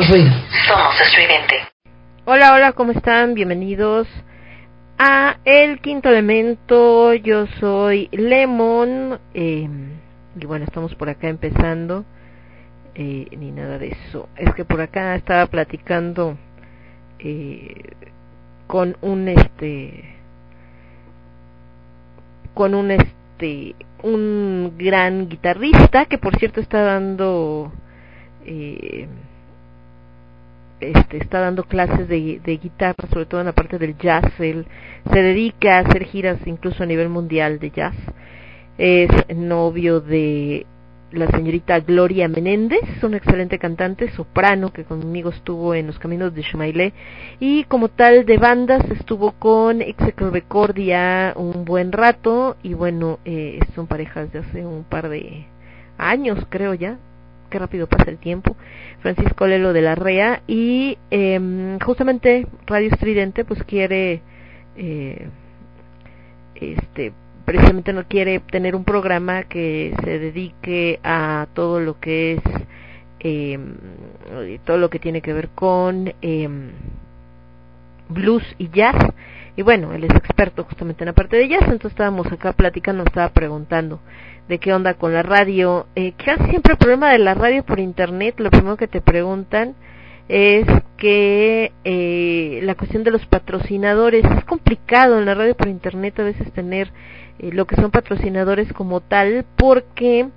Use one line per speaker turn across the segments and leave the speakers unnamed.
Somos ruido.
Somos estridente.
Hola, hola, ¿cómo están? Bienvenidos a El Quinto Elemento. Yo soy Lemon. Eh, y bueno, estamos por acá empezando. Eh, ni nada de eso. Es que por acá estaba platicando eh, con un este con un este un gran guitarrista que por cierto está dando eh, este, está dando clases de, de, guitarra, sobre todo en la parte del jazz. Él se dedica a hacer giras incluso a nivel mundial de jazz. Es novio de la señorita Gloria Menéndez, una excelente cantante, soprano, que conmigo estuvo en los caminos de Shumailé, y como tal de bandas estuvo con Execrobecordia un buen rato, y bueno, eh, son parejas de hace un par de años, creo ya, qué rápido pasa el tiempo, Francisco Lelo de la REA, y eh, justamente Radio Estridente pues quiere, eh, este, precisamente no quiere tener un programa que se dedique a todo lo que es eh, todo lo que tiene que ver con eh, blues y jazz. Y bueno él es experto justamente en la parte de jazz entonces estábamos acá platicando estaba preguntando de qué onda con la radio eh, casi siempre el problema de la radio por internet lo primero que te preguntan es que eh, la cuestión de los patrocinadores es complicado en la radio por internet a veces tener eh, lo que son patrocinadores como tal porque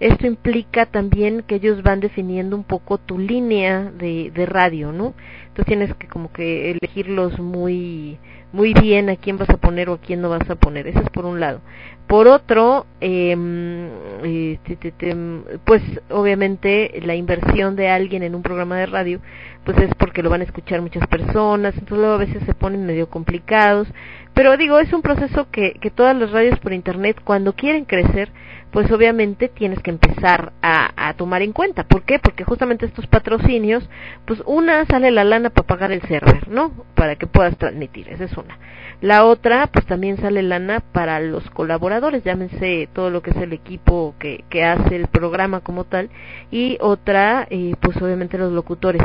esto implica también que ellos van definiendo un poco tu línea de, de radio, ¿no? Entonces tienes que como que elegirlos muy muy bien a quién vas a poner o a quién no vas a poner. Eso es por un lado. Por otro, eh, te, te, te, pues obviamente la inversión de alguien en un programa de radio, pues es porque lo van a escuchar muchas personas, entonces luego a veces se ponen medio complicados. Pero digo, es un proceso que, que todas las radios por internet, cuando quieren crecer, pues obviamente tienes que empezar a, a tomar en cuenta. ¿Por qué? Porque justamente estos patrocinios, pues una sale la lana para pagar el server, ¿no? Para que puedas transmitir, esa es una. La otra, pues también sale lana para los colaboradores, llámense todo lo que es el equipo que, que hace el programa como tal, y otra, eh, pues obviamente los locutores.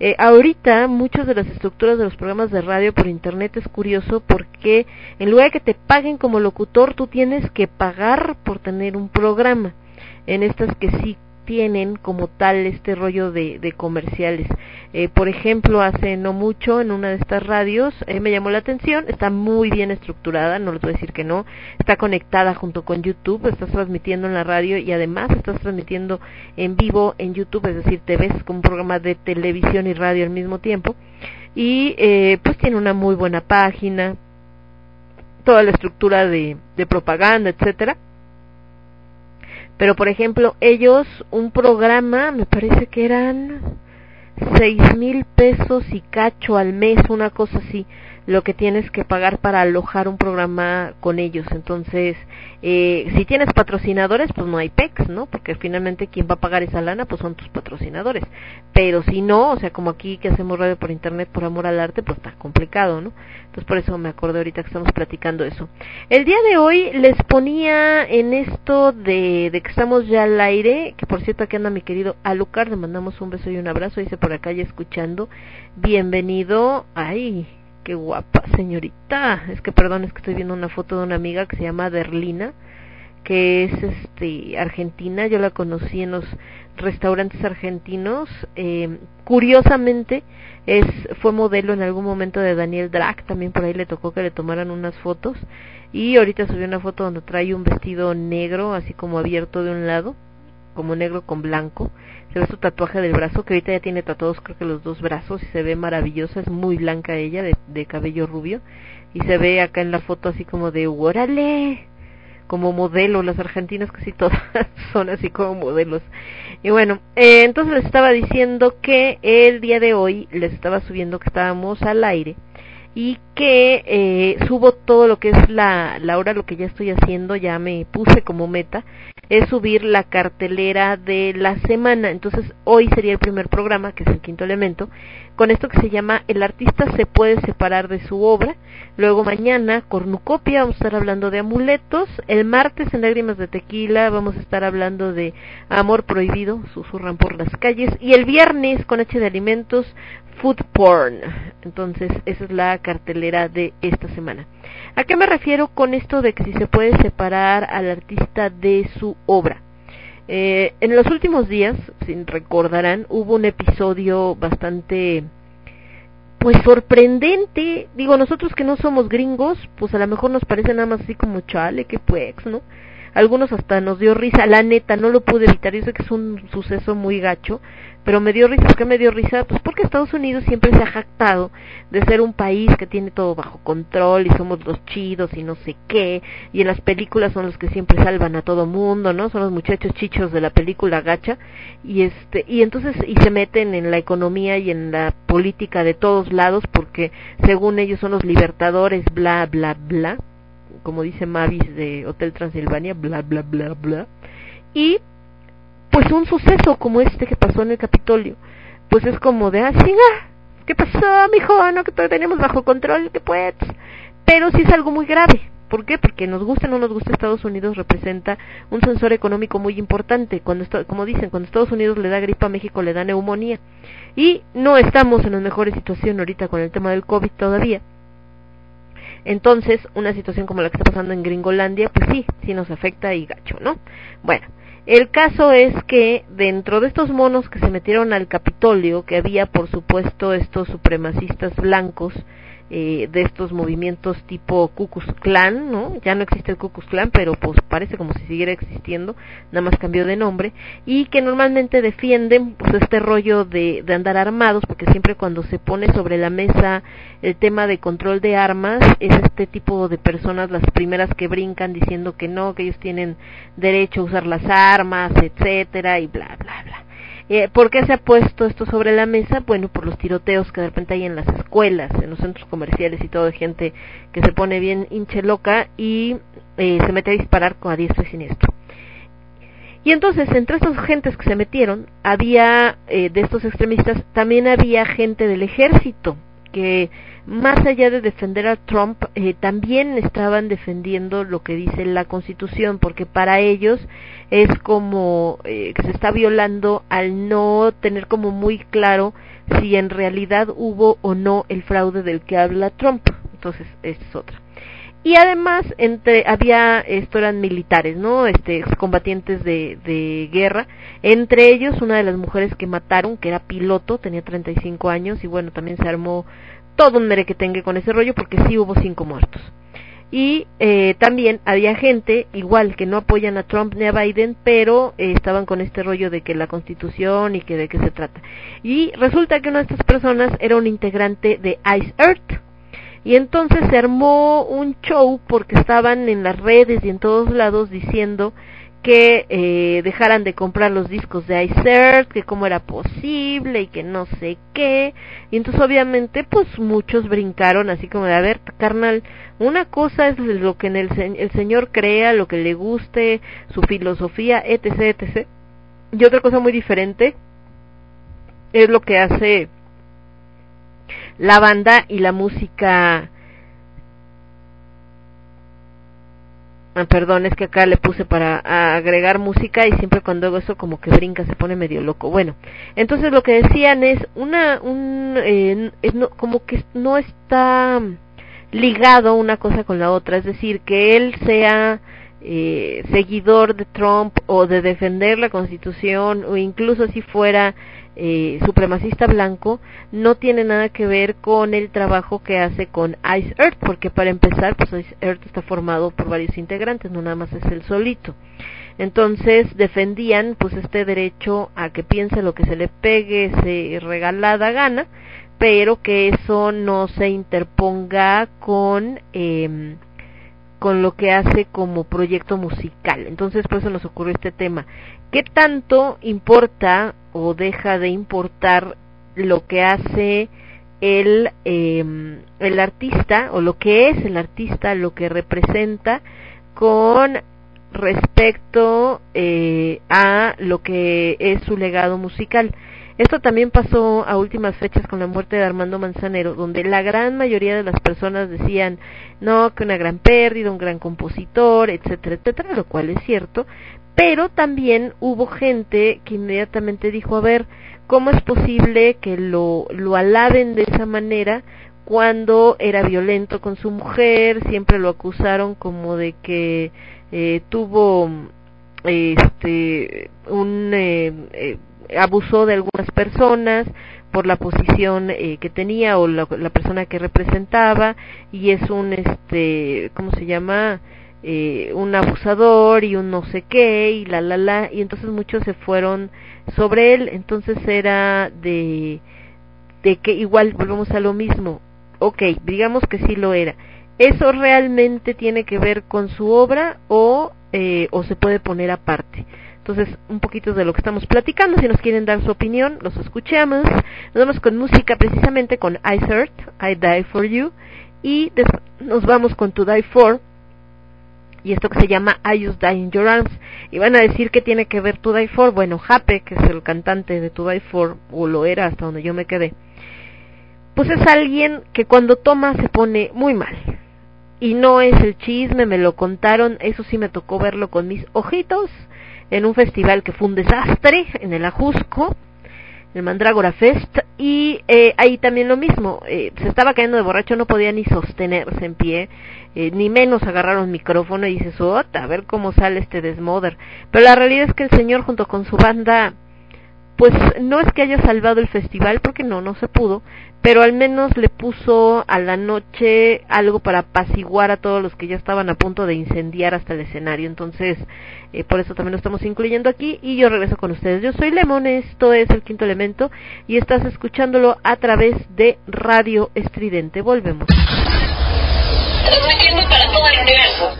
Eh, ahorita, muchas de las estructuras de los programas de radio por internet es curioso porque en lugar de que te paguen como locutor, tú tienes que pagar por tener un programa. En estas que sí tienen como tal este rollo de, de comerciales. Eh, por ejemplo, hace no mucho en una de estas radios eh, me llamó la atención, está muy bien estructurada, no les voy a decir que no, está conectada junto con YouTube, estás transmitiendo en la radio y además estás transmitiendo en vivo en YouTube, es decir, te ves como un programa de televisión y radio al mismo tiempo y eh, pues tiene una muy buena página, toda la estructura de, de propaganda, etcétera pero por ejemplo ellos un programa me parece que eran seis mil pesos y cacho al mes una cosa así lo que tienes que pagar para alojar un programa con ellos. Entonces eh, si tienes patrocinadores pues no hay pex no porque finalmente quien va a pagar esa lana pues son tus patrocinadores. Pero si no o sea como aquí que hacemos radio por internet por amor al arte pues está complicado no entonces por eso me acordé ahorita que estamos platicando eso. El día de hoy les ponía en esto de, de que estamos ya al aire que por cierto aquí anda mi querido Alucar le mandamos un beso y un abrazo dice por acá ya escuchando. Bienvenido. Ay qué guapa señorita. Es que perdón, es que estoy viendo una foto de una amiga que se llama Derlina, que es este argentina. Yo la conocí en los restaurantes argentinos. Eh, curiosamente, es fue modelo en algún momento de Daniel Drac. También por ahí le tocó que le tomaran unas fotos. Y ahorita subió una foto donde trae un vestido negro, así como abierto de un lado, como negro con blanco se ve su tatuaje del brazo, que ahorita ya tiene tatuados creo que los dos brazos y se ve maravillosa, es muy blanca ella, de, de cabello rubio, y se ve acá en la foto así como de ¡órale! como modelo, las argentinas casi todas son así como modelos. Y bueno, eh, entonces les estaba diciendo que el día de hoy les estaba subiendo que estábamos al aire y que eh, subo todo lo que es la, la hora, lo que ya estoy haciendo, ya me puse como meta, es subir la cartelera de la semana. Entonces, hoy sería el primer programa, que es el quinto elemento, con esto que se llama El artista se puede separar de su obra. Luego mañana, cornucopia, vamos a estar hablando de amuletos. El martes, en Lágrimas de Tequila, vamos a estar hablando de Amor Prohibido, susurran por las calles. Y el viernes, con H de Alimentos, Food Porn. Entonces, esa es la cartelera de esta semana. ¿A qué me refiero con esto de que si se puede separar al artista de su obra? Eh, en los últimos días, si recordarán, hubo un episodio bastante pues sorprendente. Digo, nosotros que no somos gringos, pues a lo mejor nos parece nada más así como chale, que pues, ¿no? Algunos hasta nos dio risa, la neta, no lo pude evitar, yo sé que es un suceso muy gacho, pero me dio risa, ¿por qué me dio risa? Pues porque Estados Unidos siempre se ha jactado de ser un país que tiene todo bajo control y somos los chidos y no sé qué, y en las películas son los que siempre salvan a todo mundo, ¿no? Son los muchachos chichos de la película gacha, y este, y entonces, y se meten en la economía y en la política de todos lados porque según ellos son los libertadores, bla, bla, bla, como dice Mavis de Hotel Transilvania, bla, bla, bla, bla, y pues un suceso como este que pasó en el Capitolio, pues es como de, ah, ¿qué pasó, mijo? No, que todo tenemos bajo control, que pues. Pero sí es algo muy grave. ¿Por qué? Porque nos gusta o no nos gusta Estados Unidos representa un sensor económico muy importante. Cuando como dicen, cuando Estados Unidos le da gripa a México le da neumonía. Y no estamos en la mejor situación ahorita con el tema del COVID todavía. Entonces, una situación como la que está pasando en Gringolandia, pues sí, sí nos afecta y gacho, ¿no? Bueno, el caso es que dentro de estos monos que se metieron al Capitolio, que había por supuesto estos supremacistas blancos, eh, de estos movimientos tipo Ku Klux Klan, ¿no? Ya no existe el Ku Klux Klan, pero pues parece como si siguiera existiendo, nada más cambió de nombre, y que normalmente defienden pues este rollo de, de andar armados, porque siempre cuando se pone sobre la mesa el tema de control de armas, es este tipo de personas las primeras que brincan diciendo que no, que ellos tienen derecho a usar las armas, etcétera, y bla, bla, bla. Eh, ¿Por qué se ha puesto esto sobre la mesa? Bueno, por los tiroteos que de repente hay en las escuelas, en los centros comerciales y todo, de gente que se pone bien hinche loca y eh, se mete a disparar con a diestra y siniestro. Y entonces, entre estas gentes que se metieron, había, eh, de estos extremistas, también había gente del ejército, que más allá de defender a Trump, eh, también estaban defendiendo lo que dice la Constitución, porque para ellos es como eh, que se está violando al no tener como muy claro si en realidad hubo o no el fraude del que habla Trump. Entonces, esta es otra. Y además, entre, había, esto eran militares, ¿no? Este, combatientes de, de guerra. Entre ellos, una de las mujeres que mataron, que era piloto, tenía 35 años, y bueno, también se armó todo un merequetengue con ese rollo porque sí hubo cinco muertos. Y eh, también había gente, igual, que no apoyan a Trump ni a Biden, pero eh, estaban con este rollo de que la constitución y que de qué se trata. Y resulta que una de estas personas era un integrante de Ice Earth. Y entonces se armó un show porque estaban en las redes y en todos lados diciendo que eh, dejaran de comprar los discos de Earth, que cómo era posible y que no sé qué. Y entonces obviamente pues muchos brincaron así como de, a ver, carnal, una cosa es lo que en el, el Señor crea, lo que le guste, su filosofía, etc., etc. Y otra cosa muy diferente es lo que hace la banda y la música Ah, perdón, es que acá le puse para agregar música y siempre cuando hago eso como que brinca, se pone medio loco. Bueno, entonces lo que decían es una, un, eh, es no, como que no está ligado una cosa con la otra, es decir, que él sea eh, seguidor de Trump o de defender la Constitución o incluso si fuera eh, supremacista blanco no tiene nada que ver con el trabajo que hace con Ice Earth, porque para empezar, pues Ice Earth está formado por varios integrantes, no nada más es el solito. Entonces defendían pues este derecho a que piense lo que se le pegue, se regalada gana, pero que eso no se interponga con eh, con lo que hace como proyecto musical. Entonces, por eso nos ocurrió este tema. ¿Qué tanto importa o deja de importar lo que hace el, em, el artista o lo que es el artista, lo que representa con respecto eh, a lo que es su legado musical. Esto también pasó a últimas fechas con la muerte de Armando Manzanero, donde la gran mayoría de las personas decían, no, que una gran pérdida, un gran compositor, etcétera, etcétera, lo cual es cierto, pero también hubo gente que inmediatamente dijo, a ver, ¿cómo es posible que lo, lo alaben de esa manera cuando era violento con su mujer? Siempre lo acusaron como de que eh, tuvo este un eh, eh, abusó de algunas personas por la posición eh, que tenía o la, persona que representaba y es un este cómo se llama eh, un abusador y un no sé qué y la la la y entonces muchos se fueron sobre él. Entonces era de de que igual volvemos a lo mismo. Ok digamos que sí lo era. Eso realmente tiene que ver con su obra o eh, o se puede poner aparte entonces, un poquito de lo que estamos platicando, si nos quieren dar su opinión, los escuchamos. Nos vamos con música precisamente con I Heart, I Die For You, y nos vamos con To Die For, y esto que se llama I Just Die In Your Arms. Y van a decir que tiene que ver To Die For. Bueno, Jape, que es el cantante de To Die For, o lo era hasta donde yo me quedé, pues es alguien que cuando toma se pone muy mal. Y no es el chisme, me lo contaron, eso sí me tocó verlo con mis ojitos en un festival que fue un desastre en el Ajusco, el Mandrágora Fest, y eh, ahí también lo mismo, eh, se estaba cayendo de borracho, no podía ni sostenerse en pie, eh, ni menos agarrar un micrófono y dice, a ver cómo sale este desmoder. Pero la realidad es que el señor junto con su banda pues no es que haya salvado el festival, porque no, no se pudo, pero al menos le puso a la noche algo para apaciguar a todos los que ya estaban a punto de incendiar hasta el escenario. Entonces, eh, por eso también lo estamos incluyendo aquí y yo regreso con ustedes. Yo soy Lemon, esto es el quinto elemento y estás escuchándolo a través de Radio Estridente. Volvemos.
Transmitiendo para todo el universo.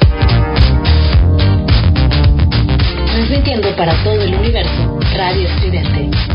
Transmitiendo para todo el universo Radio Estudiante.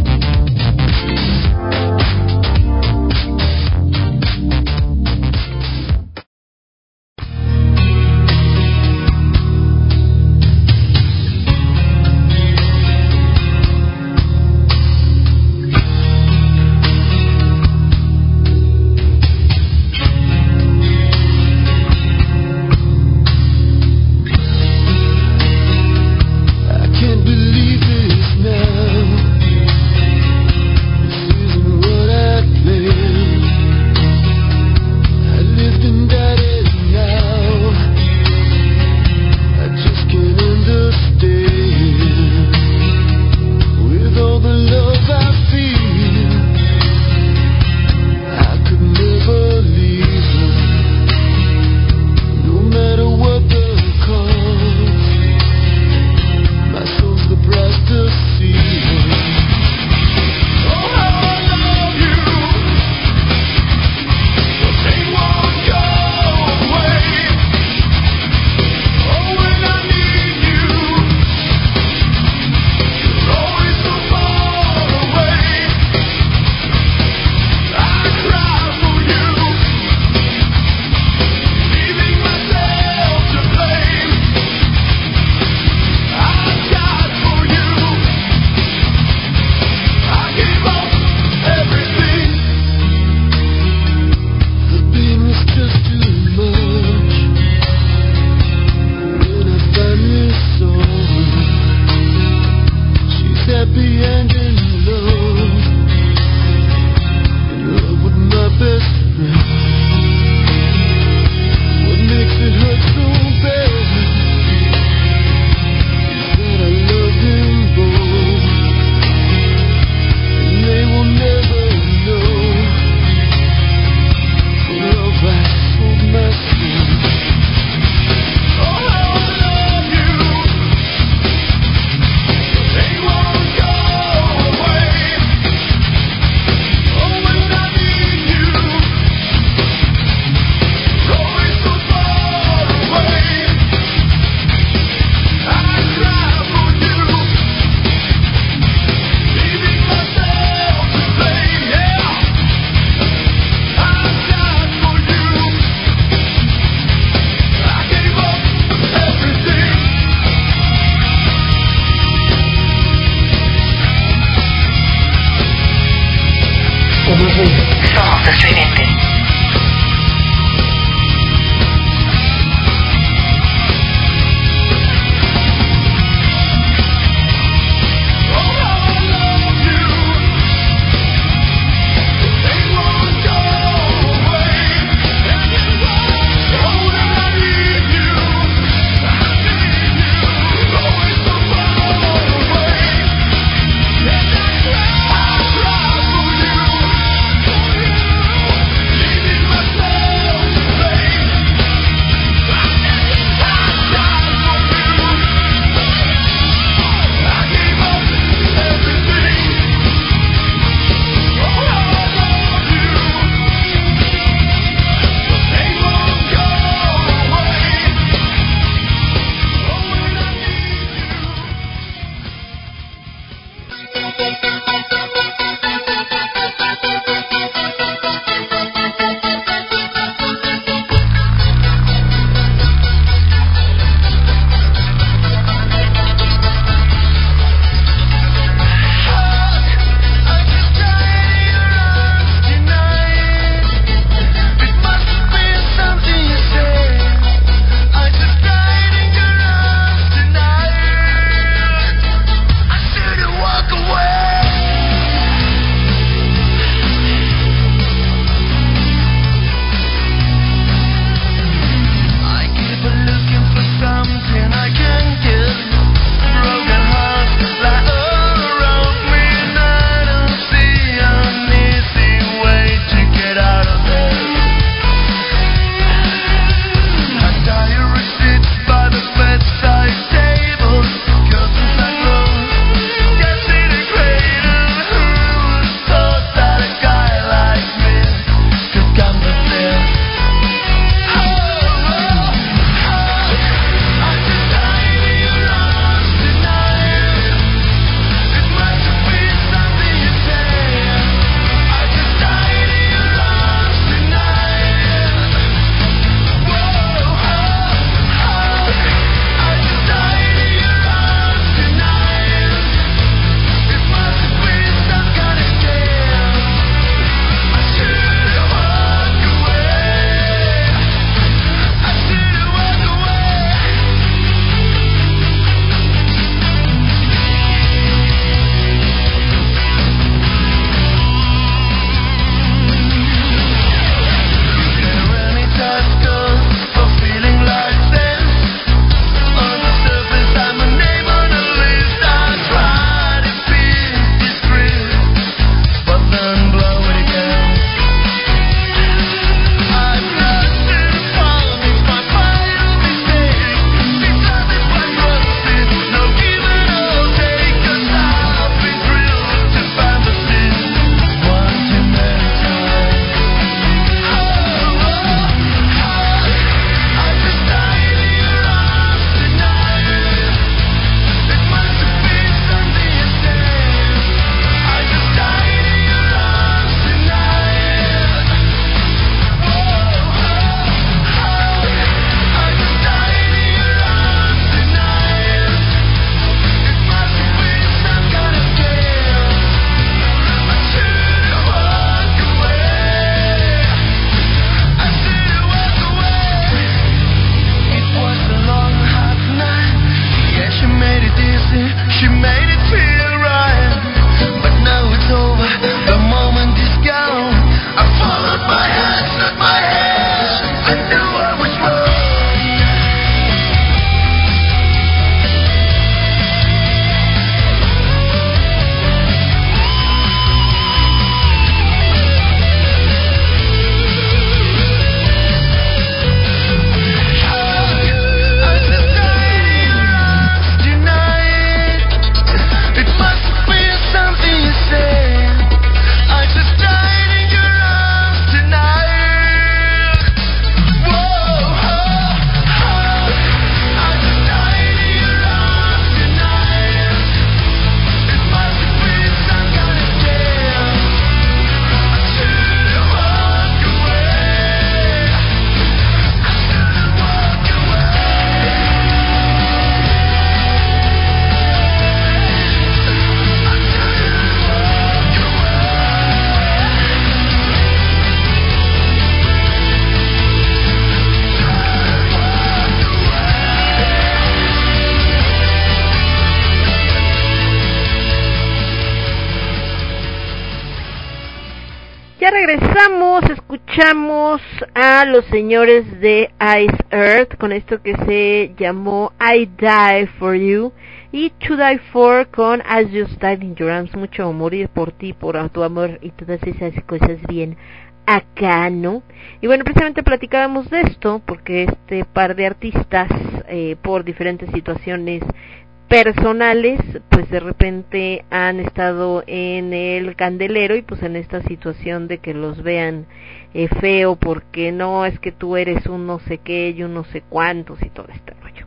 Los señores de Ice Earth con esto que se llamó I Die For You y To Die For con As Just Died in Your Arms, mucho morir por ti, por tu amor y todas esas cosas bien acá, ¿no? Y bueno, precisamente platicábamos de esto porque este par de artistas, eh, por diferentes situaciones personales, pues de repente han estado en el candelero y pues en esta situación de que los vean eh, feo porque no es que tú eres un no sé qué y un no sé cuántos y todo este rollo.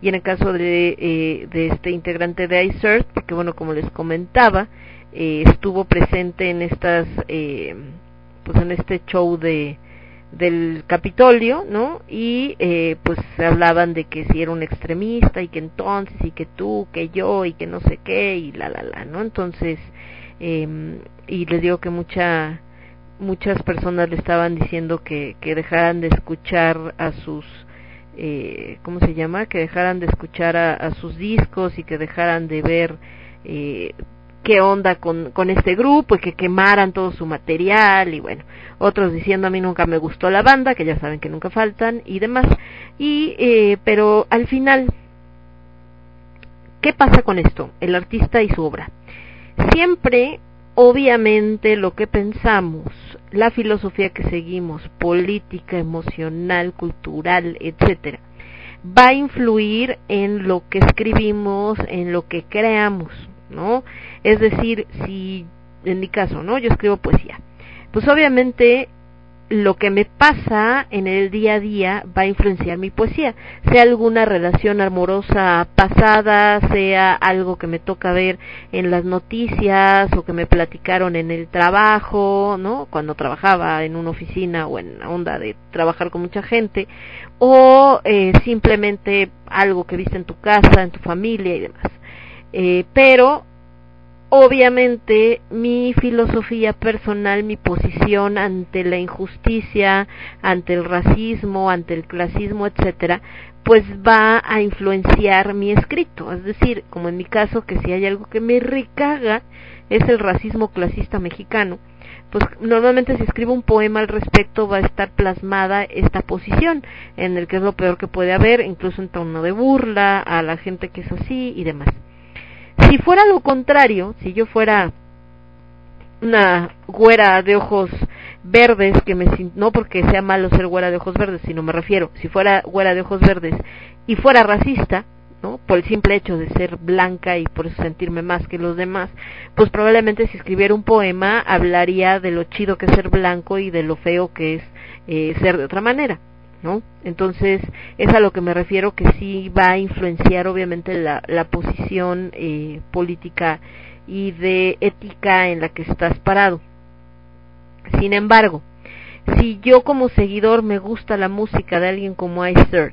Y en el caso de, eh, de este integrante de ICERT, porque bueno, como les comentaba, eh, estuvo presente en estas, eh, pues en este show de, del Capitolio, ¿no? Y eh, pues hablaban de que si era un extremista y que entonces y que tú, que yo y que no sé qué y la la la, ¿no? Entonces eh, y les digo que mucha muchas personas le estaban diciendo que que dejaran de escuchar a sus eh, ¿cómo se llama? Que dejaran de escuchar a, sus discos y que dejaran de ver eh, qué onda con, con este grupo y que quemaran todo su material y bueno, otros diciendo a mí nunca me gustó la banda, que ya saben que nunca faltan y demás. Y, eh, pero al final, ¿qué pasa con esto? El artista y su obra. Siempre, obviamente, lo que pensamos, la filosofía que seguimos, política, emocional, cultural, etcétera, va a influir en lo que escribimos, en lo que creamos. ¿no? Es decir, si en mi caso, ¿no? Yo escribo poesía. Pues obviamente lo que me pasa en el día a día va a influenciar mi poesía, sea alguna relación amorosa pasada, sea algo que me toca ver en las noticias o que me platicaron en el trabajo, ¿no? Cuando trabajaba en una oficina o en la onda de trabajar con mucha gente, o eh, simplemente algo que viste en tu casa, en tu familia y demás. Eh, pero obviamente mi filosofía personal, mi posición ante la injusticia, ante el racismo, ante el clasismo, etcétera, pues va a influenciar mi escrito. Es decir, como en mi caso, que si hay algo que me recaga es el racismo clasista mexicano, pues normalmente si escribo un poema al respecto va a estar plasmada esta posición en el que es lo peor que puede haber, incluso en tono de burla a la gente que es así y demás. Si fuera lo contrario, si yo fuera una güera de ojos verdes que me no porque sea malo ser güera de ojos verdes, sino me refiero, si fuera güera de ojos verdes y fuera racista, ¿no? Por el simple hecho de ser blanca y por eso sentirme más que los demás, pues probablemente si escribiera un poema hablaría de lo chido que es ser blanco y de lo feo que es eh, ser de otra manera. ¿No? Entonces, es a lo que me refiero que sí va a influenciar obviamente la, la posición eh, política y de ética en la que estás parado. Sin embargo, si yo como seguidor me gusta la música de alguien como Ice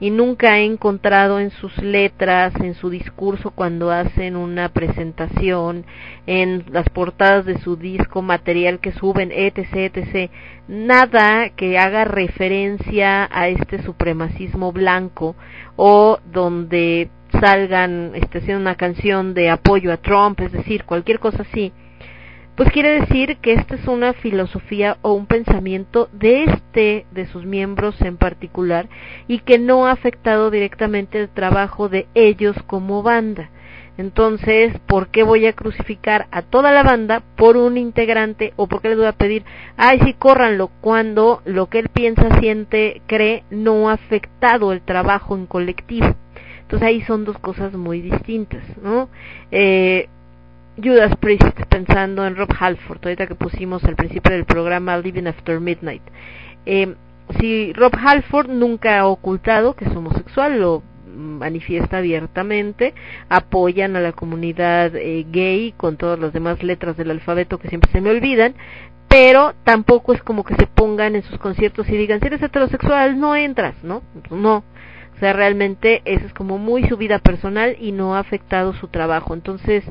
y nunca he encontrado en sus letras, en su discurso cuando hacen una presentación, en las portadas de su disco, material que suben, etc., etc., nada que haga referencia a este supremacismo blanco o donde salgan este, haciendo una canción de apoyo a Trump, es decir, cualquier cosa así, pues quiere decir que esta es una filosofía o un pensamiento de este, de sus miembros en particular, y que no ha afectado directamente el trabajo de ellos como banda. Entonces, ¿por qué voy a crucificar a toda la banda por un integrante o por qué les voy a pedir, ay, sí, córranlo, cuando lo que él piensa, siente, cree, no ha afectado el trabajo en colectivo? Entonces ahí son dos cosas muy distintas, ¿no? Eh, Judas Priest pensando en Rob Halford, ahorita que pusimos al principio del programa Living After Midnight. Eh, si Rob Halford nunca ha ocultado que es homosexual, lo manifiesta abiertamente, apoyan a la comunidad eh, gay con todas las demás letras del alfabeto que siempre se me olvidan, pero tampoco es como que se pongan en sus conciertos y digan, si eres heterosexual no entras, ¿no? No, o sea, realmente esa es como muy su vida personal y no ha afectado su trabajo. Entonces,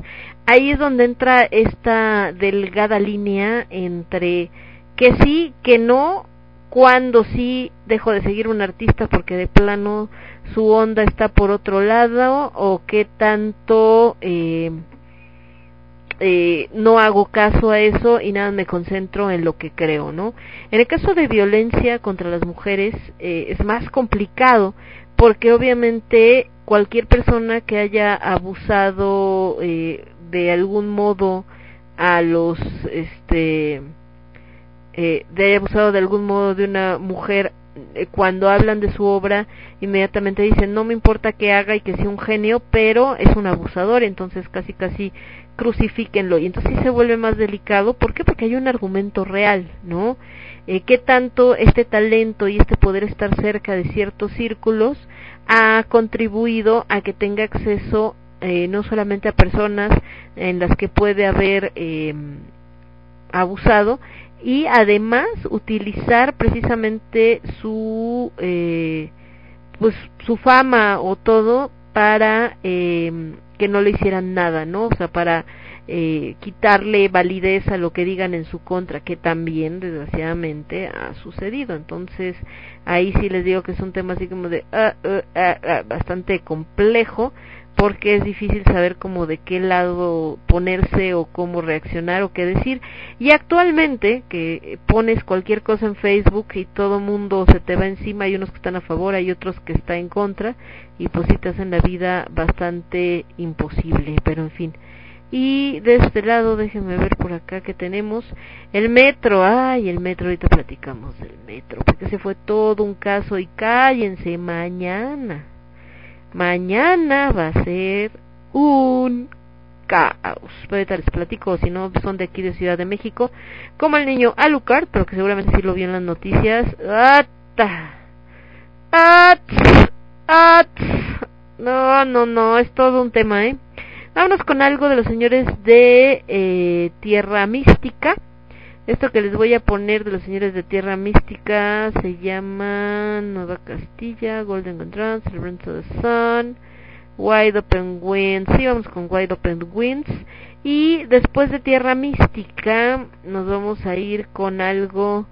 ahí es donde entra esta delgada línea entre que sí, que no, cuando sí dejo de seguir un artista porque de plano su onda está por otro lado o qué tanto eh, eh, no hago caso a eso y nada me concentro en lo que creo, ¿no? En el caso de violencia contra las mujeres eh, es más complicado porque obviamente cualquier persona que haya abusado eh, de algún modo a los este eh, de haya abusado de algún modo de una mujer eh, cuando hablan de su obra inmediatamente dicen no me importa que haga y que sea un genio pero es un abusador entonces casi casi crucifíquenlo y entonces sí se vuelve más delicado ¿por qué? porque hay un argumento real ¿no? Eh, qué tanto este talento y este poder estar cerca de ciertos círculos ha contribuido a que tenga acceso eh, no solamente a personas en las que puede haber eh, abusado y además utilizar precisamente su eh, pues su fama o todo para eh, que no le hicieran nada no o sea para eh, quitarle validez a lo que digan en su contra, que también desgraciadamente ha sucedido. Entonces, ahí sí les digo que es un tema así como de uh, uh, bastante complejo, porque es difícil saber cómo de qué lado ponerse o cómo reaccionar o qué decir. Y actualmente que pones cualquier cosa en Facebook y todo mundo se te va encima, hay unos que están a favor, hay otros que están en contra y pues sí te hacen la vida bastante imposible, pero en fin. Y de este lado, déjenme ver por acá que tenemos el metro. Ay, el metro, ahorita platicamos del metro, porque se fue todo un caso y cállense, mañana. Mañana va a ser un caos. Ahorita les platico, si no son de aquí de Ciudad de México, como el niño Alucard, pero que seguramente sí lo vio en las noticias. ¡Ata! ¡Ats! ¡Ats! No, no, no, es todo un tema, ¿eh? Vámonos con algo de los señores de eh, Tierra Mística. Esto que les voy a poner de los señores de Tierra Mística se llama Nueva Castilla, Golden Contrast, Celebrance of the Sun, Wide Open Winds. Sí, vamos con Wide Open Winds. Y después de Tierra Mística nos vamos a ir con algo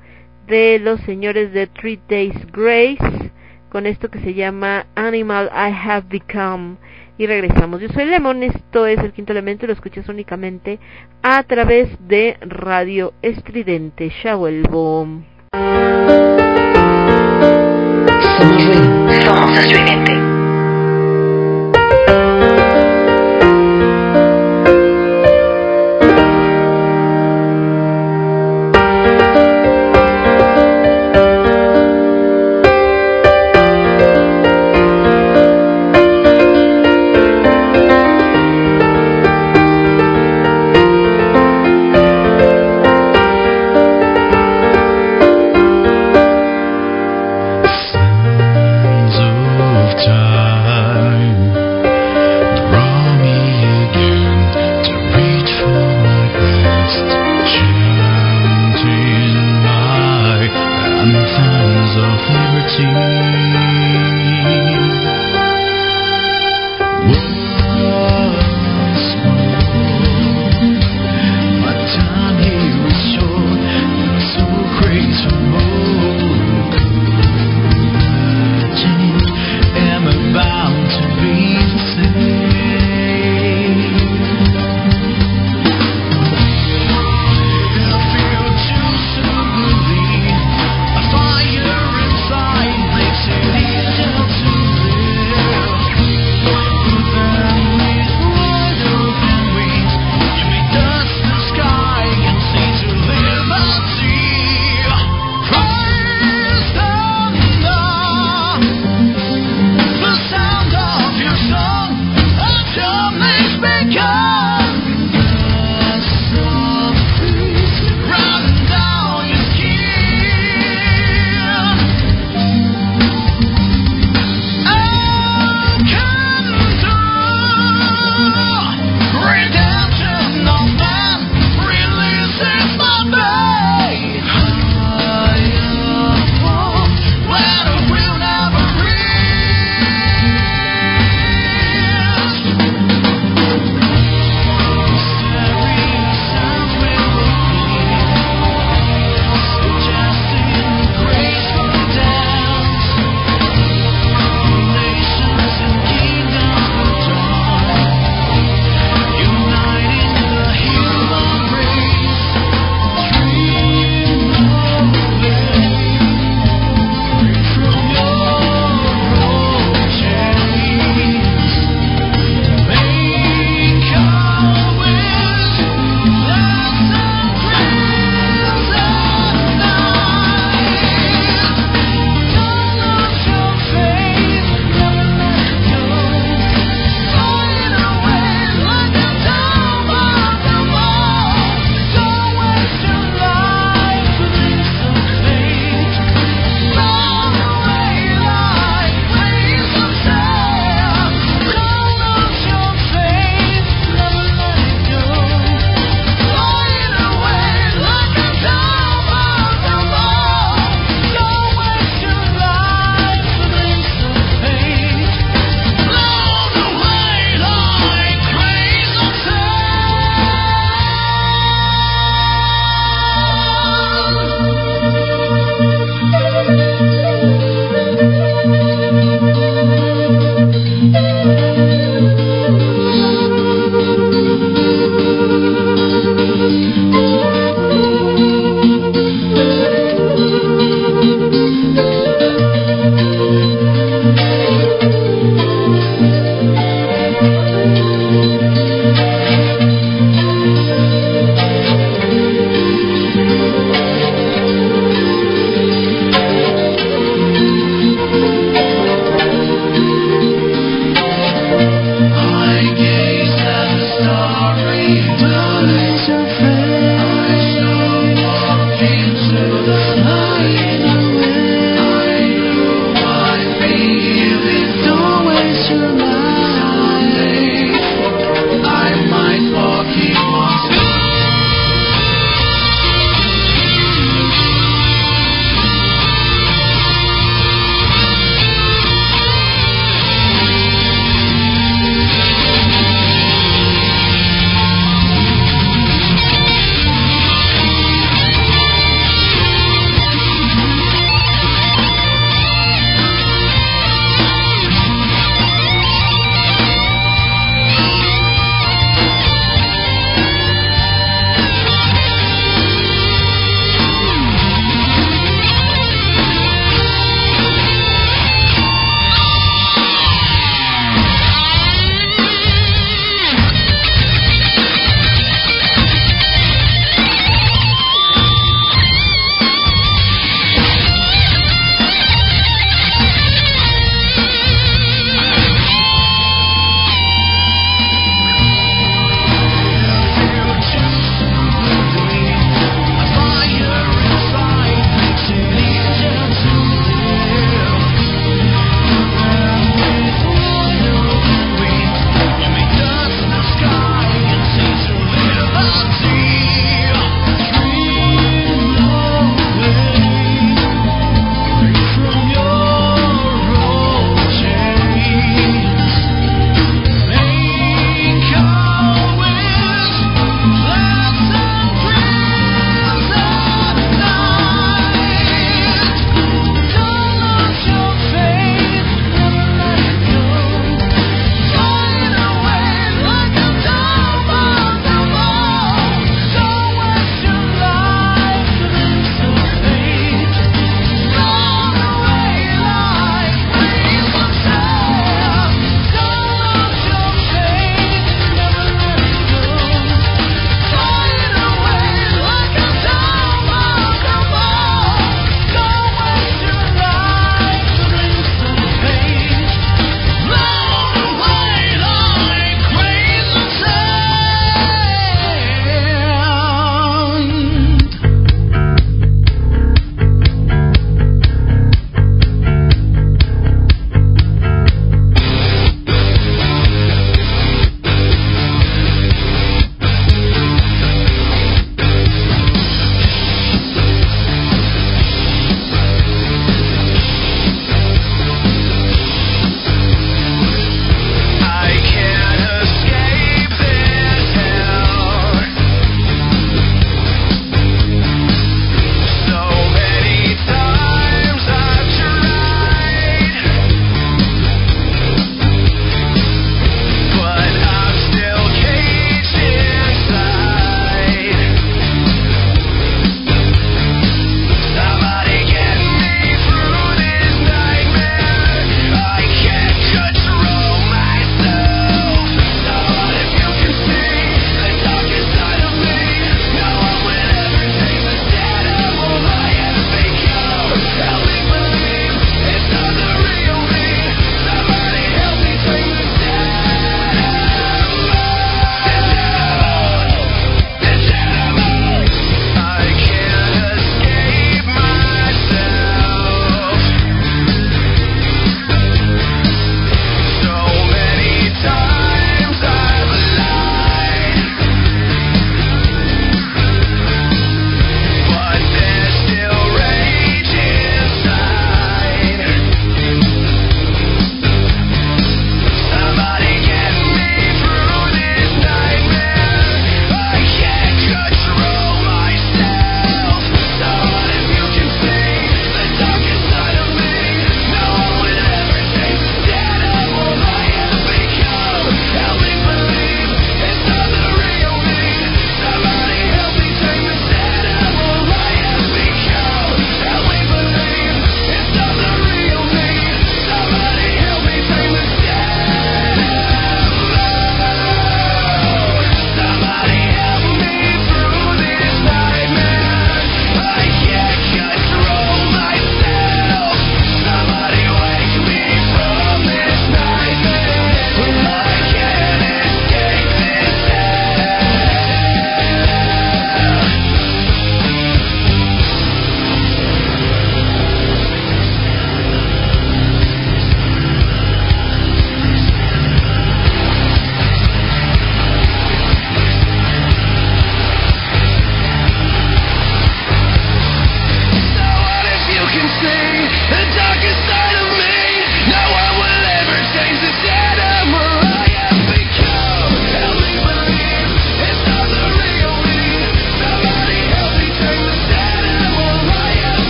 de los señores de Three Days Grace, con esto que se llama Animal I Have Become y regresamos. Yo soy Lemon, esto es el quinto elemento lo escuchas únicamente a través de Radio Estridente. Ya vuelvo.
Somos estridente.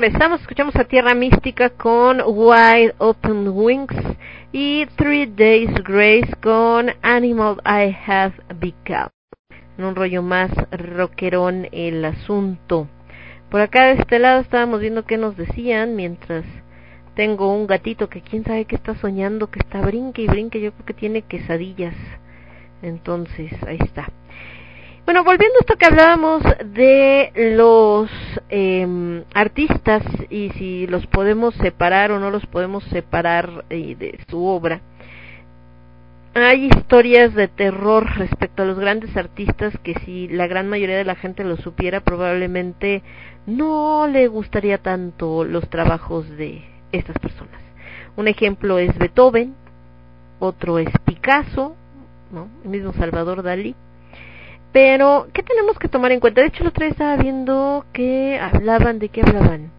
Regresamos, escuchamos a Tierra Mística con Wide Open Wings y Three Days Grace con Animal I Have Become. En un rollo más rockerón el asunto. Por acá de este lado estábamos viendo qué nos decían mientras tengo un gatito que quién sabe qué está soñando, que está brinque y brinque, yo creo que tiene quesadillas. Entonces, ahí está. Bueno, volviendo a esto que hablábamos de los eh, artistas y si los podemos separar o no los podemos separar eh, de su obra, hay historias de terror respecto a los grandes artistas que si la gran mayoría de la gente lo supiera probablemente no le gustaría tanto los trabajos de estas personas. Un ejemplo es Beethoven, otro es Picasso, ¿no? el mismo Salvador Dalí. Pero, ¿qué tenemos que tomar en cuenta? De hecho, el otro día estaba viendo que hablaban, ¿de qué hablaban?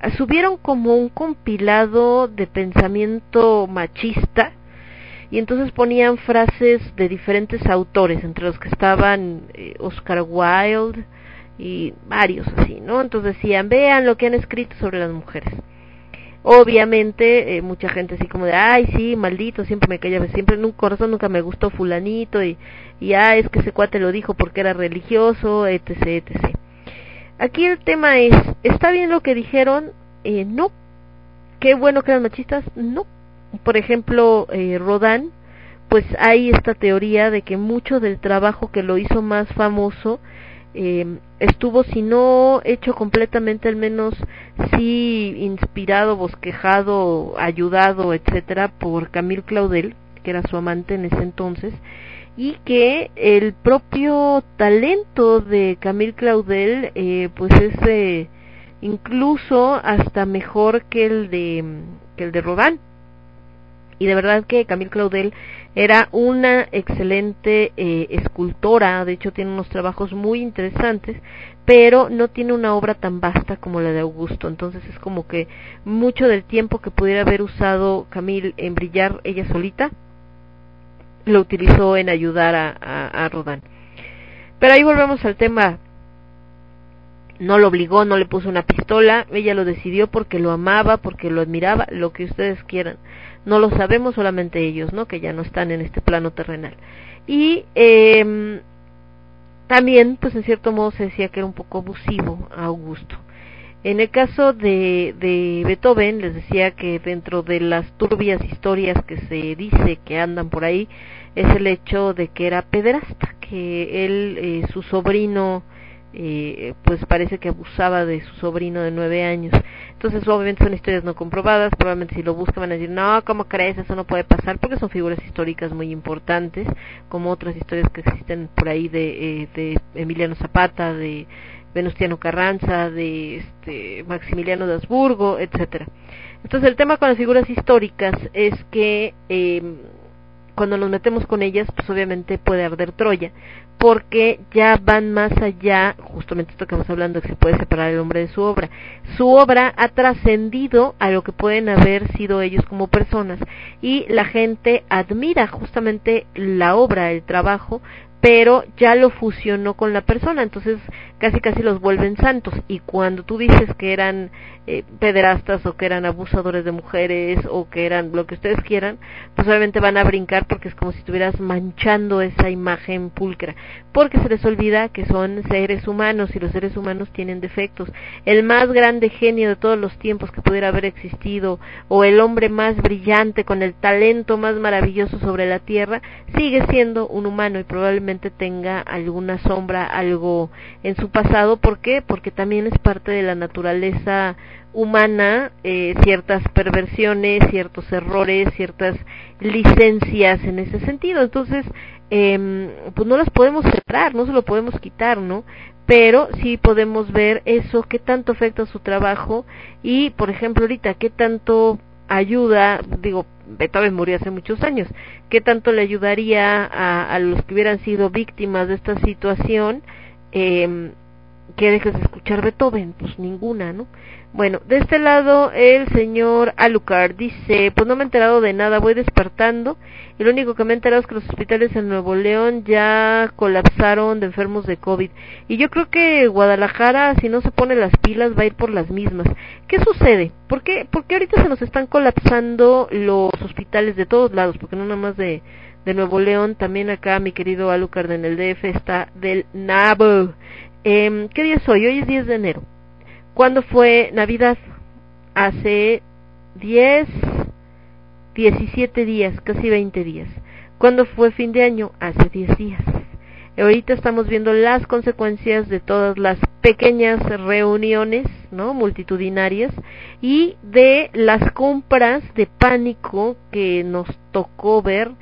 Ah, subieron como un compilado de pensamiento machista y entonces ponían frases de diferentes autores, entre los que estaban eh, Oscar Wilde y varios así, ¿no? Entonces decían, vean lo que han escrito sobre las mujeres obviamente eh, mucha gente así como de ay sí maldito siempre me calla siempre en un corazón nunca me gustó fulanito y y ah es que ese cuate lo dijo porque era religioso etc etc aquí el tema es está bien lo que dijeron eh, no qué bueno que eran machistas no. Por ejemplo eh, Rodán pues hay esta teoría de que mucho del trabajo que lo hizo más famoso eh, estuvo, si no hecho completamente, al menos sí inspirado, bosquejado, ayudado, etcétera, por Camille Claudel, que era su amante en ese entonces, y que el propio talento de Camille Claudel, eh, pues es eh, incluso hasta mejor que el de que el de Rodin y de verdad que Camille Claudel era una excelente eh, escultora, de hecho tiene unos trabajos muy interesantes, pero no tiene una obra tan vasta como la de Augusto, entonces es como que mucho del tiempo que pudiera haber usado Camille en brillar ella solita, lo utilizó en ayudar a, a, a Rodin. Pero ahí volvemos al tema no lo obligó, no le puso una pistola, ella lo decidió porque lo amaba, porque lo admiraba, lo que ustedes quieran. No lo sabemos solamente ellos, ¿no? Que ya no están en este plano terrenal. Y eh, también, pues en cierto modo se decía que era un poco abusivo a Augusto. En el caso de, de Beethoven, les decía que dentro de las turbias historias que se dice que andan por ahí, es el hecho de que era pederasta, que él, eh, su sobrino, eh, pues parece que abusaba de su sobrino de nueve años. Entonces, obviamente son historias no comprobadas, probablemente si lo buscan van a decir, no, ¿cómo crees? Eso no puede pasar, porque son figuras históricas muy importantes, como otras historias que existen por ahí de, eh, de Emiliano Zapata, de Venustiano Carranza, de este, Maximiliano de Habsburgo, etcétera. Entonces, el tema con las figuras históricas es que eh, cuando nos metemos con ellas, pues obviamente puede arder Troya, porque ya van más allá, justamente esto que estamos hablando, que se puede separar el hombre de su obra. Su obra ha trascendido a lo que pueden haber sido ellos como personas y la gente admira justamente la obra, el trabajo, pero ya lo fusionó con la persona, entonces casi casi los vuelven santos. Y cuando tú dices que eran eh, pederastas o que eran abusadores de mujeres o que eran lo que ustedes quieran, pues obviamente van a brincar porque es como si estuvieras manchando esa imagen pulcra, porque se les olvida que son seres humanos y los seres humanos tienen defectos. El más grande genio de todos los tiempos que pudiera haber existido o el hombre más brillante con el talento más maravilloso sobre la tierra sigue siendo un humano y probablemente tenga alguna sombra, algo en su pasado. ¿Por qué? Porque también es parte de la naturaleza humana eh, ciertas perversiones, ciertos errores, ciertas licencias en ese sentido. Entonces, eh, pues no las podemos separar, no se lo podemos quitar, ¿no? Pero sí podemos ver eso, qué tanto afecta su trabajo y, por ejemplo, ahorita, qué tanto ayuda, digo, Beethoven murió hace muchos años, qué tanto le ayudaría a, a los que hubieran sido víctimas de esta situación, eh, que dejes de escuchar Beethoven, pues ninguna, ¿no? Bueno, de este lado el señor Alucard dice, pues no me he enterado de nada, voy despertando y lo único que me he enterado es que los hospitales en Nuevo León ya colapsaron de enfermos de COVID. Y yo creo que Guadalajara, si no se pone las pilas, va a ir por las mismas. ¿Qué sucede? ¿Por qué, porque ahorita se nos están colapsando los hospitales de todos lados? Porque no nada más de, de Nuevo León, también acá mi querido Alucard en el DF está del NABO. Eh, ¿Qué día es hoy? Hoy es 10 de enero. ¿Cuándo fue Navidad? Hace 10, 17 días, casi 20 días. ¿Cuándo fue fin de año? Hace 10 días. Ahorita estamos viendo las consecuencias de todas las pequeñas reuniones, ¿no? multitudinarias y de las compras de pánico que nos tocó ver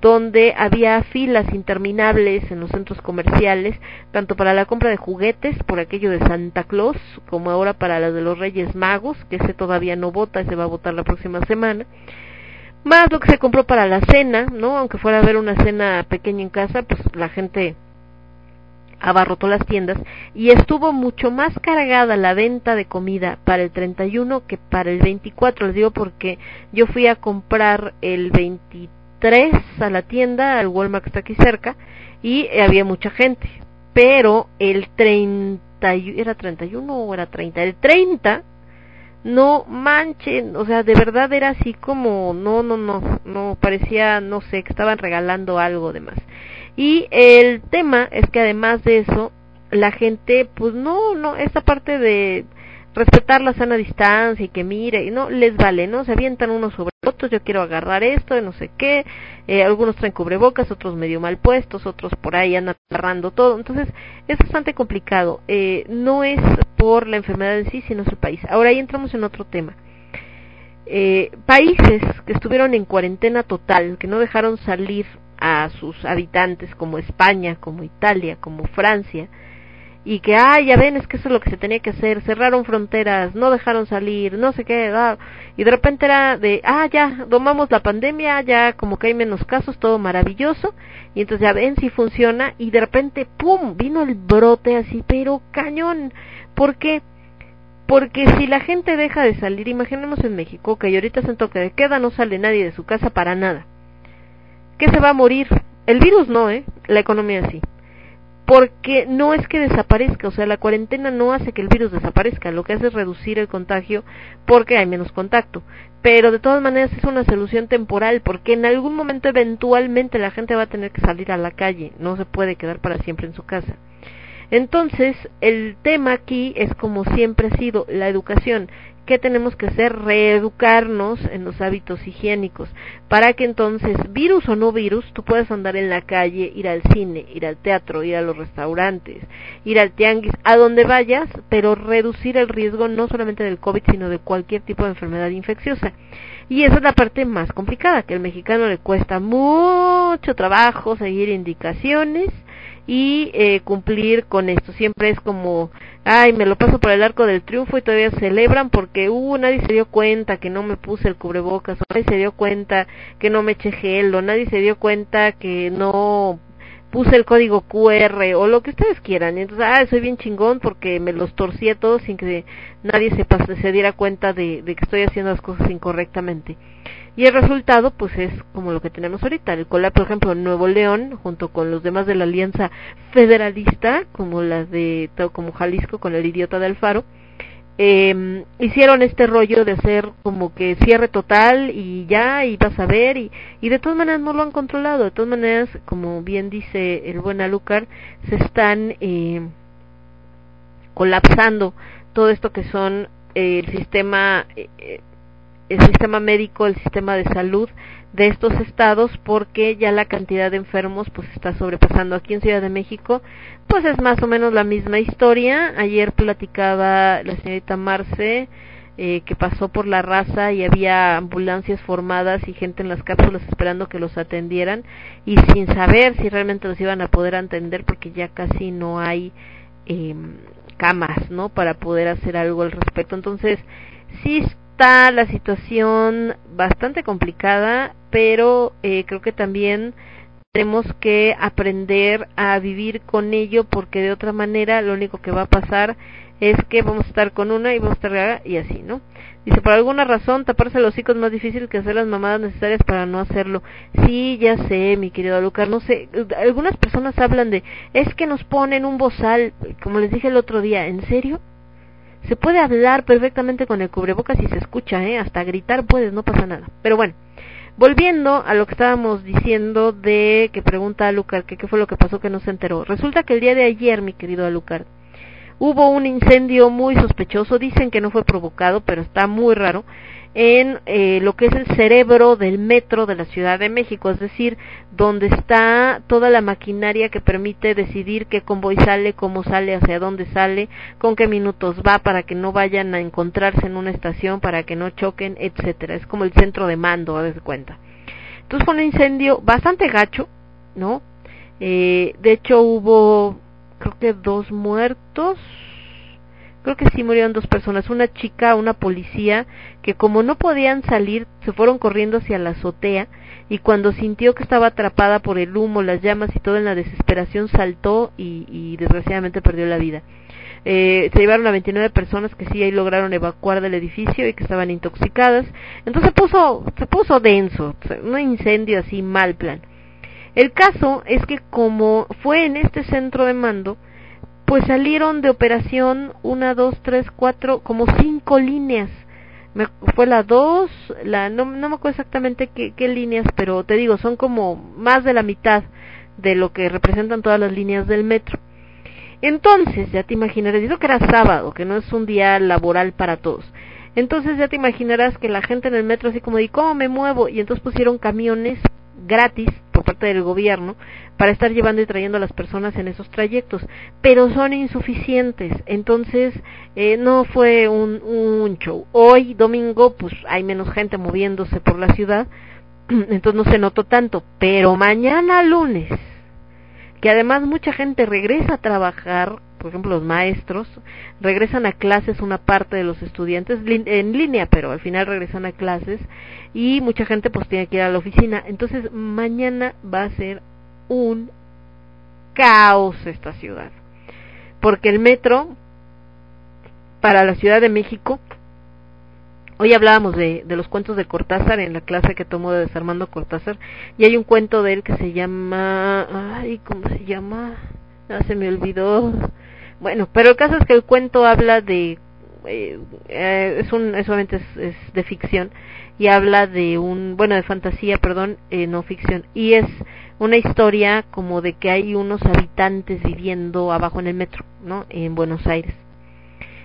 donde había filas interminables en los centros comerciales, tanto para la compra de juguetes, por aquello de Santa Claus, como ahora para las de los Reyes Magos, que ese todavía no vota, ese va a votar la próxima semana, más lo que se compró para la cena, ¿no? Aunque fuera a ver una cena pequeña en casa, pues la gente abarrotó las tiendas y estuvo mucho más cargada la venta de comida para el 31 que para el 24, les digo porque yo fui a comprar el 23 tres a la tienda, al Walmart que está aquí cerca, y había mucha gente. Pero el 30, ¿era 31 o era 30? El 30, no manchen, o sea, de verdad era así como, no, no, no, no, parecía, no sé, que estaban regalando algo de más. Y el tema es que además de eso, la gente, pues no, no, esta parte de respetar la sana distancia y que mire, y no les vale, ¿no? Se avientan unos sobre otros, yo quiero agarrar esto, no sé qué, eh, algunos traen cubrebocas, otros medio mal puestos, otros por ahí andan agarrando todo, entonces es bastante complicado, eh, no es por la enfermedad en sí, sino su país. Ahora ahí entramos en otro tema. Eh, países que estuvieron en cuarentena total, que no dejaron salir a sus habitantes como España, como Italia, como Francia, y que, ah, ya ven, es que eso es lo que se tenía que hacer, cerraron fronteras, no dejaron salir, no sé qué, y de repente era de, ah, ya, domamos la pandemia, ya como que hay menos casos, todo maravilloso, y entonces ya ven si funciona, y de repente, ¡pum!, vino el brote así, pero cañón, ¿por qué? Porque si la gente deja de salir, imaginemos en México, que ahorita se en toque de queda, no sale nadie de su casa para nada, ¿qué se va a morir? El virus no, ¿eh? La economía sí porque no es que desaparezca, o sea, la cuarentena no hace que el virus desaparezca, lo que hace es reducir el contagio porque hay menos contacto. Pero de todas maneras es una solución temporal porque en algún momento eventualmente la gente va a tener que salir a la calle, no se puede quedar para siempre en su casa. Entonces, el tema aquí es como siempre ha sido la educación. ¿Qué tenemos que hacer? Reeducarnos en los hábitos higiénicos para que entonces, virus o no virus, tú puedas andar en la calle, ir al cine, ir al teatro, ir a los restaurantes, ir al tianguis, a donde vayas, pero reducir el riesgo no solamente del COVID, sino de cualquier tipo de enfermedad infecciosa. Y esa es la parte más complicada, que al mexicano le cuesta mucho trabajo seguir indicaciones y eh, cumplir con esto. Siempre es como, ay, me lo paso por el arco del triunfo y todavía celebran porque, uh, nadie se dio cuenta que no me puse el cubrebocas, o nadie se dio cuenta que no me eché gel, o nadie se dio cuenta que no puse el código QR o lo que ustedes quieran. Entonces, ah, soy bien chingón porque me los torcí a todos sin que nadie se, se diera cuenta de que estoy haciendo las cosas incorrectamente. Y el resultado, pues es como lo que tenemos ahorita. El colapso, por ejemplo, Nuevo León, junto con los demás de la Alianza Federalista, como las de, como Jalisco con el idiota de Alfaro, eh, hicieron este rollo de hacer como que cierre total y ya, y vas a ver, y, y de todas maneras no lo han controlado. De todas maneras, como bien dice el buen Alucar, se están eh, colapsando todo esto que son eh, el sistema eh, el sistema médico, el sistema de salud de estos estados porque ya la cantidad de enfermos pues está sobrepasando aquí en Ciudad de México pues es más o menos la misma historia. Ayer platicaba la señorita Marce eh, que pasó por la raza y había ambulancias formadas y gente en las cápsulas esperando que los atendieran y sin saber si realmente los iban a poder atender porque ya casi no hay eh, camas no para poder hacer algo al respecto. Entonces sí está la situación bastante complicada, pero eh, creo que también tenemos que aprender a vivir con ello porque de otra manera lo único que va a pasar es que vamos a estar con una y vamos a estar y así, ¿no? Dice, por alguna razón, taparse los hocico es más difícil que hacer las mamadas necesarias para no hacerlo. Sí, ya sé, mi querido Lucar, no sé, algunas personas hablan de, es que nos ponen un bozal, como les dije el otro día, ¿en serio? Se puede hablar perfectamente con el cubrebocas y se escucha, ¿eh? Hasta gritar puedes, no pasa nada. Pero bueno, volviendo a lo que estábamos diciendo de que pregunta a Lucar qué fue lo que pasó que no se enteró. Resulta que el día de ayer, mi querido Alucard, hubo un incendio muy sospechoso, dicen que no fue provocado, pero está muy raro, en eh, lo que es el cerebro del metro de la Ciudad de México, es decir, donde está toda la maquinaria que permite decidir qué convoy sale, cómo sale, hacia dónde sale, con qué minutos va para que no vayan a encontrarse en una estación, para que no choquen, etcétera. Es como el centro de mando, a veces cuenta. Entonces fue un incendio bastante gacho, ¿no? Eh, de hecho hubo creo que dos muertos, creo que sí murieron dos personas, una chica, una policía, que como no podían salir, se fueron corriendo hacia la azotea y cuando sintió que estaba atrapada por el humo, las llamas y todo en la desesperación saltó y, y desgraciadamente perdió la vida. Eh, se llevaron a 29 personas que sí ahí lograron evacuar del edificio y que estaban intoxicadas. Entonces se puso, se puso denso, un incendio así mal plan. El caso es que como fue en este centro de mando, pues salieron de operación una, dos, tres, cuatro, como cinco líneas. Me, fue la dos, la, no, no me acuerdo exactamente qué, líneas, pero te digo, son como más de la mitad de lo que representan todas las líneas del metro. Entonces, ya te imaginarás, digo que era sábado, que no es un día laboral para todos. Entonces ya te imaginarás que la gente en el metro así como de, ¿cómo me muevo? Y entonces pusieron camiones gratis por parte del gobierno para estar llevando y trayendo a las personas en esos trayectos, pero son insuficientes, entonces eh, no fue un, un show. Hoy, domingo, pues hay menos gente moviéndose por la ciudad, entonces no se notó tanto, pero mañana lunes, que además mucha gente regresa a trabajar, por ejemplo los maestros, regresan a clases una parte de los estudiantes en línea, pero al final regresan a clases y mucha gente pues tiene que ir a la oficina. Entonces mañana va a ser un caos esta ciudad. Porque el metro para la Ciudad de México, hoy hablábamos de, de los cuentos de Cortázar en la clase que tomó de Desarmando Cortázar, y hay un cuento de él que se llama, ay, ¿cómo se llama? Ah, se me olvidó. Bueno, pero el caso es que el cuento habla de eh, eh, es un es, es, de ficción y habla de un bueno de fantasía perdón eh, no ficción y es una historia como de que hay unos habitantes viviendo abajo en el metro no en Buenos Aires.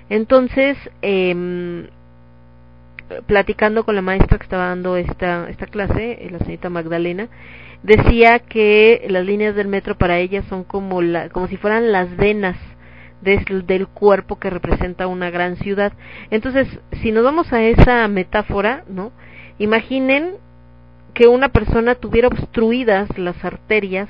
Entonces eh, platicando con la maestra que estaba dando esta esta clase la señorita Magdalena decía que las líneas del metro para ella son como la como si fueran las venas del cuerpo que representa una gran ciudad. Entonces, si nos vamos a esa metáfora, ¿no? Imaginen que una persona tuviera obstruidas las arterias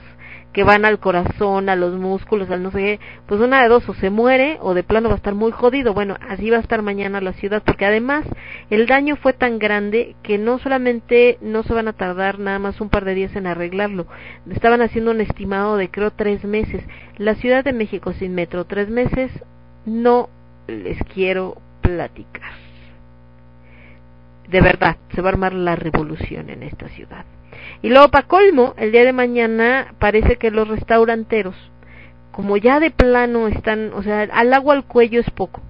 que van al corazón, a los músculos, al no sé qué, pues una de dos, o se muere o de plano va a estar muy jodido. Bueno, así va a estar mañana la ciudad, porque además el daño fue tan grande que no solamente no se van a tardar nada más un par de días en arreglarlo, estaban haciendo un estimado de creo tres meses. La Ciudad de México sin metro, tres meses, no les quiero platicar. De verdad, se va a armar la revolución en esta ciudad. Y luego, para colmo, el día de mañana parece que los restauranteros, como ya de plano están, o sea, al agua al cuello es poco.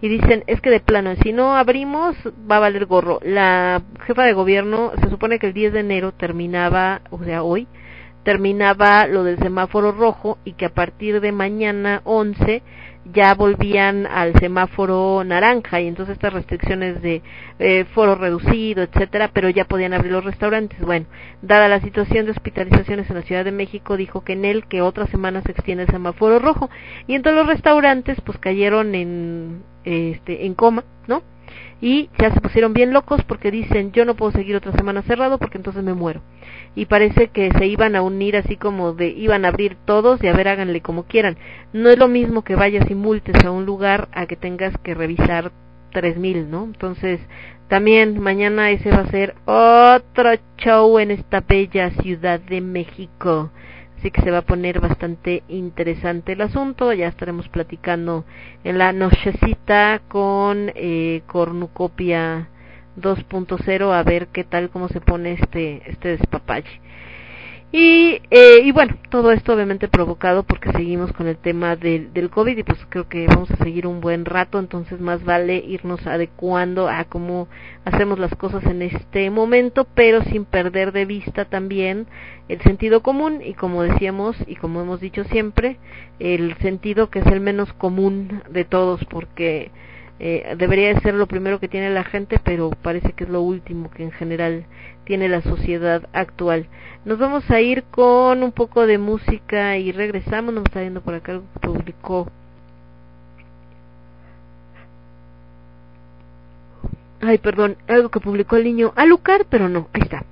Y dicen, es que de plano, si no abrimos, va a valer gorro. La jefa de gobierno, se supone que el 10 de enero terminaba, o sea, hoy, terminaba lo del semáforo rojo y que a partir de mañana 11 ya volvían al semáforo naranja y entonces estas restricciones de eh, foro reducido, etcétera, pero ya podían abrir los restaurantes. Bueno, dada la situación de hospitalizaciones en la Ciudad de México, dijo que en él que otra semana se extiende el semáforo rojo y entonces los restaurantes pues cayeron en este en coma, ¿no? Y ya se pusieron bien locos porque dicen, yo no puedo seguir otra semana cerrado porque entonces me muero y parece que se iban a unir así como de iban a abrir todos y a ver háganle como quieran. No es lo mismo que vayas y multes a un lugar a que tengas que revisar 3000, ¿no? Entonces, también mañana ese va a ser otro show en esta bella ciudad de México. Así que se va a poner bastante interesante el asunto. Ya estaremos platicando en la nochecita con eh, Cornucopia 2.0 a ver qué tal, cómo se pone este, este despapalle. Y, eh, y bueno, todo esto obviamente provocado porque seguimos con el tema del, del COVID y pues creo que vamos a seguir un buen rato, entonces más vale irnos adecuando a cómo hacemos las cosas en este momento, pero sin perder de vista también el sentido común y como decíamos y como hemos dicho siempre, el sentido que es el menos común de todos porque eh, debería de ser lo primero que tiene la gente, pero parece que es lo último que en general tiene la sociedad actual. Nos vamos a ir con un poco de música y regresamos. Nos está viendo por acá algo que publicó. Ay, perdón, algo que publicó el niño Alucard, pero no, ahí está.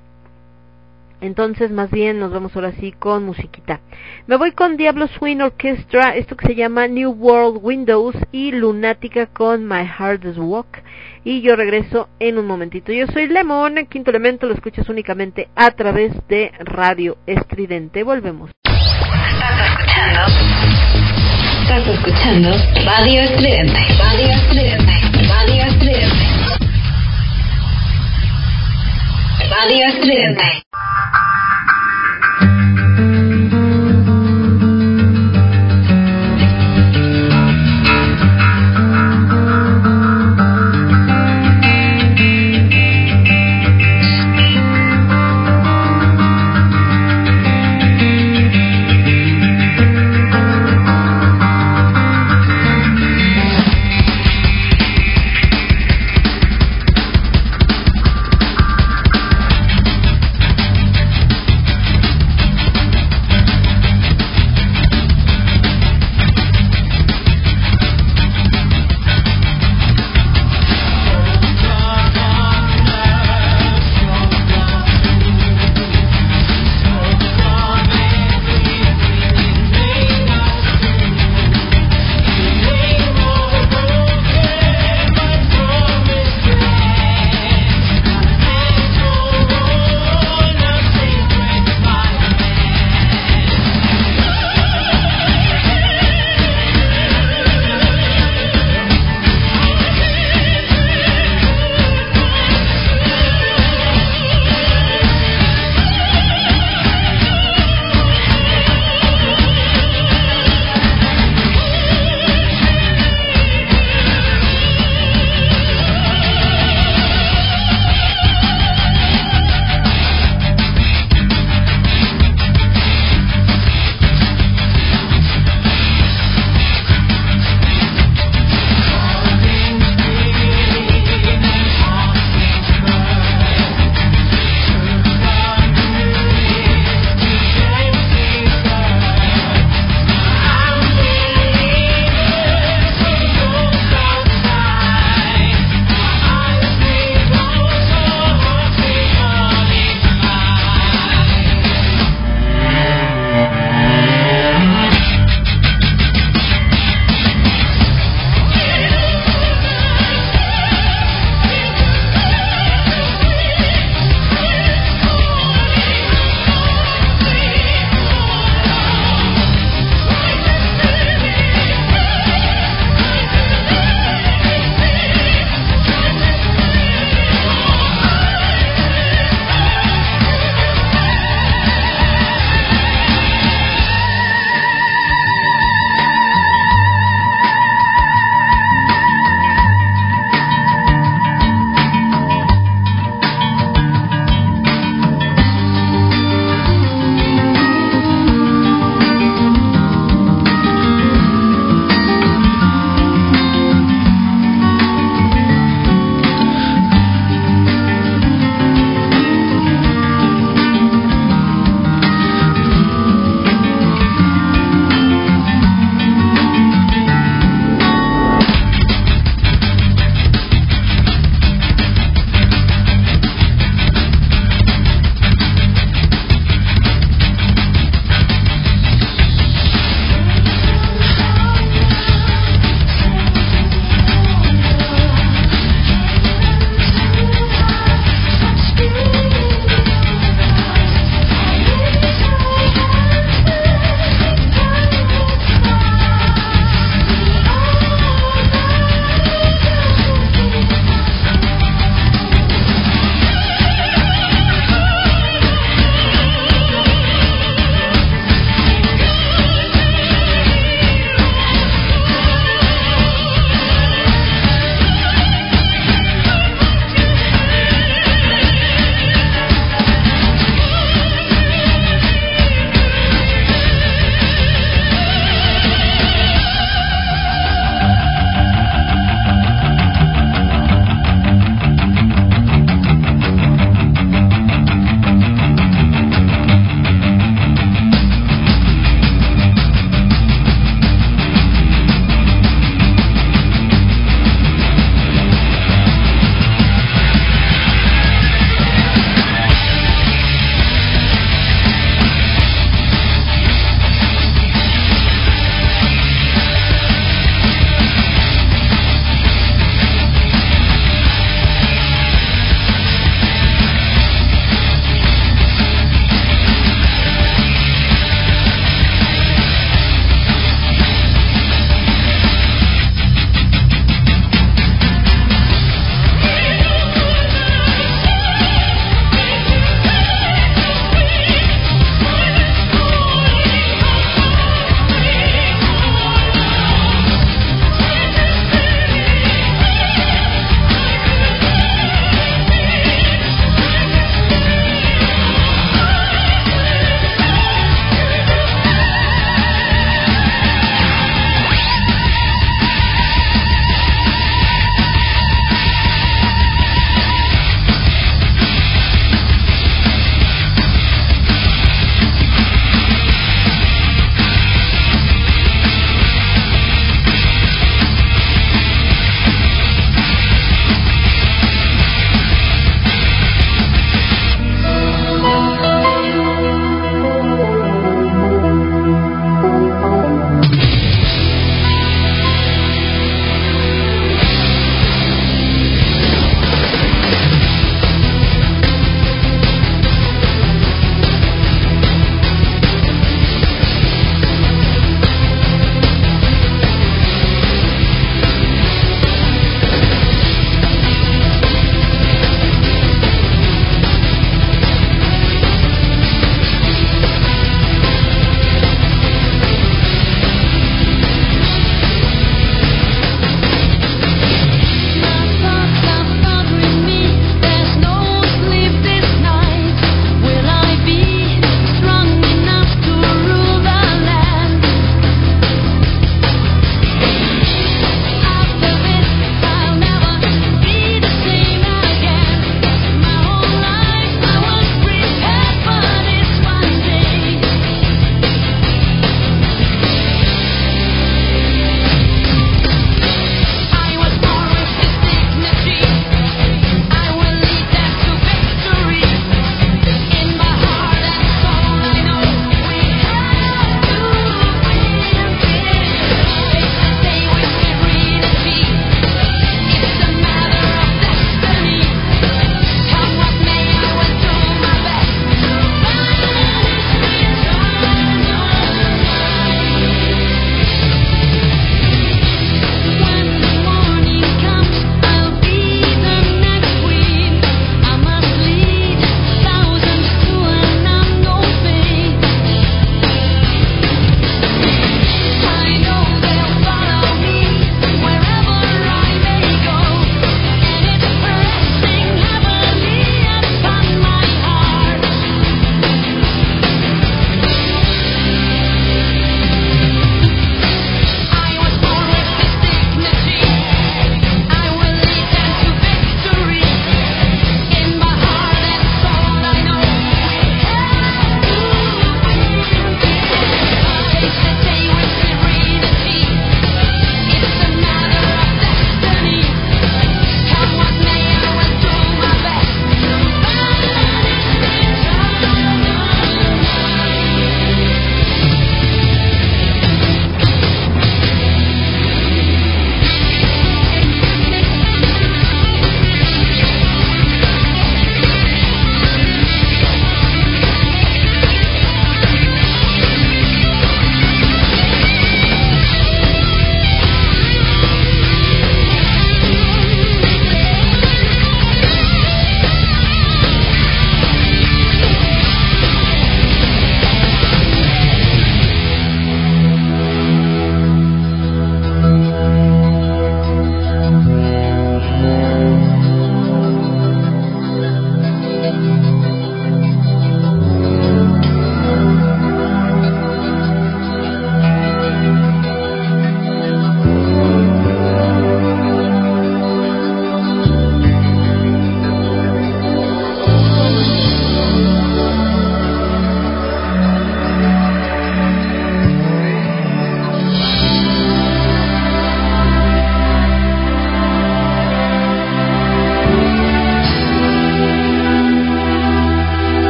Entonces, más bien, nos vamos ahora sí con musiquita. Me voy con Diablo Swing Orchestra, esto que se llama New World Windows y Lunática con My Hardest Walk. Y yo regreso en un momentito. Yo soy Lemon, quinto elemento, lo escuchas únicamente a través de Radio Estridente. Volvemos.
Estás escuchando. Estás escuchando Radio Estridente. Radio Estridente. Radio Estridente. Radio Estridente.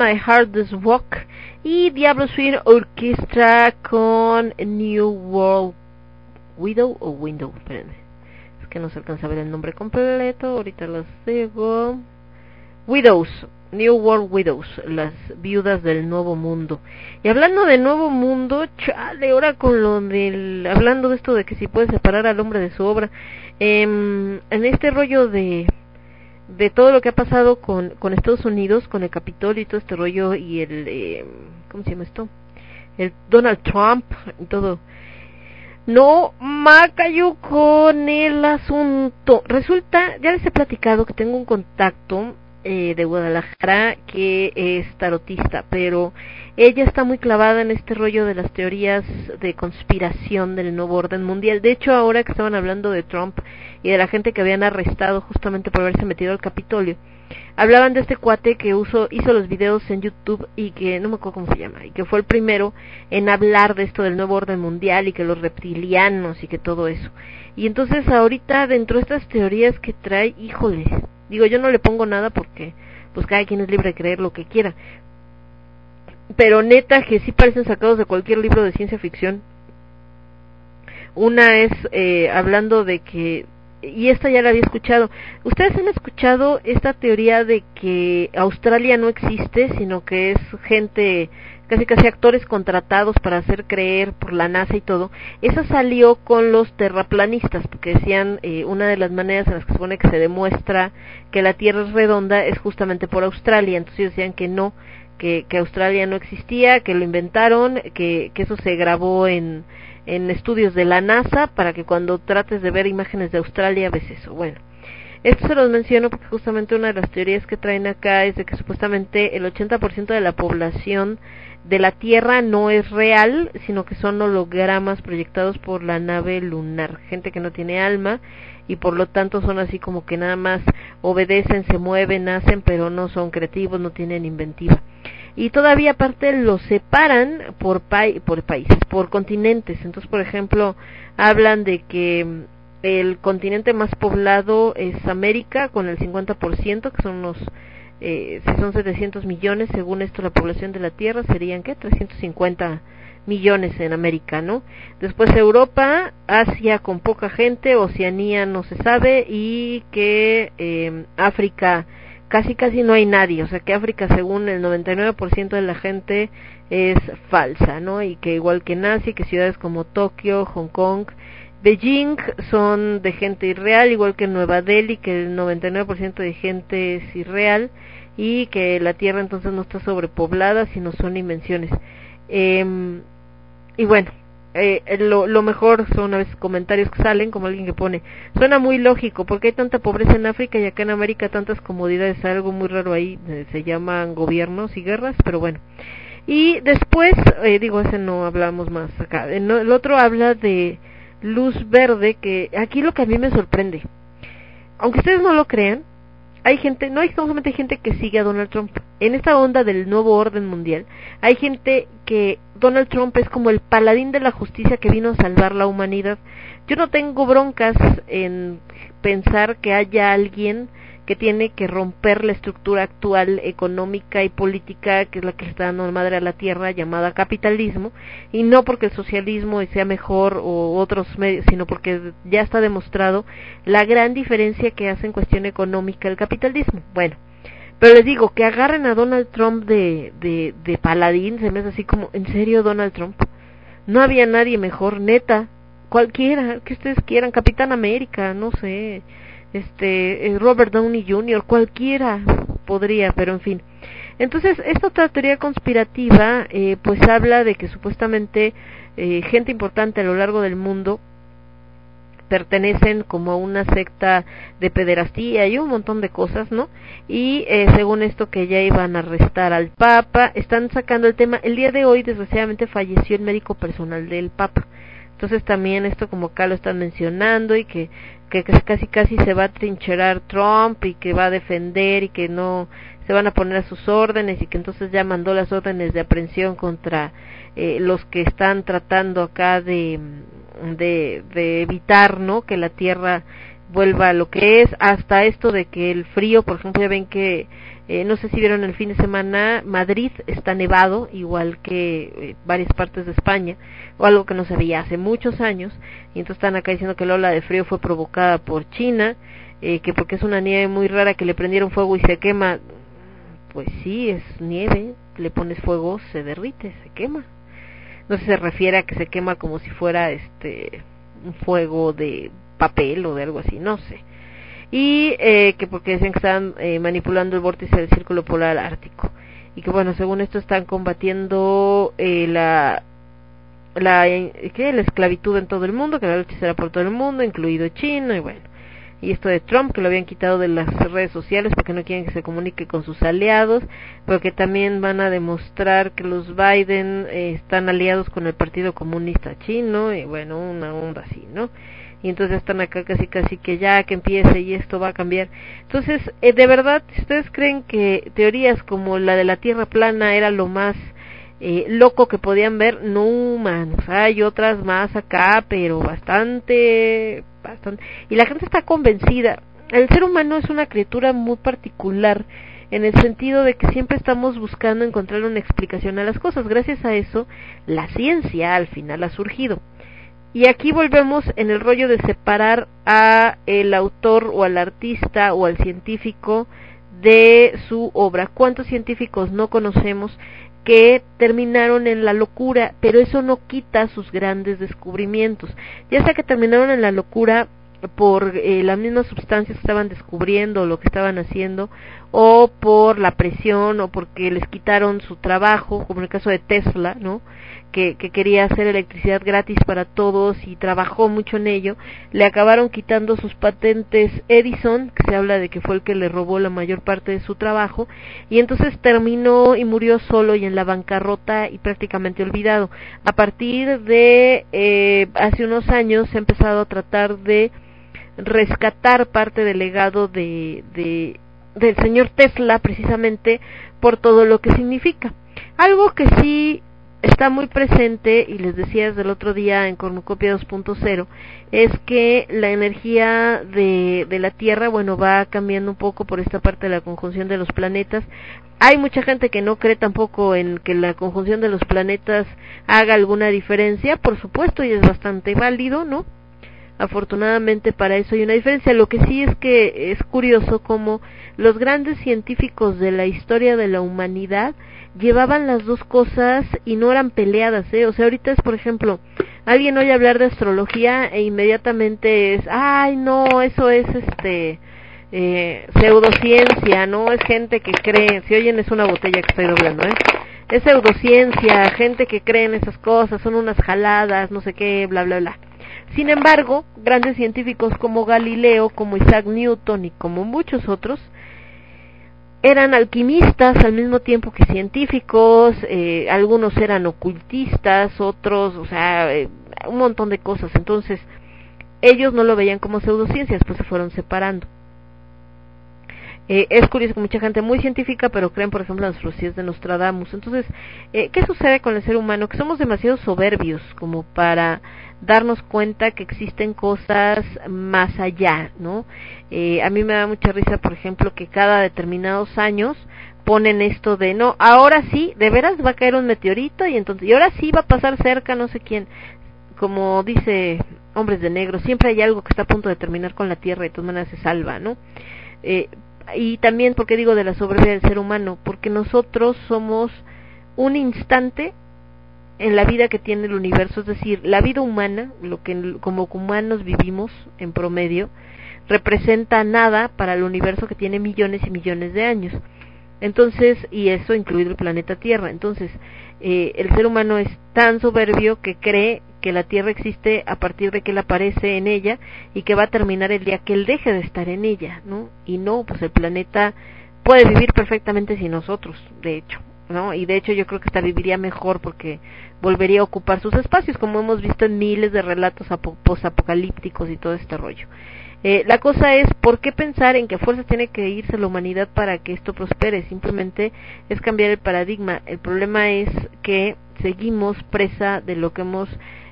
My Heart Does Walk y Diablo Swing Orchestra con New World Widow o Window, espérenme. Es que no se alcanza a ver el nombre completo, ahorita los digo. Widows, New World Widows, las viudas del nuevo mundo. Y hablando de nuevo mundo, chale, ahora con lo del, hablando de esto de que si puede separar al hombre de su obra, eh, en este rollo de, de todo lo que ha pasado con, con Estados Unidos, con el Capitolio y todo este rollo y el, eh, ¿cómo se llama esto? El Donald Trump y todo. No, Macayo con el asunto. Resulta, ya les he platicado que tengo un contacto eh, de Guadalajara que es tarotista, pero ella está muy clavada en este rollo de las teorías de conspiración del nuevo orden mundial. De hecho, ahora que estaban hablando de Trump y de la gente que habían arrestado justamente por haberse metido al Capitolio, hablaban de este cuate que hizo los videos en YouTube y que no me acuerdo cómo se llama, y que fue el primero en hablar de esto del nuevo orden mundial y que los reptilianos y que todo eso. Y entonces ahorita dentro de estas teorías que trae, híjole, Digo, yo no le pongo nada porque pues cada quien es libre de creer lo que quiera. Pero neta que sí parecen sacados de cualquier libro de ciencia ficción. Una es eh, hablando de que, y esta ya la había escuchado, ¿ustedes han escuchado esta teoría de que Australia no existe, sino que es gente casi casi actores contratados para hacer creer por la NASA y todo, esa salió con los terraplanistas, porque decían eh, una de las maneras en las que se supone que se demuestra que la Tierra es redonda es justamente por Australia, entonces decían que no, que, que Australia no existía, que lo inventaron, que, eso se grabó en, en estudios de la NASA para que cuando trates de ver imágenes de Australia ves eso. Bueno, esto se los menciono porque justamente una de las teorías que traen acá es de que supuestamente el 80% de la población de la Tierra no es real, sino que son hologramas proyectados por la nave lunar, gente que no tiene alma y por lo tanto son así como que nada más obedecen, se mueven, hacen, pero no son creativos, no tienen inventiva. Y todavía aparte los separan por, por países, por continentes. Entonces, por ejemplo, hablan de que el continente más poblado es América con el 50%, que son unos eh, son 700 millones, según esto la población de la Tierra serían ¿qué? 350 millones en América, ¿no? Después Europa, Asia con poca gente, Oceanía no se sabe y que eh, África casi casi no hay nadie, o sea que África según el 99% de la gente es falsa, ¿no? Y que igual que Nazi, que ciudades como Tokio, Hong Kong, Beijing son de gente irreal, igual que Nueva Delhi, que el 99% de gente es irreal y que la Tierra entonces no está sobrepoblada, sino son invenciones. Eh, y bueno, eh, lo, lo, mejor son a veces comentarios que salen, como alguien que pone, suena muy lógico, porque hay tanta pobreza en África y acá en América tantas comodidades, algo muy raro ahí, eh, se llaman gobiernos y guerras, pero bueno. Y después, eh, digo, ese no hablamos más acá, el otro habla de luz verde que aquí lo que a mí me sorprende aunque ustedes no lo crean hay gente, no hay gente que sigue a Donald Trump. En esta onda del nuevo orden mundial, hay gente que Donald Trump es como el paladín de la justicia que vino a salvar la humanidad. Yo no tengo broncas en pensar que haya alguien que tiene que romper la estructura actual económica y política que es la que está dando madre a la tierra llamada capitalismo y no porque el socialismo sea mejor o otros medios sino porque ya está demostrado la gran diferencia que hace en cuestión económica el capitalismo. Bueno pero les digo que agarren a Donald Trump de, de, de paladín se me hace así como en serio Donald Trump no había nadie mejor neta cualquiera que ustedes quieran Capitán América no sé este eh, Robert Downey Jr., cualquiera podría, pero en fin. Entonces, esta otra teoría conspirativa, eh, pues habla de que supuestamente eh, gente importante a lo largo del mundo pertenecen como a una secta de pederastía y un montón de cosas, ¿no? Y eh, según esto que ya iban a arrestar al Papa, están sacando el tema. El día de hoy, desgraciadamente, falleció el médico personal del Papa Entonces también esto como acá lo están mencionando y que, que casi casi se va a trincherar Trump y que va a defender y que no se van a poner a sus órdenes y que entonces ya mandó las órdenes de aprehensión contra eh, los que están tratando acá de, de, de evitar no que la tierra vuelva a lo que es. Hasta esto de que el frío por ejemplo ya ven que eh, no sé si vieron el fin de semana, Madrid está nevado, igual que eh, varias partes de España, o algo que no se veía hace muchos años, y entonces están acá diciendo que la ola de frío fue provocada por China, eh, que porque es una nieve muy rara que le prendieron fuego y se quema, pues sí, es nieve, le pones fuego, se derrite, se quema. No se refiere a que se quema como si fuera este un fuego de papel o de algo así, no sé y eh, que porque decían que estaban eh, manipulando el vórtice del círculo polar ártico. Y que bueno según esto están combatiendo eh, la la ¿qué? la esclavitud en todo el mundo que la lucha será por todo el mundo incluido China y bueno. Y esto de Trump que lo habían quitado de las redes sociales porque no quieren que se comunique con sus aliados pero que también van a demostrar que los Biden eh, están aliados con el Partido Comunista Chino y bueno una onda así no y entonces están acá casi casi que ya que empiece y esto va a cambiar. Entonces, eh, de verdad, ustedes creen que teorías como la de la Tierra plana era lo más eh, loco que podían ver, no, manos, hay otras más acá, pero bastante, bastante. Y la gente está convencida. El ser humano es una criatura muy particular en el sentido de que siempre estamos buscando encontrar una explicación a las cosas. Gracias a eso, la ciencia al final ha surgido. Y aquí volvemos en el rollo de separar a el autor o al artista o al científico de su obra. ¿Cuántos científicos no conocemos que terminaron en la locura, pero eso no quita sus grandes descubrimientos? Ya sea que terminaron en la locura por eh, las mismas sustancias que estaban descubriendo, lo que estaban haciendo, o por la presión, o porque les quitaron su trabajo, como en el caso de Tesla, ¿no? que, quería hacer electricidad gratis para todos y trabajó mucho en ello, le acabaron quitando sus patentes Edison, que se habla de que fue el que le robó la mayor parte de su trabajo, y entonces terminó y murió solo y en la bancarrota y prácticamente olvidado. A partir de eh, hace unos años se ha empezado a tratar de rescatar parte del legado de, de del señor Tesla precisamente por todo lo que significa. Algo que sí está muy presente, y les decía desde el otro día en Cornucopia 2.0, es que la energía de, de la Tierra, bueno, va cambiando un poco por esta parte de la conjunción de los planetas. Hay mucha gente que no cree tampoco en que la conjunción de los planetas haga alguna diferencia, por supuesto, y es bastante válido, ¿no? Afortunadamente para eso hay una diferencia. Lo que sí es que es curioso como los grandes científicos de la historia de la humanidad llevaban las dos cosas y no eran peleadas, ¿eh? O sea, ahorita es, por ejemplo, alguien oye hablar de astrología e inmediatamente es, ay, no, eso es este eh, pseudociencia, no es gente que cree, si oyen es una botella que estoy doblando, ¿eh? Es pseudociencia, gente que cree en esas cosas, son unas jaladas, no sé qué, bla, bla, bla. Sin embargo, grandes científicos como Galileo, como Isaac Newton y como muchos otros, eran alquimistas al mismo tiempo que científicos, eh, algunos eran ocultistas, otros, o sea, eh, un montón de cosas. Entonces, ellos no lo veían como pseudociencias, pues se fueron separando. Eh, es curioso que mucha gente muy científica, pero creen, por ejemplo, en las profecías de Nostradamus. Entonces, eh, ¿qué sucede con el ser humano? Que somos demasiado soberbios como para darnos cuenta que existen cosas más allá, ¿no? Eh, a mí me da mucha risa, por ejemplo, que cada determinados años ponen esto de no, ahora sí, de veras va a caer un meteorito y entonces, y ahora sí va a pasar cerca no sé quién. Como dice Hombres de Negro, siempre hay algo que está a punto de terminar con la Tierra y de todas maneras se salva, ¿no? Eh, y también porque digo de la soberbia del ser humano, porque nosotros somos un instante en la vida que tiene el universo, es decir, la vida humana, lo que como humanos vivimos en promedio, representa nada para el universo que tiene millones y millones de años. Entonces, y eso incluido el planeta Tierra. Entonces, eh, el ser humano es tan soberbio que cree que la Tierra existe a partir de que él aparece en ella y que va a terminar el día que él deje de estar en ella, ¿no? Y no, pues el planeta puede vivir perfectamente sin nosotros, de hecho. ¿No? Y de hecho yo creo que hasta viviría mejor porque volvería a ocupar sus espacios, como hemos visto en miles de relatos posapocalípticos y todo este rollo. Eh, la cosa es, ¿por qué pensar en que fuerza tiene que irse la humanidad para que esto prospere? Simplemente es cambiar el paradigma. El problema es que seguimos presa de lo que hemos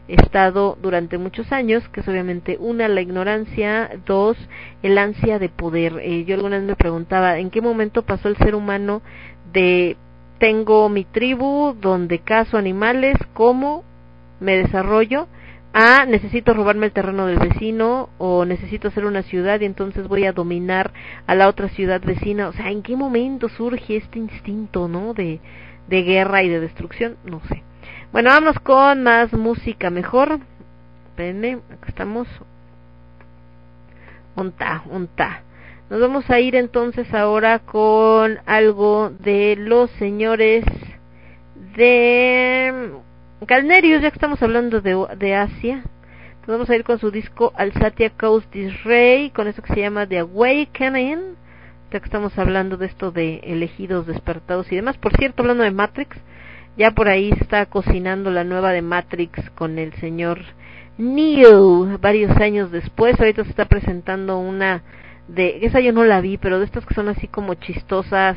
estado durante muchos años, que es obviamente una, la ignorancia, dos, el ansia de poder. Eh, yo alguna vez me preguntaba, ¿en qué momento pasó el ser humano de tengo mi tribu donde cazo animales, como me desarrollo, a necesito robarme el terreno del vecino o necesito hacer una ciudad y entonces voy a dominar a la otra ciudad vecina. O sea, ¿en qué momento surge este instinto, no? De, de guerra y de destrucción, no sé. Bueno, vamos con más música mejor. Espérenme, acá estamos. Onta, onta. Nos vamos a ir entonces ahora con algo de los señores de Galnerius, ya que estamos hablando de, de Asia. Nos vamos a ir con su disco Alsatia Coast Disray, con eso que se llama The Awakening. Ya que estamos hablando de esto de elegidos, despertados y demás. Por cierto, hablando de Matrix, ya por ahí está cocinando la nueva de Matrix con el señor Neo, varios años después. Ahorita se está presentando una de, esa yo no la vi, pero de estas que son así como chistosas,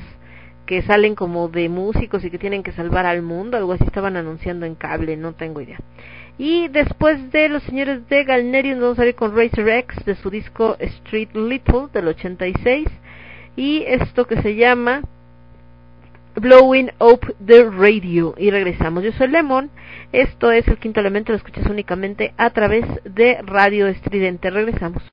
que salen como de músicos y que tienen que salvar al mundo, algo así estaban anunciando en cable, no tengo idea. Y después de los señores de Galnerius vamos a ir con Racer X de su disco Street Little del 86 y esto que se llama Blowing Up the Radio. Y regresamos. Yo soy Lemon. Esto es el quinto elemento. Lo escuchas únicamente a través de Radio Estridente. Regresamos.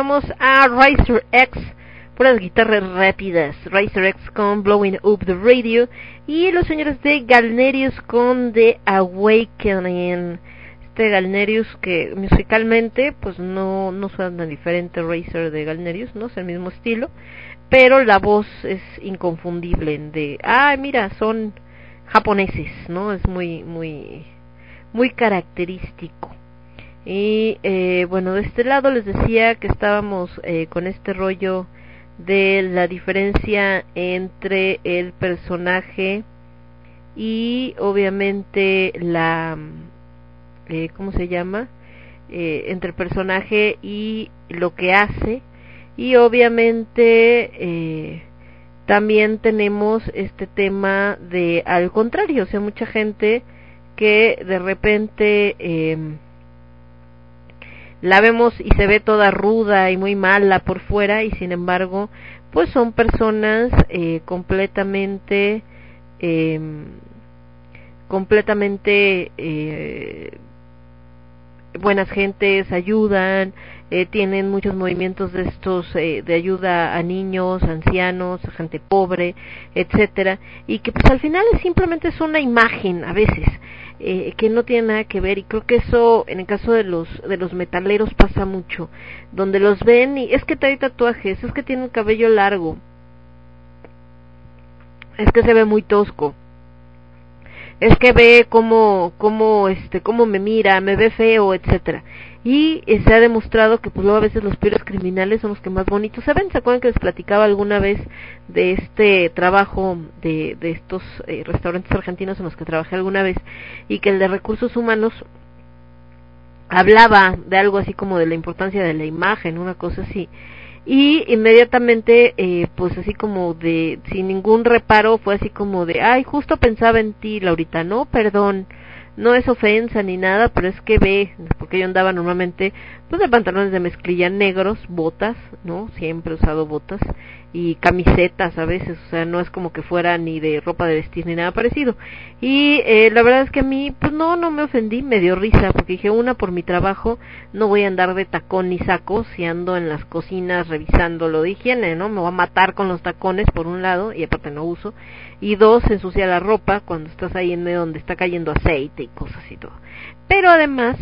Escuchamos a Riser X, puras guitarras rápidas. Riser X con Blowing Up the Radio y los señores de Galnerius con The Awakening. Este Galnerius que musicalmente pues no, no suena tan diferente Racer de Galnerius, no es el mismo estilo, pero la voz es inconfundible de, ah, mira, son japoneses, ¿no? Es muy, muy, muy característico. Y eh, bueno, de este lado les decía que estábamos eh, con este rollo de la diferencia entre el personaje y obviamente la eh, cómo se llama eh, entre el personaje y lo que hace. Y obviamente eh, también tenemos este tema de al contrario o sea mucha gente que de repente eh, la vemos y se ve toda ruda y muy mala por fuera y sin embargo pues son personas eh, completamente eh, completamente eh, buenas gentes ayudan eh, tienen muchos movimientos de estos eh, de ayuda a niños ancianos gente pobre etcétera y que pues al final simplemente es una imagen a veces eh, que no tiene nada que ver y creo que eso en el caso de los de los metaleros pasa mucho donde los ven y es que trae tatuajes es que tiene el cabello largo es que se ve muy tosco es que ve cómo cómo este cómo me mira me ve feo etcétera y eh, se ha demostrado que pues luego a veces los peores criminales son los que más bonitos se ven. Se acuerdan que les platicaba alguna vez de este trabajo de, de estos eh, restaurantes argentinos en los que trabajé alguna vez y que el de recursos humanos hablaba de algo así como de la importancia de la imagen una cosa así. Y inmediatamente eh, pues así como de sin ningún reparo fue así como de ay justo pensaba en ti Laurita no perdón no es ofensa ni nada pero es que ve porque yo andaba normalmente pues de pantalones de mezclilla negros botas no siempre he usado botas y camisetas a veces, o sea, no es como que fuera ni de ropa de vestir ni nada parecido. Y eh, la verdad es que a mí, pues no, no me ofendí, me dio risa, porque dije, una, por mi trabajo, no voy a andar de tacón ni saco si ando en las cocinas revisando lo de higiene, ¿no? Me voy a matar con los tacones, por un lado, y aparte no uso. Y dos, ensucia la ropa cuando estás ahí en donde está cayendo aceite y cosas y todo. Pero además,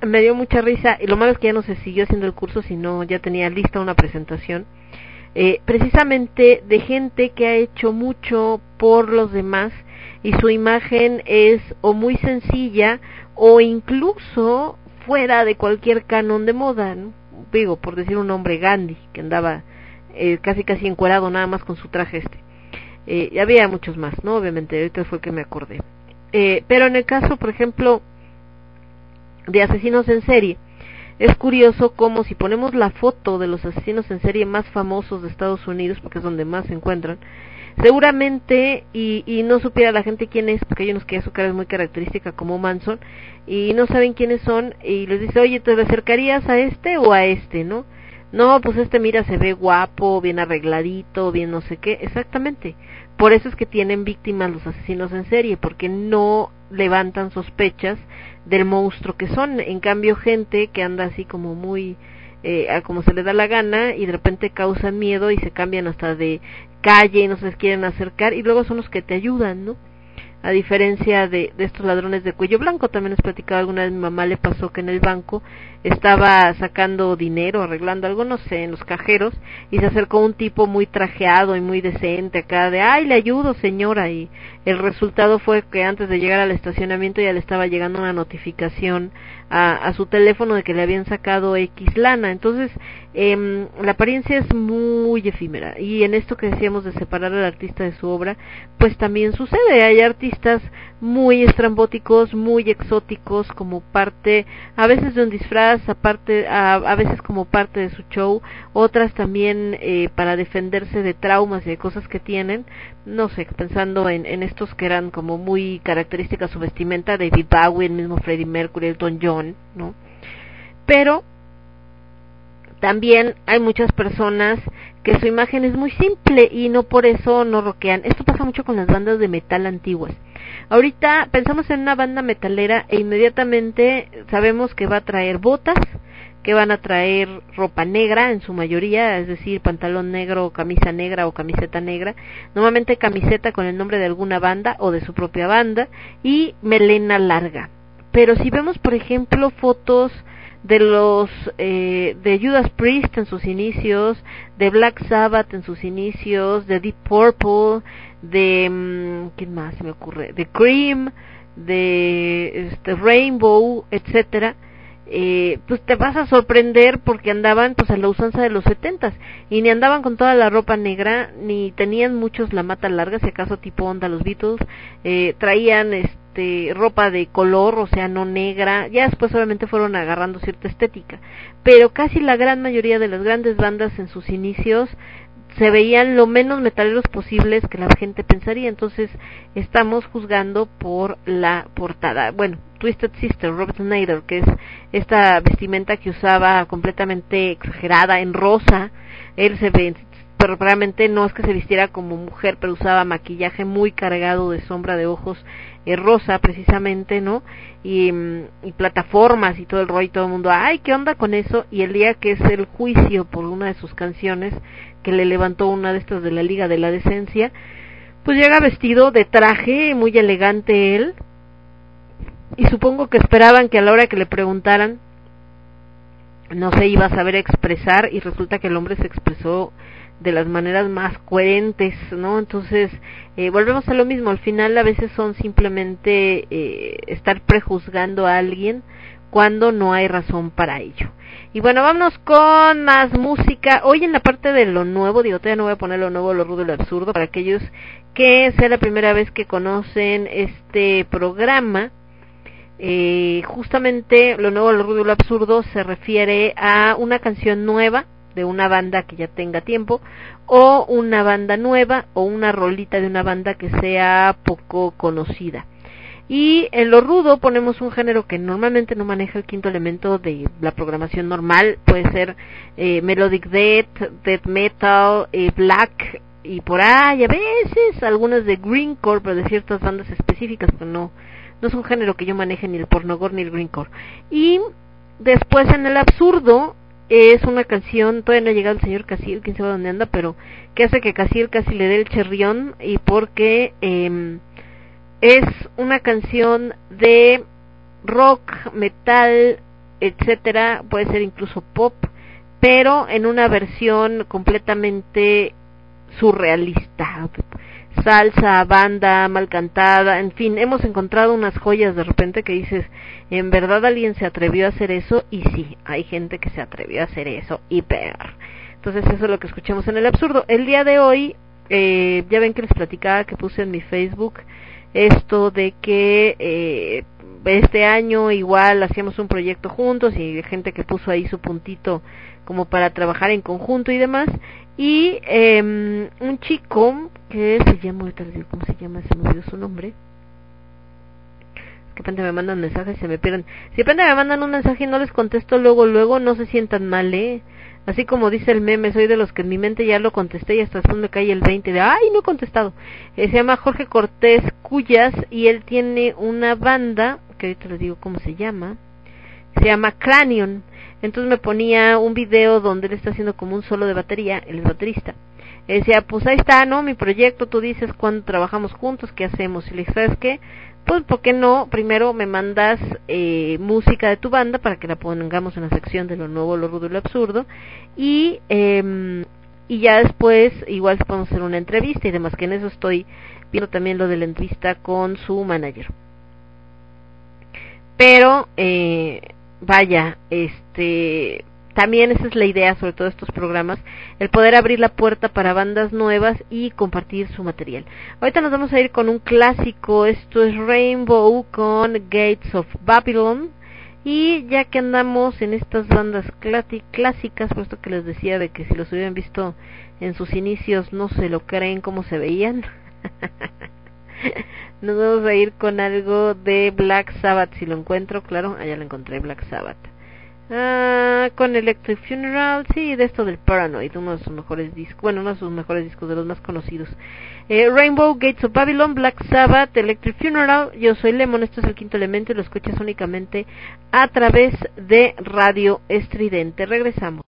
me dio mucha risa, y lo malo es que ya no se siguió haciendo el curso, sino ya tenía lista una presentación eh, precisamente de gente que ha hecho mucho por los demás y su imagen es o muy sencilla o incluso fuera de cualquier canon de moda, digo, por decir un nombre, Gandhi, que andaba eh, casi casi encuerado nada más con su traje este. Eh, había muchos más, ¿no? Obviamente, ahorita fue que me acordé. Eh, pero en el caso, por ejemplo, de asesinos en serie, es curioso como si ponemos la foto de los asesinos en serie más famosos de Estados Unidos, porque es donde más se encuentran, seguramente, y, y no supiera la gente quién es, porque hay unos que su cara es muy característica como Manson, y no saben quiénes son, y les dice, oye, ¿te acercarías a este o a este, no? No, pues este mira, se ve guapo, bien arregladito, bien no sé qué, exactamente. Por eso es que tienen víctimas los asesinos en serie, porque no levantan sospechas del monstruo que son. En cambio, gente que anda así como muy eh, a como se le da la gana y de repente causan miedo y se cambian hasta de calle y no se les quieren acercar y luego son los que te ayudan, ¿no? A diferencia de, de, estos ladrones de cuello blanco. También les platicaba alguna vez, mi mamá le pasó que en el banco estaba sacando dinero, arreglando algo, no sé, en los cajeros, y se acercó un tipo muy trajeado y muy decente acá de, ay, le ayudo señora, y el resultado fue que antes de llegar al estacionamiento ya le estaba llegando una notificación a, a su teléfono de que le habían sacado X lana. Entonces, eh, la apariencia es muy efímera y en esto que decíamos de separar al artista de su obra, pues también sucede. Hay artistas muy estrambóticos, muy exóticos como parte, a veces de un disfraz, aparte, a, a veces como parte de su show, otras también eh, para defenderse de traumas y de cosas que tienen, no sé, pensando en, en estos que eran como muy características su vestimenta, David Bowie, el mismo Freddie Mercury, Elton John, ¿no? Pero también hay muchas personas que su imagen es muy simple y no por eso no roquean. Esto pasa mucho con las bandas de metal antiguas. Ahorita pensamos en una banda metalera e inmediatamente sabemos que va a traer botas, que van a traer ropa negra en su mayoría, es decir, pantalón negro, camisa negra o camiseta negra, normalmente camiseta con el nombre de alguna banda o de su propia banda y melena larga. Pero si vemos, por ejemplo, fotos de los eh, de Judas Priest en sus inicios, de Black Sabbath en sus inicios, de Deep Purple, de mm, ¿quién más se me ocurre? De Cream, de este Rainbow, etcétera eh, pues te vas a sorprender porque andaban pues a la usanza de los setentas y ni andaban con toda la ropa negra ni tenían muchos la mata larga si acaso tipo onda los Beatles eh, traían este ropa de color o sea no negra ya después obviamente fueron agarrando cierta estética pero casi la gran mayoría de las grandes bandas en sus inicios se veían lo menos metaleros posibles que la gente pensaría. Entonces, estamos juzgando por la portada. Bueno, Twisted Sister, Robert Snyder, que es esta vestimenta que usaba completamente exagerada en rosa. Él se ve, pero realmente no es que se vistiera como mujer, pero usaba maquillaje muy cargado de sombra de ojos eh, rosa precisamente, ¿no? Y, mm, y, plataformas y todo el rollo y todo el mundo, ay, ¿qué onda con eso? Y el día que es el juicio por una de sus canciones, que le levantó una de estas de la Liga de la Decencia, pues llega vestido de traje, muy elegante él, y supongo que esperaban que a la hora que le preguntaran no se iba a saber expresar y resulta que el hombre se expresó de las maneras más coherentes, ¿no? Entonces, eh, volvemos a lo mismo, al final a veces son simplemente eh, estar prejuzgando a alguien cuando no hay razón para ello. Y bueno, vámonos con más música. Hoy en la parte de lo nuevo, digo, todavía no voy a poner lo nuevo, lo rudo y lo absurdo para aquellos que sea la primera vez que conocen este programa. Eh, justamente lo nuevo, lo rudo y lo absurdo se refiere a una canción nueva de una banda que ya tenga tiempo o una banda nueva o una rolita de una banda que sea poco conocida. Y en lo rudo ponemos un género que normalmente no maneja el quinto elemento de la programación normal, puede ser eh, melodic death, death metal, eh, black y por ahí a veces algunas de greencore, pero de ciertas bandas específicas, porque no no es un género que yo maneje ni el pornogore ni el greencore. Y después en el absurdo es una canción, todavía no ha llegado el señor Casil, quién sabe dónde anda, pero que hace que Casil casi le dé el cherrión y porque eh, es una canción de rock, metal, etcétera, puede ser incluso pop, pero en una versión completamente surrealista. Salsa, banda, mal cantada, en fin, hemos encontrado unas joyas de repente que dices, ¿en verdad alguien se atrevió a hacer eso? Y sí, hay gente que se atrevió a hacer eso y peor. Entonces eso es lo que escuchamos en el absurdo. El día de hoy, eh, ya ven que les platicaba que puse en mi Facebook esto de que eh, este año igual hacíamos un proyecto juntos y gente que puso ahí su puntito como para trabajar en conjunto y demás y eh, un chico que se llama cómo se llama se me olvidó su nombre de repente me mandan mensajes se me pierden si de repente me mandan un mensaje y no les contesto luego luego no se sientan mal eh Así como dice el meme, soy de los que en mi mente ya lo contesté y hasta después me cae el 20 de, ay, no he contestado. Eh, se llama Jorge Cortés Cuyas y él tiene una banda, que ahorita les digo cómo se llama, se llama Cranion. Entonces me ponía un video donde él está haciendo como un solo de batería, él es baterista. Y decía, pues ahí está, ¿no? Mi proyecto, tú dices cuando trabajamos juntos, ¿qué hacemos? Y le dije, ¿sabes qué? pues ¿por qué no? Primero me mandas eh, música de tu banda para que la pongamos en la sección de lo nuevo, lo rudo y lo absurdo y eh, y ya después igual podemos hacer una entrevista y demás que en eso estoy viendo también lo de la entrevista con su manager pero eh, vaya este también esa es la idea sobre todo estos programas, el poder abrir la puerta para bandas nuevas y compartir su material. Ahorita nos vamos a ir con un clásico, esto es Rainbow con Gates of Babylon. Y ya que andamos en estas bandas clásicas, puesto que les decía de que si los hubieran visto en sus inicios no se lo creen como se veían. Nos vamos a ir con algo de Black Sabbath, si lo encuentro, claro, allá lo encontré, Black Sabbath. Ah, con Electric Funeral, sí, de esto del Paranoid, uno de sus mejores discos, bueno, uno de sus mejores discos, de los más conocidos. Eh, Rainbow, Gates of Babylon, Black Sabbath, Electric Funeral, yo soy Lemon, esto es el quinto elemento y lo escuchas únicamente a través de Radio Estridente. Regresamos.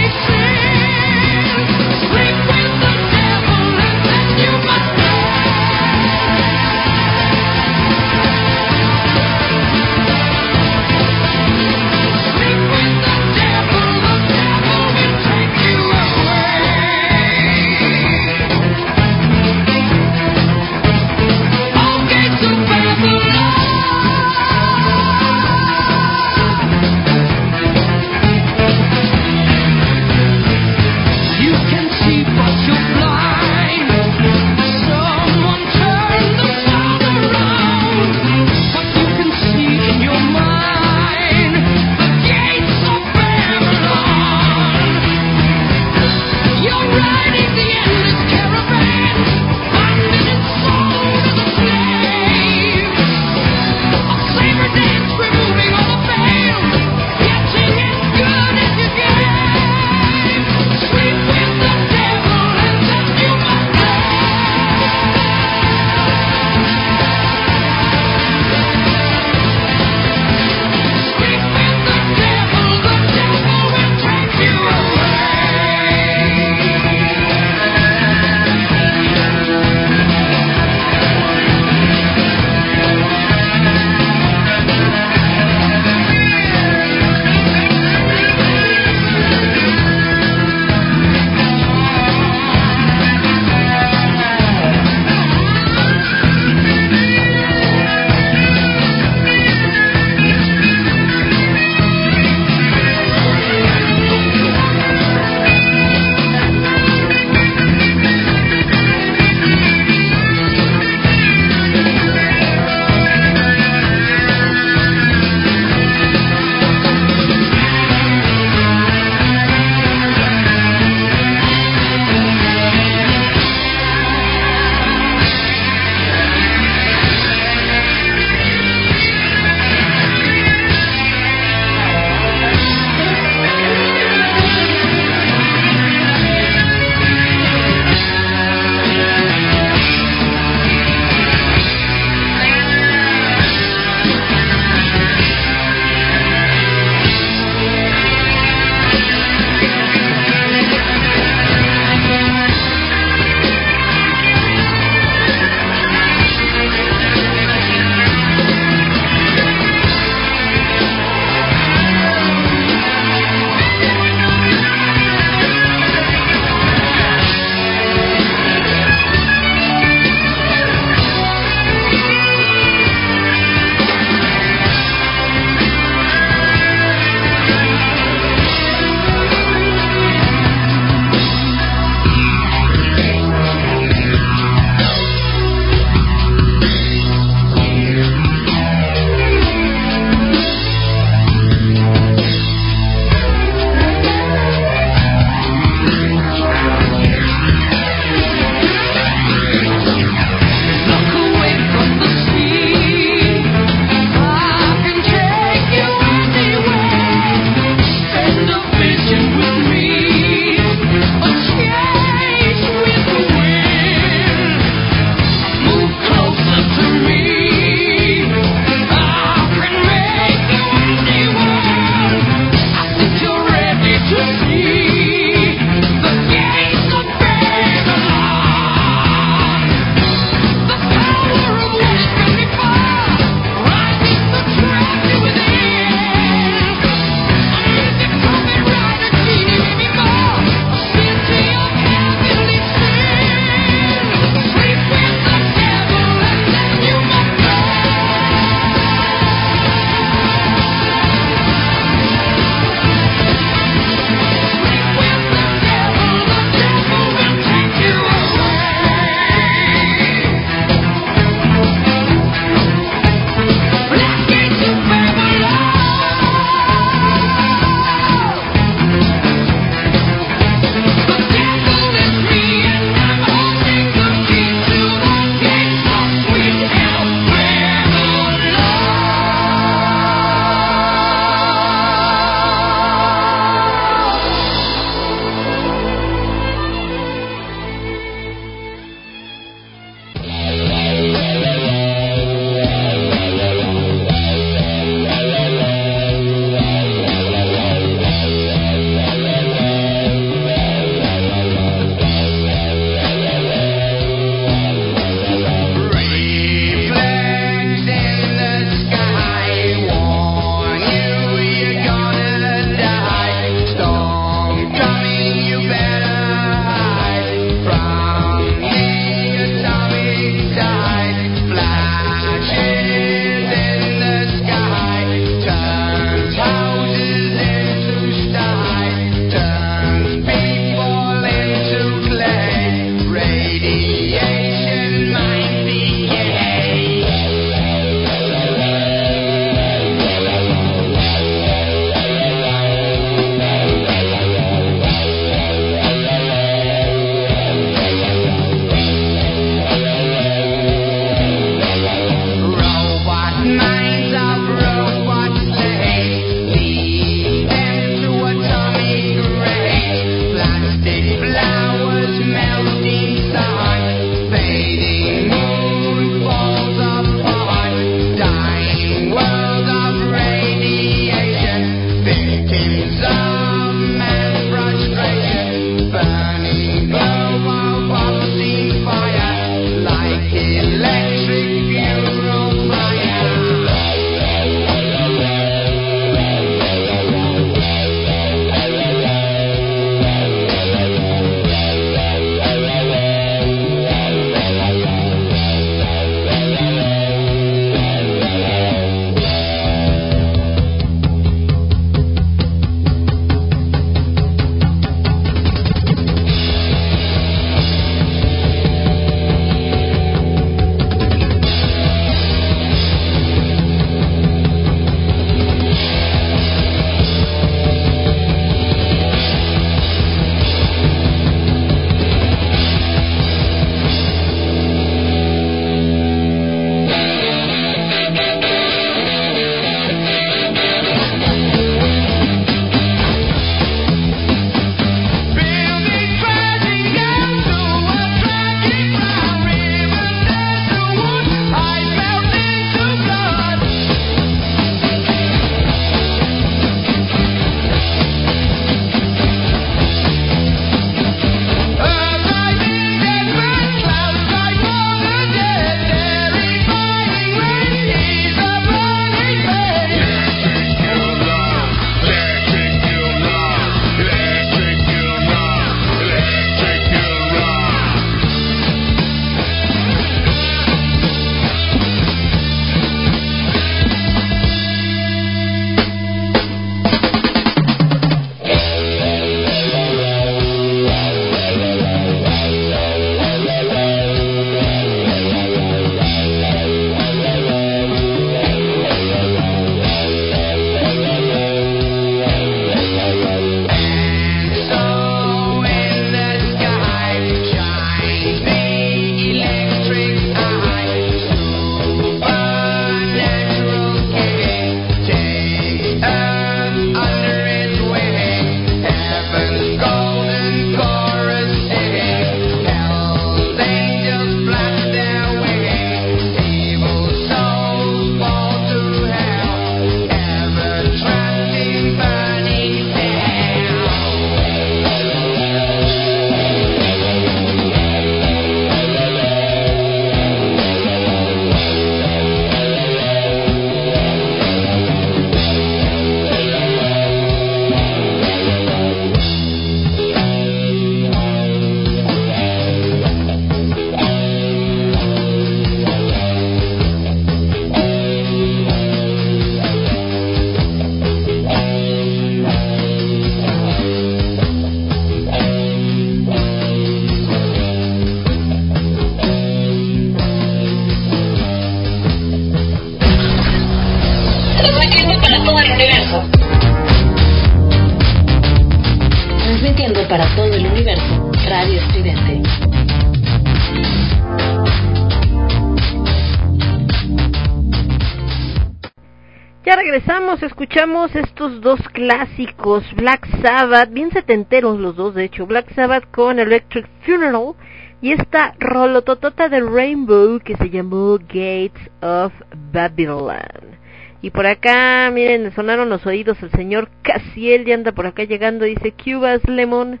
Estos dos clásicos, Black Sabbath, bien setenteros los dos de hecho, Black Sabbath con Electric Funeral y esta rolototota de Rainbow que se llamó Gates of Babylon. Y por acá, miren, sonaron los oídos el señor Casiel, ya anda por acá llegando, dice Cubas Lemon.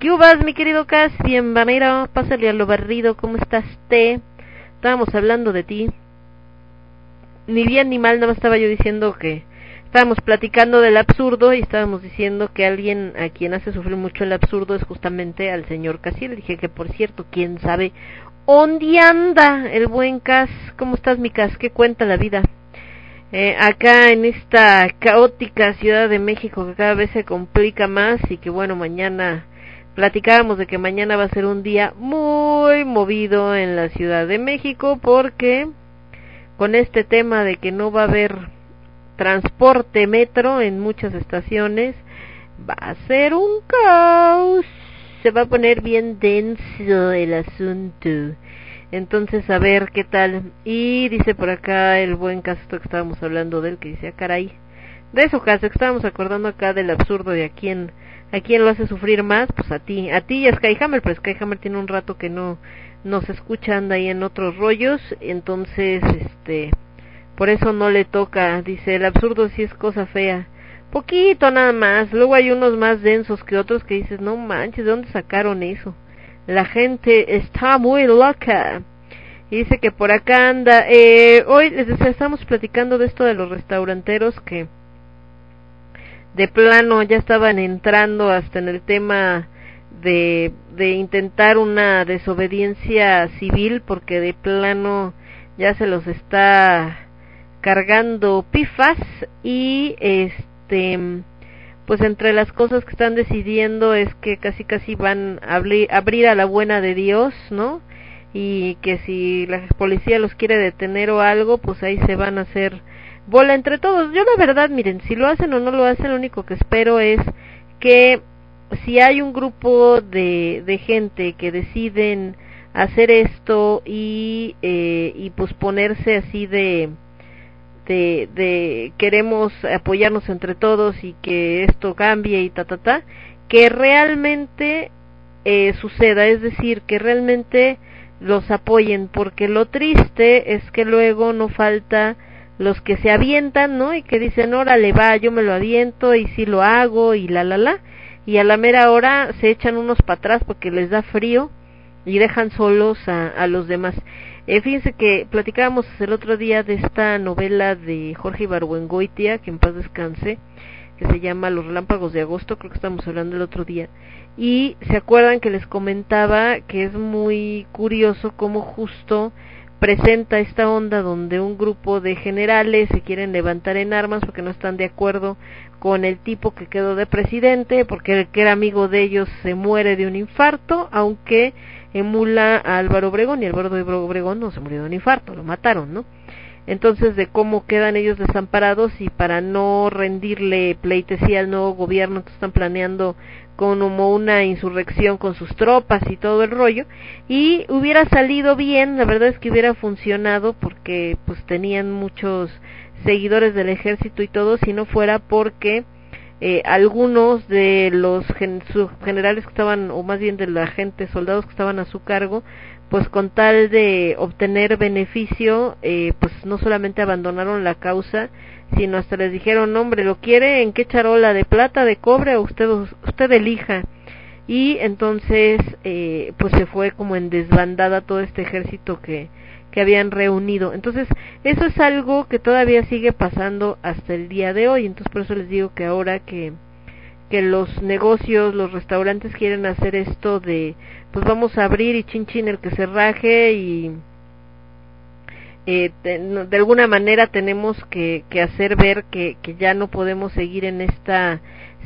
Cubas, mi querido Cas, bienvenido, pásale a lo barrido, ¿cómo estás, te? Estábamos hablando de ti ni bien ni mal, nada más estaba yo diciendo que estábamos platicando del absurdo y estábamos diciendo que alguien a quien hace sufrir mucho el absurdo es justamente al señor Casiel. Dije que, por cierto, quién sabe dónde anda el buen Cas. ¿Cómo estás, mi Cas? ¿Qué cuenta la vida? Eh, acá en esta caótica Ciudad de México que cada vez se complica más y que bueno, mañana platicábamos de que mañana va a ser un día muy movido en la Ciudad de México porque con este tema de que no va a haber transporte metro en muchas estaciones, va a ser un caos. Se va a poner bien denso el asunto. Entonces, a ver qué tal. Y dice por acá el buen caso que estábamos hablando de él, que dice, ah, caray. De eso, caso que estábamos acordando acá del absurdo de a quién, a quién lo hace sufrir más, pues a ti. A ti y a Skyhammer, pero Skyhammer tiene un rato que no, nos escucha anda ahí en otros rollos, entonces este por eso no le toca, dice, el absurdo sí es cosa fea. Poquito nada más, luego hay unos más densos que otros que dices, no manches, ¿de dónde sacaron eso? La gente está muy loca. Y dice que por acá anda, eh, hoy les estamos platicando de esto de los restauranteros que de plano ya estaban entrando hasta en el tema de, de intentar una desobediencia civil porque de plano ya se los está cargando pifas y este pues entre las cosas que están decidiendo es que casi casi van a abrir a la buena de Dios, ¿no? Y que si la policía los quiere detener o algo, pues ahí se van a hacer bola entre todos. Yo la verdad, miren, si lo hacen o no lo hacen, lo único que espero es que si hay un grupo de, de gente que deciden hacer esto y, eh, y pues ponerse así de, de, de queremos apoyarnos entre todos y que esto cambie y ta ta ta, que realmente eh, suceda, es decir, que realmente los apoyen, porque lo triste es que luego no falta los que se avientan, ¿no? Y que dicen, órale, va, yo me lo aviento y si lo hago y la, la, la y a la mera hora se echan unos para atrás porque les da frío y dejan solos a, a los demás. Eh, fíjense que platicábamos el otro día de esta novela de Jorge Ibargüengoitia, que en paz descanse, que se llama Los Relámpagos de Agosto, creo que estamos hablando el otro día. Y se acuerdan que les comentaba que es muy curioso cómo justo presenta esta onda donde un grupo de generales se quieren levantar en armas porque no están de acuerdo con el tipo que quedó de presidente, porque el que era amigo de ellos se muere de un infarto, aunque emula a Álvaro Obregón, y Álvaro Obregón no se murió de un infarto, lo mataron, ¿no? Entonces, de cómo quedan ellos desamparados y para no rendirle pleitesía al nuevo gobierno, están planeando como una insurrección con sus tropas y todo el rollo y hubiera salido bien la verdad es que hubiera funcionado porque pues tenían muchos seguidores del ejército y todo si no fuera porque eh, algunos de los generales que estaban o más bien de la gente soldados que estaban a su cargo pues con tal de obtener beneficio eh, pues no solamente abandonaron la causa sino hasta les dijeron, hombre, ¿lo quiere en qué charola? ¿De plata, de cobre o usted, usted elija? Y entonces, eh, pues se fue como en desbandada todo este ejército que, que habían reunido. Entonces, eso es algo que todavía sigue pasando hasta el día de hoy. Entonces, por eso les digo que ahora que, que los negocios, los restaurantes quieren hacer esto de, pues vamos a abrir y chin chin el que se raje y eh, de, alguna manera tenemos que, que hacer ver que, que, ya no podemos seguir en esta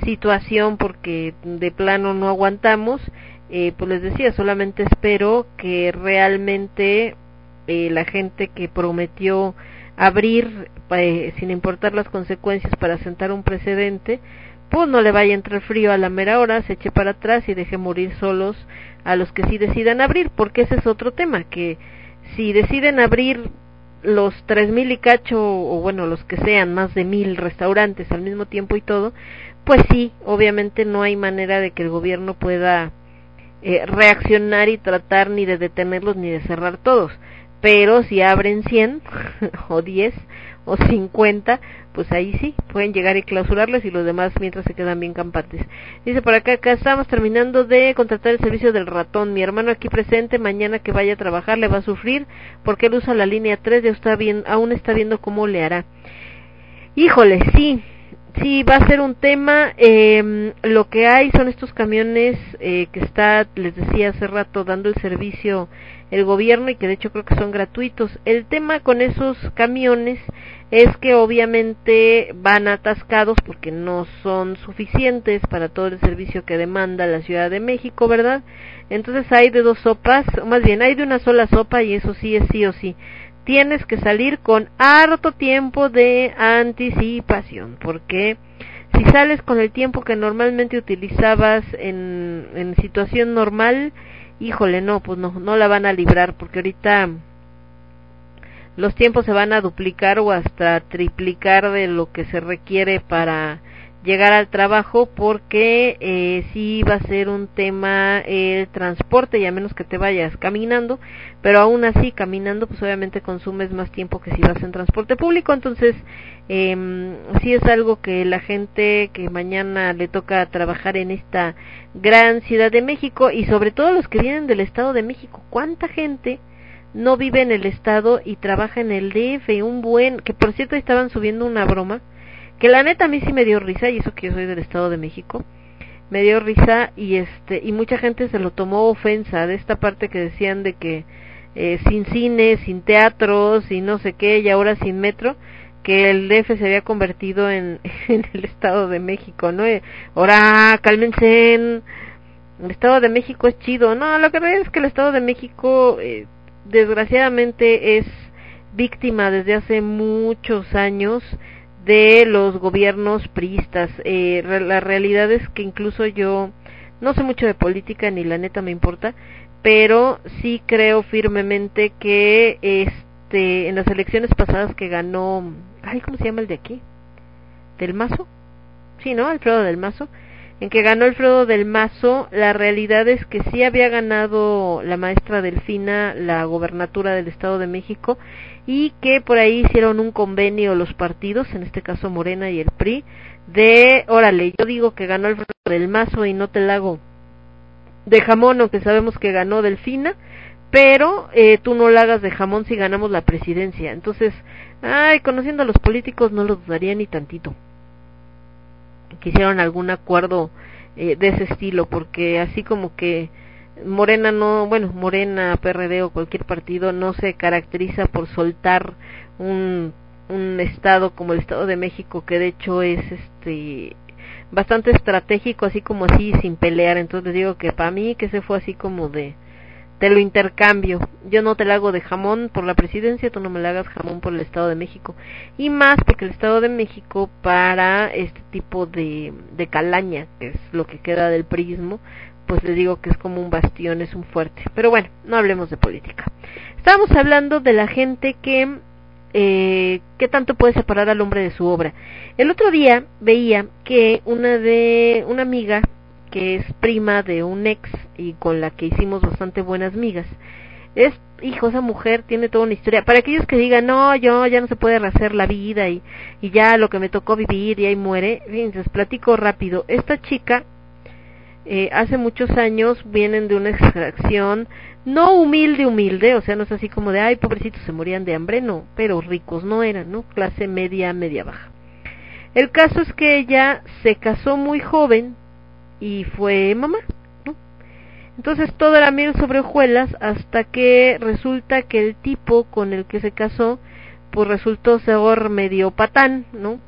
situación porque de plano no aguantamos, eh, pues les decía, solamente espero que realmente eh, la gente que prometió abrir eh, sin importar las consecuencias para sentar un precedente, pues no le vaya a entrar frío a la mera hora, se eche para atrás y deje morir solos a los que sí decidan abrir, porque ese es otro tema, que si deciden abrir los tres mil y cacho, o bueno, los que sean, más de mil restaurantes al mismo tiempo y todo, pues sí, obviamente no hay manera de que el gobierno pueda eh, reaccionar y tratar ni de detenerlos ni de cerrar todos. Pero si abren 100 o 10 o 50, pues ahí sí, pueden llegar y clausurarles y los demás mientras se quedan bien campantes. Dice por acá, acá estamos terminando de contratar el servicio del ratón. Mi hermano aquí presente, mañana que vaya a trabajar le va a sufrir porque él usa la línea 3 y está aún está viendo cómo le hará. Híjole, sí, Sí, va a ser un tema. Eh, lo que hay son estos camiones eh, que está, les decía hace rato, dando el servicio el gobierno y que de hecho creo que son gratuitos. El tema con esos camiones es que obviamente van atascados porque no son suficientes para todo el servicio que demanda la Ciudad de México, ¿verdad? Entonces hay de dos sopas, o más bien hay de una sola sopa y eso sí es sí o sí tienes que salir con harto tiempo de anticipación, porque si sales con el tiempo que normalmente utilizabas en, en situación normal, híjole, no, pues no, no la van a librar, porque ahorita los tiempos se van a duplicar o hasta triplicar de lo que se requiere para llegar al trabajo porque eh, sí va a ser un tema el transporte y a menos que te vayas caminando pero aún así caminando pues obviamente consumes más tiempo que si vas en transporte público. Entonces eh, sí es algo que la gente que mañana le toca trabajar en esta gran ciudad de México y sobre todo los que vienen del estado de México cuánta gente no vive en el estado y trabaja en el DF un buen que por cierto estaban subiendo una broma que la neta a mí sí me dio risa y eso que yo soy del Estado de México me dio risa y este y mucha gente se lo tomó ofensa de esta parte que decían de que eh, sin cine, sin teatros y no sé qué y ahora sin metro que el DF se había convertido en, en el Estado de México, ¿no? Eh, ahora, cálmense, el Estado de México es chido. No, lo que pasa es que el Estado de México, eh, desgraciadamente, es víctima desde hace muchos años de los gobiernos priistas. Eh, la realidad es que incluso yo no sé mucho de política ni la neta me importa, pero sí creo firmemente que este en las elecciones pasadas que ganó, ay, ¿cómo se llama el de aquí? Del Mazo. Sí, ¿no? Alfredo del Mazo. En que ganó Alfredo del Mazo, la realidad es que sí había ganado la maestra Delfina la gobernatura del Estado de México y que por ahí hicieron un convenio los partidos, en este caso Morena y el PRI, de, órale, yo digo que ganó el del Mazo y no te la hago de jamón, aunque sabemos que ganó Delfina, pero eh, tú no la hagas de jamón si ganamos la presidencia. Entonces, ay, conociendo a los políticos no lo dudaría ni tantito. Que hicieron algún acuerdo eh, de ese estilo, porque así como que Morena no, bueno, Morena, PRD o cualquier partido no se caracteriza por soltar un, un estado como el Estado de México que de hecho es este bastante estratégico así como así sin pelear entonces digo que para mí que se fue así como de te lo intercambio. Yo no te la hago de jamón por la presidencia, tú no me la hagas jamón por el Estado de México. Y más porque el Estado de México para este tipo de, de calaña, que es lo que queda del prismo, pues le digo que es como un bastión, es un fuerte. Pero bueno, no hablemos de política. Estábamos hablando de la gente que, eh, ¿qué tanto puede separar al hombre de su obra? El otro día veía que una de, una amiga que es prima de un ex y con la que hicimos bastante buenas migas, es hijo, esa mujer tiene toda una historia. Para aquellos que digan, no, yo ya no se puede rehacer la vida y, ya lo que me tocó vivir y ahí muere, fíjense, les platico rápido. Esta chica eh, hace muchos años vienen de una extracción no humilde, humilde, o sea, no es así como de, ay, pobrecitos, se morían de hambre, no, pero ricos no eran, ¿no? Clase media, media baja. El caso es que ella se casó muy joven y fue mamá, ¿no? Entonces todo era miel sobre hojuelas hasta que resulta que el tipo con el que se casó, pues resultó ser medio patán, ¿no?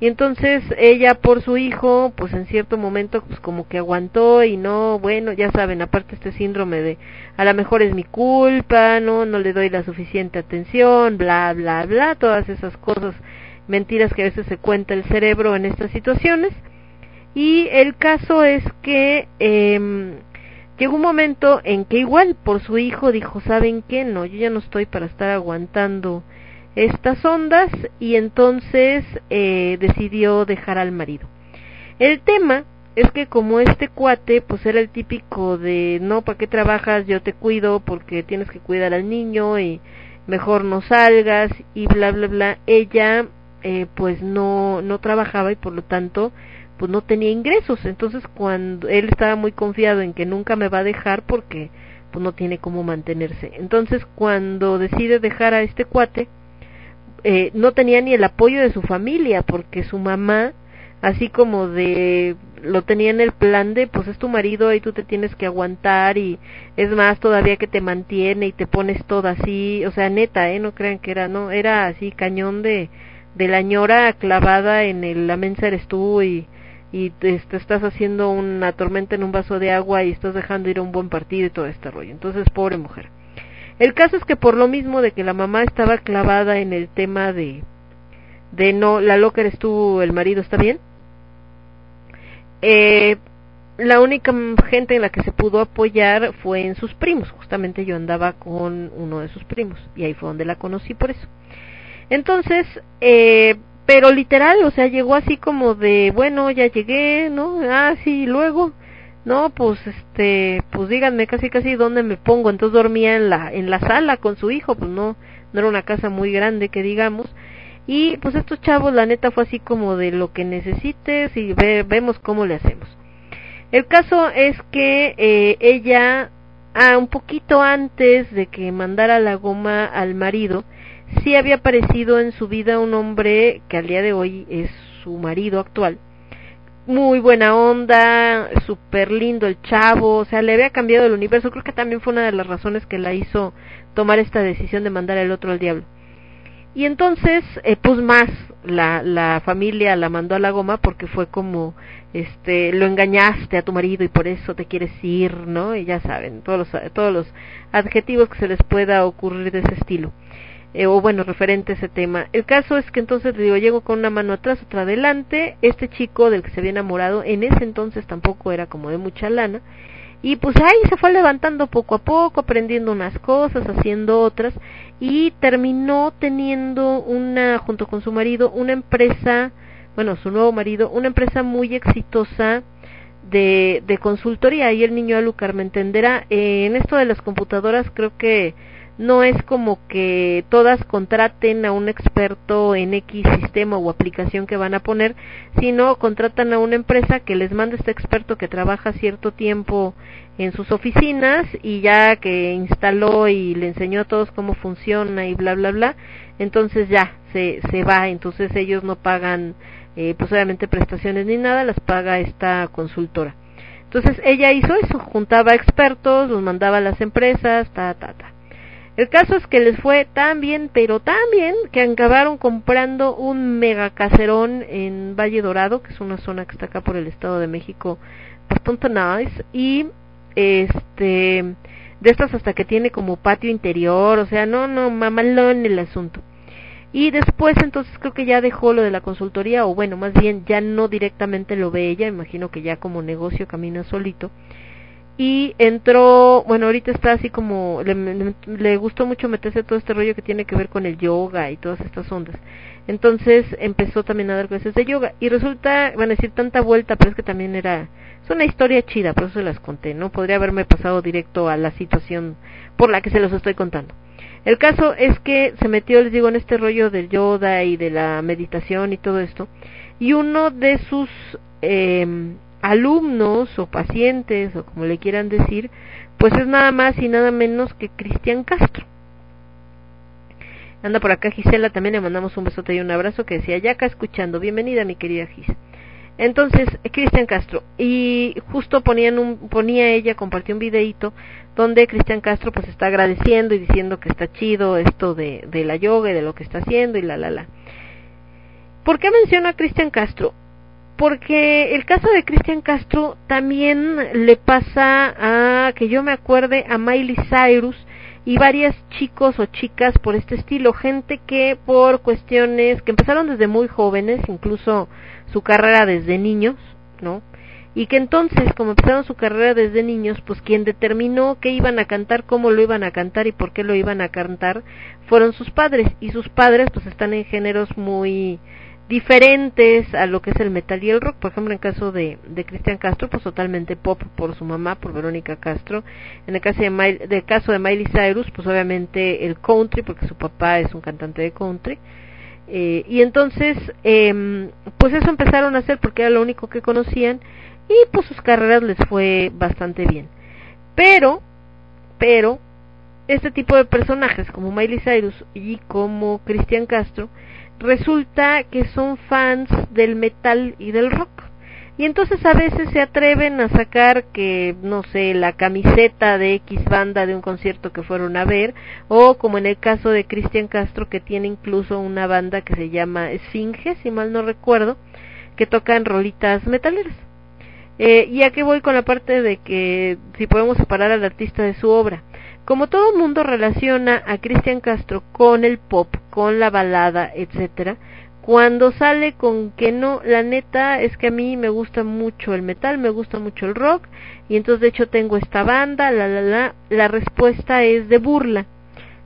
Y entonces ella por su hijo, pues en cierto momento pues como que aguantó y no, bueno, ya saben, aparte este síndrome de a lo mejor es mi culpa, no, no le doy la suficiente atención, bla, bla, bla, todas esas cosas, mentiras que a veces se cuenta el cerebro en estas situaciones. Y el caso es que eh, llegó un momento en que igual por su hijo dijo, ¿saben qué? No, yo ya no estoy para estar aguantando estas ondas y entonces eh, decidió dejar al marido. El tema es que como este cuate pues era el típico de no, ¿para qué trabajas? Yo te cuido porque tienes que cuidar al niño y mejor no salgas y bla bla bla. Ella eh, pues no no trabajaba y por lo tanto pues no tenía ingresos. Entonces cuando él estaba muy confiado en que nunca me va a dejar porque pues no tiene cómo mantenerse. Entonces cuando decide dejar a este cuate eh, no tenía ni el apoyo de su familia porque su mamá así como de lo tenía en el plan de pues es tu marido y tú te tienes que aguantar y es más todavía que te mantiene y te pones toda así o sea neta eh no crean que era no era así cañón de de la ñora clavada en el, la mensa eres tú y y te, te, estás haciendo una tormenta en un vaso de agua y estás dejando ir a un buen partido y todo este rollo. Entonces pobre mujer el caso es que por lo mismo de que la mamá estaba clavada en el tema de de no, la loca eres tú, el marido está bien. Eh, la única gente en la que se pudo apoyar fue en sus primos. Justamente yo andaba con uno de sus primos y ahí fue donde la conocí por eso. Entonces, eh, pero literal, o sea, llegó así como de, bueno, ya llegué, ¿no? Ah, sí, luego no pues este pues díganme casi casi dónde me pongo entonces dormía en la en la sala con su hijo pues no no era una casa muy grande que digamos. Y pues estos chavos la neta fue así como de lo que necesites y vemos cómo le hacemos. El caso es que eh, ella ah, un poquito antes de que mandara la goma al marido sí había aparecido en su vida un hombre que al día de hoy es su marido actual muy buena onda, súper lindo el chavo, o sea, le había cambiado el universo. Creo que también fue una de las razones que la hizo tomar esta decisión de mandar el otro al diablo. Y entonces, eh, pues más, la, la familia la mandó a la goma porque fue como, este, lo engañaste a tu marido y por eso te quieres ir, ¿no? Y ya saben, todos los, todos los adjetivos que se les pueda ocurrir de ese estilo eh, o bueno, referente a ese tema. El caso es que entonces, digo, llego con una mano atrás, otra adelante, este chico del que se había enamorado, en ese entonces tampoco era como de mucha lana, y pues ahí se fue levantando poco a poco, aprendiendo unas cosas, haciendo otras, y terminó teniendo una, junto con su marido, una empresa, bueno, su nuevo marido, una empresa muy exitosa, de, de consultoría. Y el niño Alucar me entenderá eh, en esto de las computadoras creo que no es como que todas contraten a un experto en X sistema o aplicación que van a poner, sino contratan a una empresa que les manda este experto que trabaja cierto tiempo en sus oficinas y ya que instaló y le enseñó a todos cómo funciona y bla bla bla, entonces ya se, se va, entonces ellos no pagan eh, pues obviamente prestaciones ni nada, las paga esta consultora. Entonces ella hizo eso, juntaba expertos, los mandaba a las empresas, ta, ta, ta. El caso es que les fue tan bien, pero tan bien, que acabaron comprando un mega caserón en Valle Dorado, que es una zona que está acá por el Estado de México, bastante nice, y este, de estas hasta que tiene como patio interior, o sea, no, no, mamalón el asunto. Y después entonces creo que ya dejó lo de la consultoría, o bueno, más bien ya no directamente lo ve ella, imagino que ya como negocio camina solito y entró, bueno, ahorita está así como, le, le, gustó mucho meterse todo este rollo que tiene que ver con el yoga y todas estas ondas. Entonces empezó también a dar clases de yoga y resulta, van a decir tanta vuelta, pero es que también era, es una historia chida, por eso se las conté, ¿no? Podría haberme pasado directo a la situación por la que se los estoy contando. El caso es que se metió, les digo, en este rollo del yoga y de la meditación y todo esto, y uno de sus eh, alumnos o pacientes o como le quieran decir, pues es nada más y nada menos que Cristian Castro. Anda por acá Gisela, también le mandamos un besote y un abrazo que decía, ya acá escuchando, bienvenida mi querida Gis. Entonces, Cristian Castro, y justo ponían un, ponía ella, compartió un videito donde Cristian Castro pues está agradeciendo y diciendo que está chido esto de, de la yoga y de lo que está haciendo y la la la. ¿Por qué menciono a Cristian Castro? Porque el caso de Cristian Castro también le pasa a, que yo me acuerde, a Miley Cyrus y varias chicos o chicas por este estilo, gente que por cuestiones que empezaron desde muy jóvenes, incluso su carrera desde niños, ¿no? y que entonces, como empezaron su carrera desde niños, pues quien determinó qué iban a cantar, cómo lo iban a cantar y por qué lo iban a cantar, fueron sus padres, y sus padres pues están en géneros muy diferentes a lo que es el metal y el rock, por ejemplo en el caso de, de Cristian Castro, pues totalmente pop por su mamá, por Verónica Castro, en el caso de, caso de Miley Cyrus, pues obviamente el country, porque su papá es un cantante de country, eh, y entonces, eh, pues eso empezaron a hacer porque era lo único que conocían, y pues sus carreras les fue bastante bien. Pero, pero, este tipo de personajes como Miley Cyrus y como Cristian Castro, resulta que son fans del metal y del rock. Y entonces a veces se atreven a sacar que, no sé, la camiseta de X banda de un concierto que fueron a ver, o como en el caso de Cristian Castro, que tiene incluso una banda que se llama Esfinge, si mal no recuerdo, que toca en rolitas metaleras. Eh, y aquí voy con la parte de que si podemos separar al artista de su obra. Como todo mundo relaciona a Cristian Castro con el pop, con la balada, etcétera, cuando sale con que no, la neta es que a mí me gusta mucho el metal, me gusta mucho el rock, y entonces de hecho tengo esta banda, la la la, la respuesta es de burla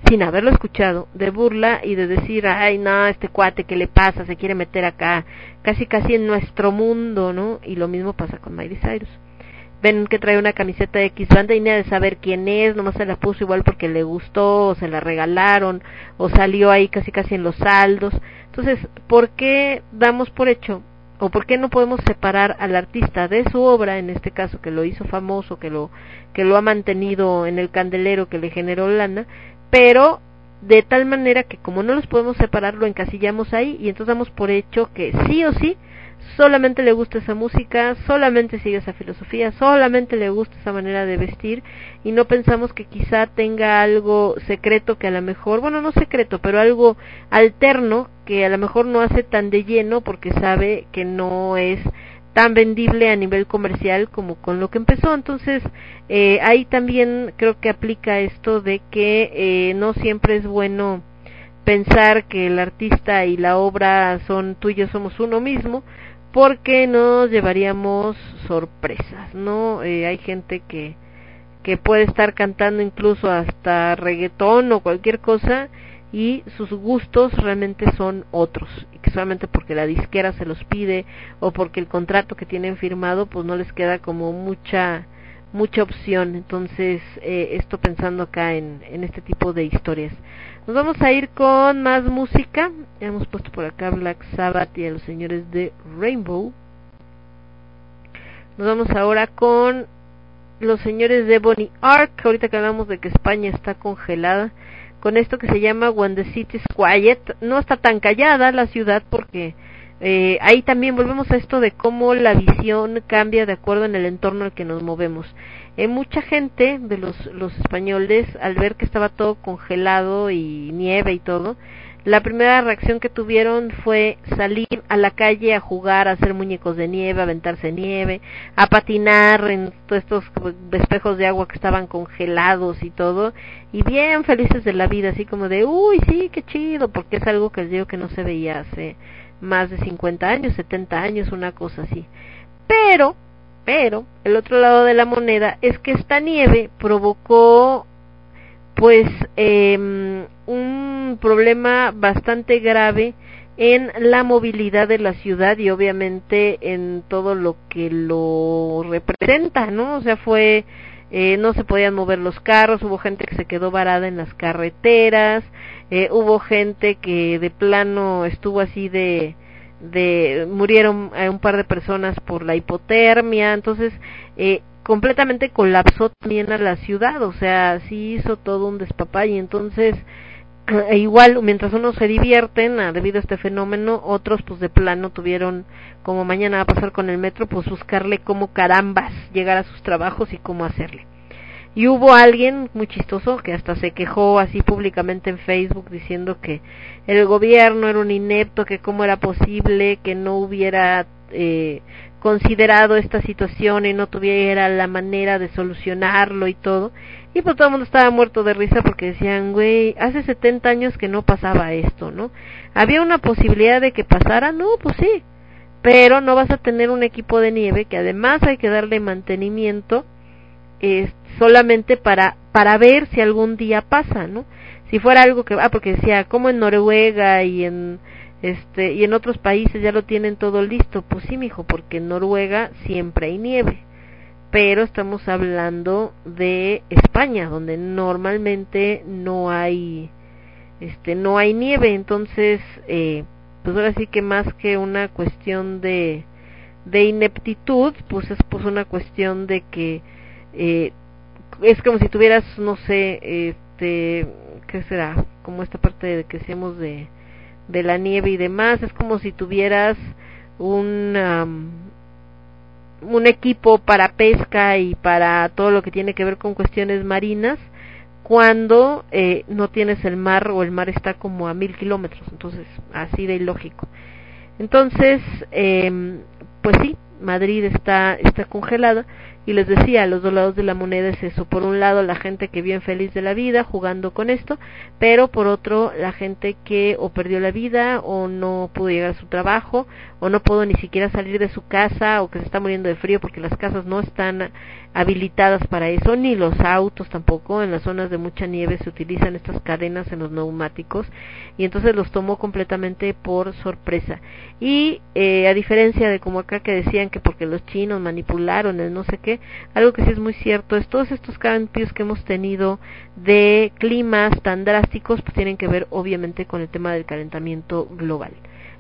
sin haberlo escuchado, de burla y de decir, ay, no, este cuate, ¿qué le pasa? Se quiere meter acá, casi casi en nuestro mundo, ¿no? Y lo mismo pasa con Miley Cyrus. Ven que trae una camiseta de X banda y ni de saber quién es, nomás se la puso igual porque le gustó, o se la regalaron, o salió ahí casi casi en los saldos. Entonces, ¿por qué damos por hecho o por qué no podemos separar al artista de su obra, en este caso que lo hizo famoso, que lo que lo ha mantenido en el candelero, que le generó lana, pero de tal manera que como no los podemos separar lo encasillamos ahí y entonces damos por hecho que sí o sí solamente le gusta esa música, solamente sigue esa filosofía, solamente le gusta esa manera de vestir y no pensamos que quizá tenga algo secreto que a lo mejor, bueno, no secreto, pero algo alterno que a lo mejor no hace tan de lleno porque sabe que no es tan vendible a nivel comercial como con lo que empezó. Entonces, eh, ahí también creo que aplica esto de que eh, no siempre es bueno pensar que el artista y la obra son tú y yo somos uno mismo, porque nos llevaríamos sorpresas, ¿no? Eh, hay gente que que puede estar cantando incluso hasta reggaetón o cualquier cosa y sus gustos realmente son otros y que solamente porque la disquera se los pide o porque el contrato que tienen firmado pues no les queda como mucha mucha opción entonces eh, esto pensando acá en, en este tipo de historias nos vamos a ir con más música ya hemos puesto por acá Black Sabbath y a los señores de Rainbow nos vamos ahora con los señores de Bonnie Ark ahorita que hablamos de que España está congelada con esto que se llama When the City is Quiet. No está tan callada la ciudad porque eh, ahí también volvemos a esto de cómo la visión cambia de acuerdo en el entorno al que nos movemos. Eh, mucha gente de los, españoles, al ver que estaba todo congelado y nieve y todo, la primera reacción que tuvieron fue salir a la calle a jugar, a hacer muñecos de nieve, a aventarse nieve, a patinar en todos estos espejos de agua que estaban congelados y todo, y bien felices de la vida, así como de, uy, sí, qué chido, porque es algo que les digo que no se veía hace más de 50 años, 70 años, una cosa así. Pero, pero, el otro lado de la moneda es que esta nieve provocó pues eh, un problema bastante grave en la movilidad de la ciudad y obviamente en todo lo que lo representa, ¿no? O sea, fue eh, no se podían mover los carros, hubo gente que se quedó varada en las carreteras, eh, hubo gente que de plano estuvo así de de murieron un par de personas por la hipotermia, entonces eh, completamente colapsó también a la ciudad, o sea, sí hizo todo un y entonces e igual mientras unos se divierten ah, debido a este fenómeno, otros pues de plano tuvieron como mañana va a pasar con el metro, pues buscarle cómo carambas llegar a sus trabajos y cómo hacerle. Y hubo alguien muy chistoso que hasta se quejó así públicamente en Facebook diciendo que el gobierno era un inepto, que cómo era posible que no hubiera eh, considerado esta situación y no tuviera la manera de solucionarlo y todo. Y pues todo el mundo estaba muerto de risa porque decían, güey, hace 70 años que no pasaba esto, ¿no? ¿Había una posibilidad de que pasara? No, pues sí. Pero no vas a tener un equipo de nieve que además hay que darle mantenimiento eh, solamente para, para ver si algún día pasa, ¿no? Si fuera algo que, ah, porque decía, como en Noruega y en, este, y en otros países ya lo tienen todo listo, pues sí, mijo, porque en Noruega siempre hay nieve. Pero estamos hablando de España donde normalmente no hay este no hay nieve. Entonces eh, pues ahora sí que más que una cuestión de de ineptitud pues es pues una cuestión de que eh, es como si tuvieras no sé este qué será como esta parte de que decíamos de de la nieve y demás es como si tuvieras un un equipo para pesca y para todo lo que tiene que ver con cuestiones marinas cuando eh, no tienes el mar o el mar está como a mil kilómetros entonces así de ilógico. Entonces eh, pues sí Madrid está está congelada y les decía, los dos lados de la moneda es eso. Por un lado, la gente que bien feliz de la vida jugando con esto, pero por otro, la gente que o perdió la vida o no pudo llegar a su trabajo o no pudo ni siquiera salir de su casa o que se está muriendo de frío porque las casas no están habilitadas para eso, ni los autos tampoco. En las zonas de mucha nieve se utilizan estas cadenas en los neumáticos y entonces los tomó completamente por sorpresa. Y eh, a diferencia de como acá que decían que porque los chinos manipularon el no sé qué, algo que sí es muy cierto es todos estos cambios que hemos tenido de climas tan drásticos pues tienen que ver obviamente con el tema del calentamiento global.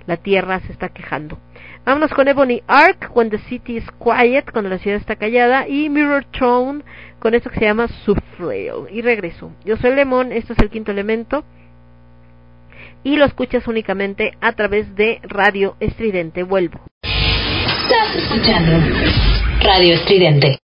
La Tierra se está quejando. Vámonos con Ebony Arc, When the City is Quiet, cuando la ciudad está callada, y Mirror Tone, con esto que se llama Subfrail. Y regreso. Yo soy Lemon, esto es el quinto elemento, y lo escuchas únicamente a través de Radio Estridente. Vuelvo.
Estás escuchando Radio Estridente.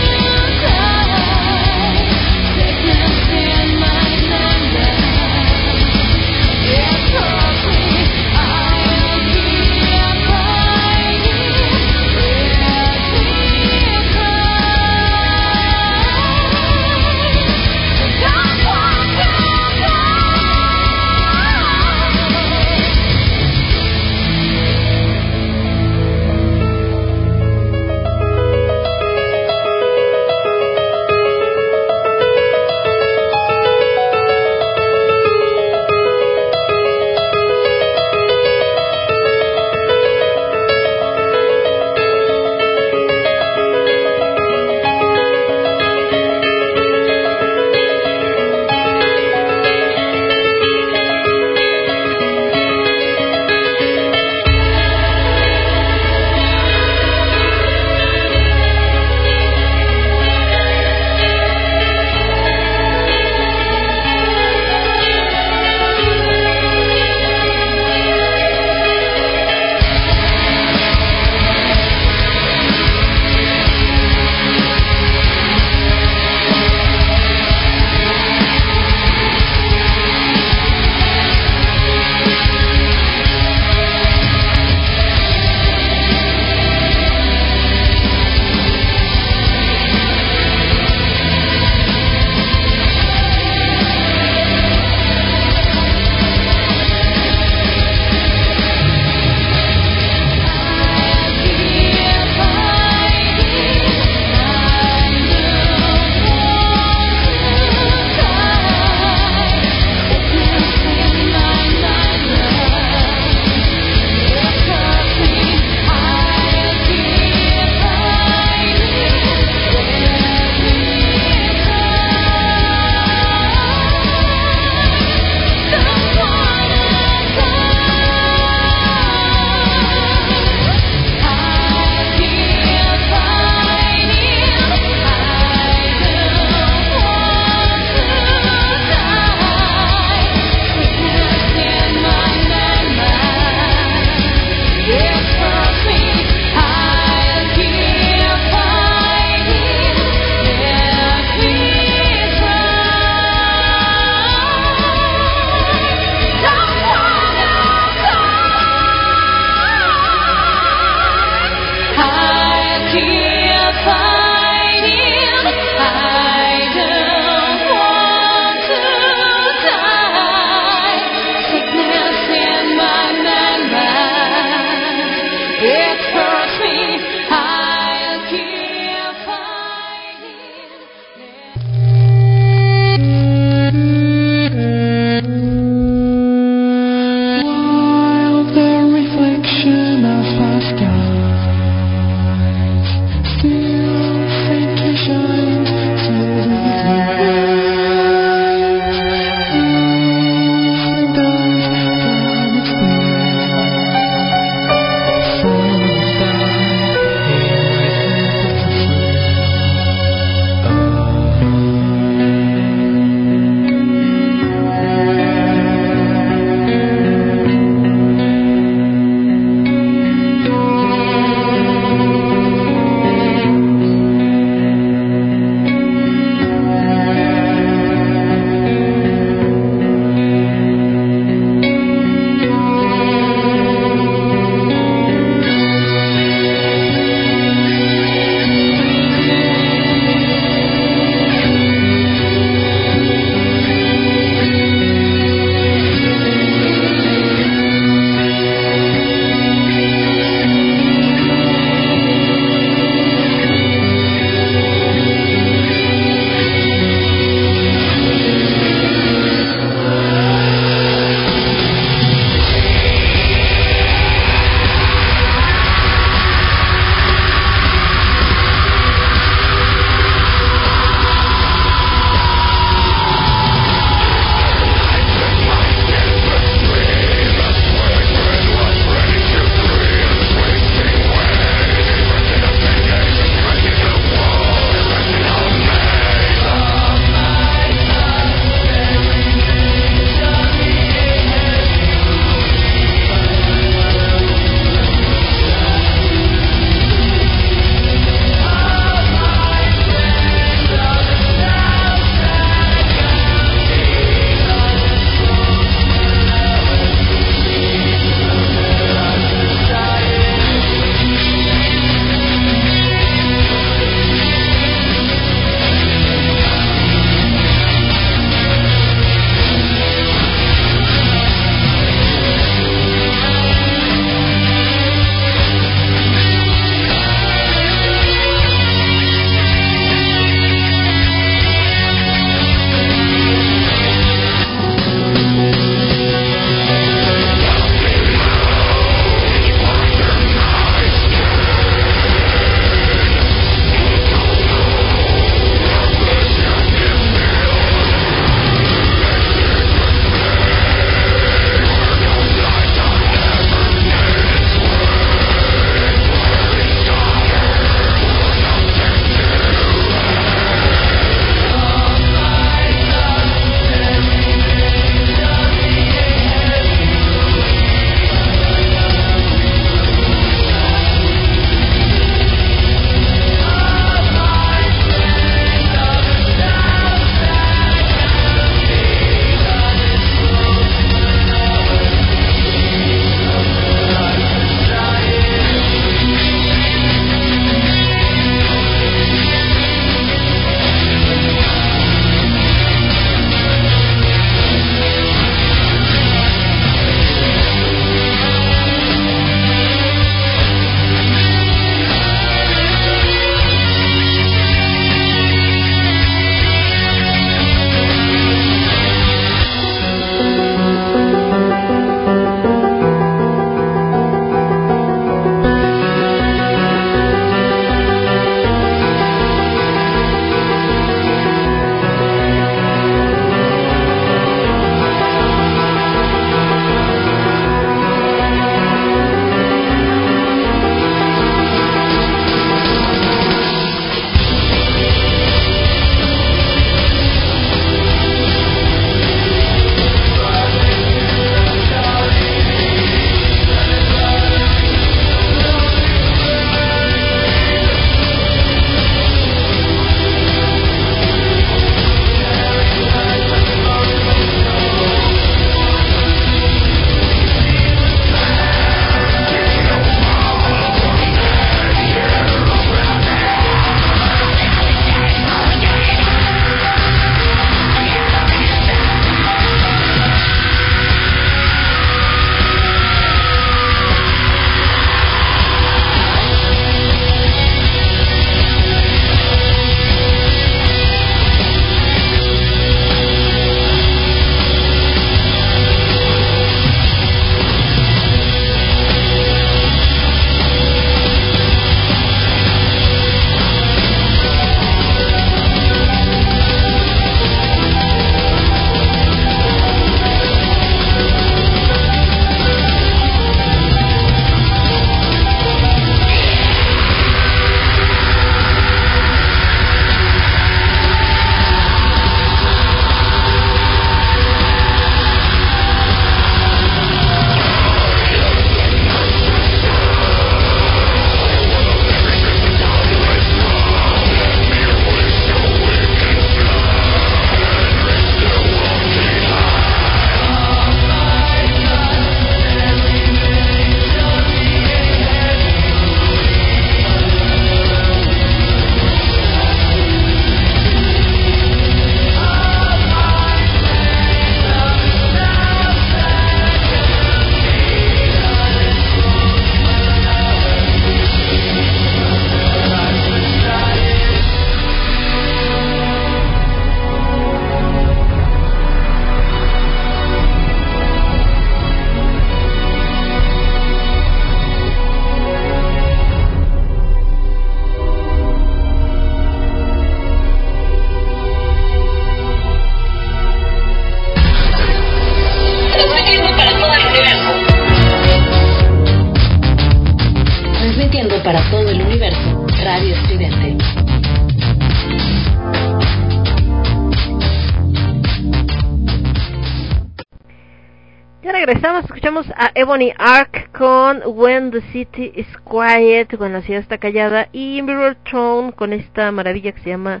Regresamos, escuchamos a Ebony Ark con When the City is Quiet, cuando la ciudad está callada, y Mirror Throne con esta maravilla que se llama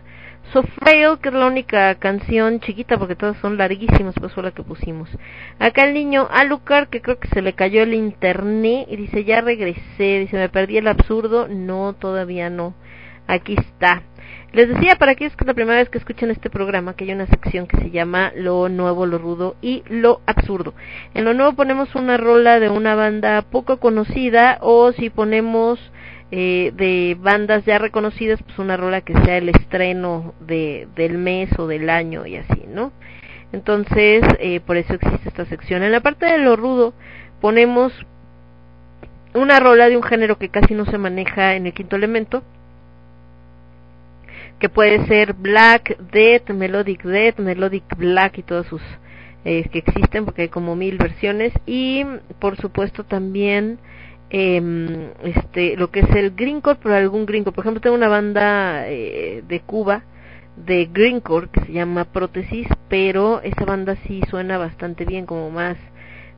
So Frail, que es la única canción chiquita porque todas son larguísimas, pues fue la que pusimos. Acá el niño Alucard, que creo que se le cayó el internet y dice, ya regresé, dice, me perdí el absurdo, no, todavía no, aquí está. Les decía para aquellos que es la primera vez que escuchan este programa que hay una sección que se llama Lo Nuevo, Lo Rudo y Lo Absurdo. En lo nuevo ponemos una rola de una banda poco conocida o si ponemos eh, de bandas ya reconocidas, pues una rola que sea el estreno de, del mes o del año y así, ¿no? Entonces, eh, por eso existe esta sección. En la parte de lo rudo ponemos una rola de un género que casi no se maneja en el quinto elemento, que puede ser Black, Death, Melodic Death, Melodic Black y todas sus eh, que existen, porque hay como mil versiones, y por supuesto también eh, este lo que es el greencore pero algún greencore por ejemplo tengo una banda eh, de Cuba de greencore que se llama Prótesis pero esa banda sí suena bastante bien como más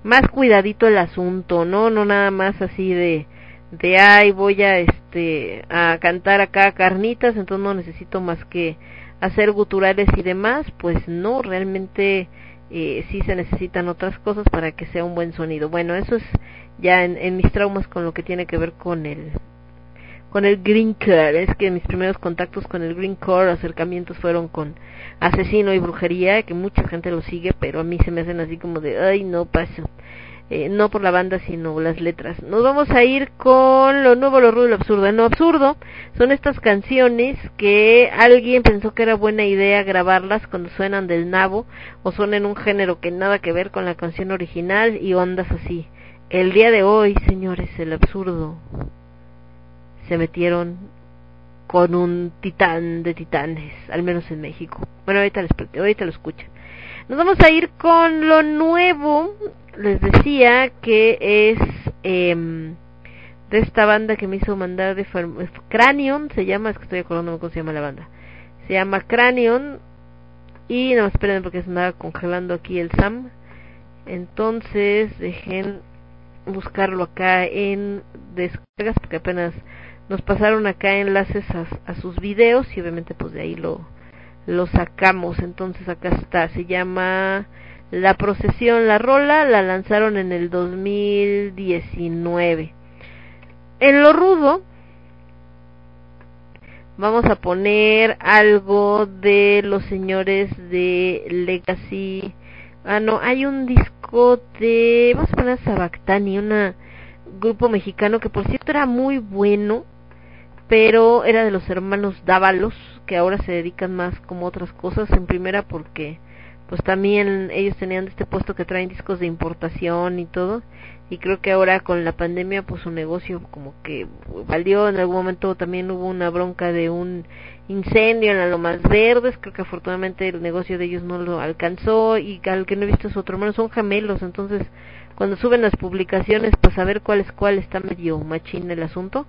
más cuidadito el asunto no no nada más así de de ay voy a este a cantar acá carnitas entonces no necesito más que hacer guturales y demás pues no realmente eh, sí se necesitan otras cosas para que sea un buen sonido. Bueno eso es ya en, mis traumas con lo que tiene que ver con el con el green core es que mis primeros contactos con el green core acercamientos fueron con asesino y brujería que mucha gente lo sigue pero a mí se me hacen así como de ay no paso eh, no por la banda sino las letras nos vamos a ir con lo nuevo lo rudo lo absurdo en lo absurdo son estas canciones que alguien pensó que era buena idea grabarlas cuando suenan del nabo o son en un género que nada que ver con la canción original y ondas así el día de hoy, señores, el absurdo, se metieron con un titán de titanes, al menos en México. Bueno, ahorita, les, ahorita lo escuchan. Nos vamos a ir con lo nuevo. Les decía que es eh, de esta banda que me hizo mandar de Cranion, se llama, es que estoy acordando cómo se llama la banda. Se llama Cranion. Y no esperen porque se andaba congelando aquí el Sam. Entonces, dejen buscarlo acá en descargas porque apenas nos pasaron acá enlaces a, a, sus videos y obviamente pues de ahí lo lo sacamos entonces acá está se llama la procesión la rola la lanzaron en el 2019 en lo rudo vamos a poner algo de los señores de Legacy. Ah no hay un disco de, vamos a poner Sabactani, un grupo mexicano que por cierto era muy bueno, pero era de los hermanos Dávalos, que ahora se dedican más como otras cosas, en primera porque pues también ellos tenían este puesto que traen discos de importación y todo, y creo que ahora con la pandemia pues su negocio como que valió, en algún momento también hubo una bronca de un incendio en la Lomas Verdes, creo que afortunadamente el negocio de ellos no lo alcanzó y al que no he visto es otro hermano, son gemelos, entonces cuando suben las publicaciones para saber cuál es cuál está medio machín el asunto,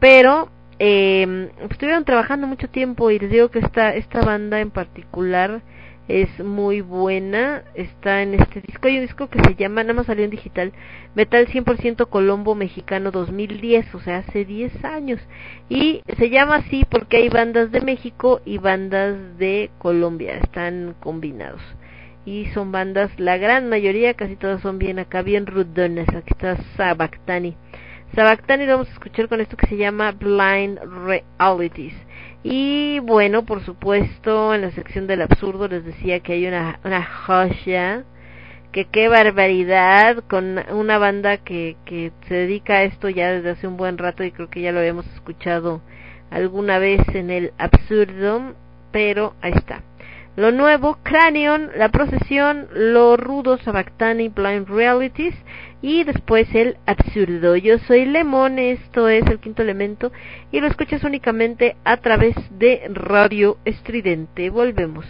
pero eh, estuvieron trabajando mucho tiempo y les digo que esta, esta banda en particular es muy buena, está en este disco, hay un disco que se llama, nada más salió en digital, Metal 100% Colombo Mexicano 2010, o sea, hace 10 años, y se llama así porque hay bandas de México y bandas de Colombia, están combinados, y son bandas, la gran mayoría, casi todas son bien acá, bien rudones, aquí está Sabactani, Sabactani lo vamos a escuchar con esto que se llama Blind Realities, y bueno, por supuesto, en la sección del absurdo les decía que hay una, una joya, que qué barbaridad, con una banda que, que se dedica a esto ya desde hace un buen rato y creo que ya lo habíamos escuchado alguna vez en el absurdo, pero ahí está. Lo nuevo, Cranion, La Procesión, Lo Rudo, Sabactani, Blind Realities y después el absurdo. Yo soy Lemon, esto es el quinto elemento y lo escuchas únicamente a través de Radio Estridente. Volvemos.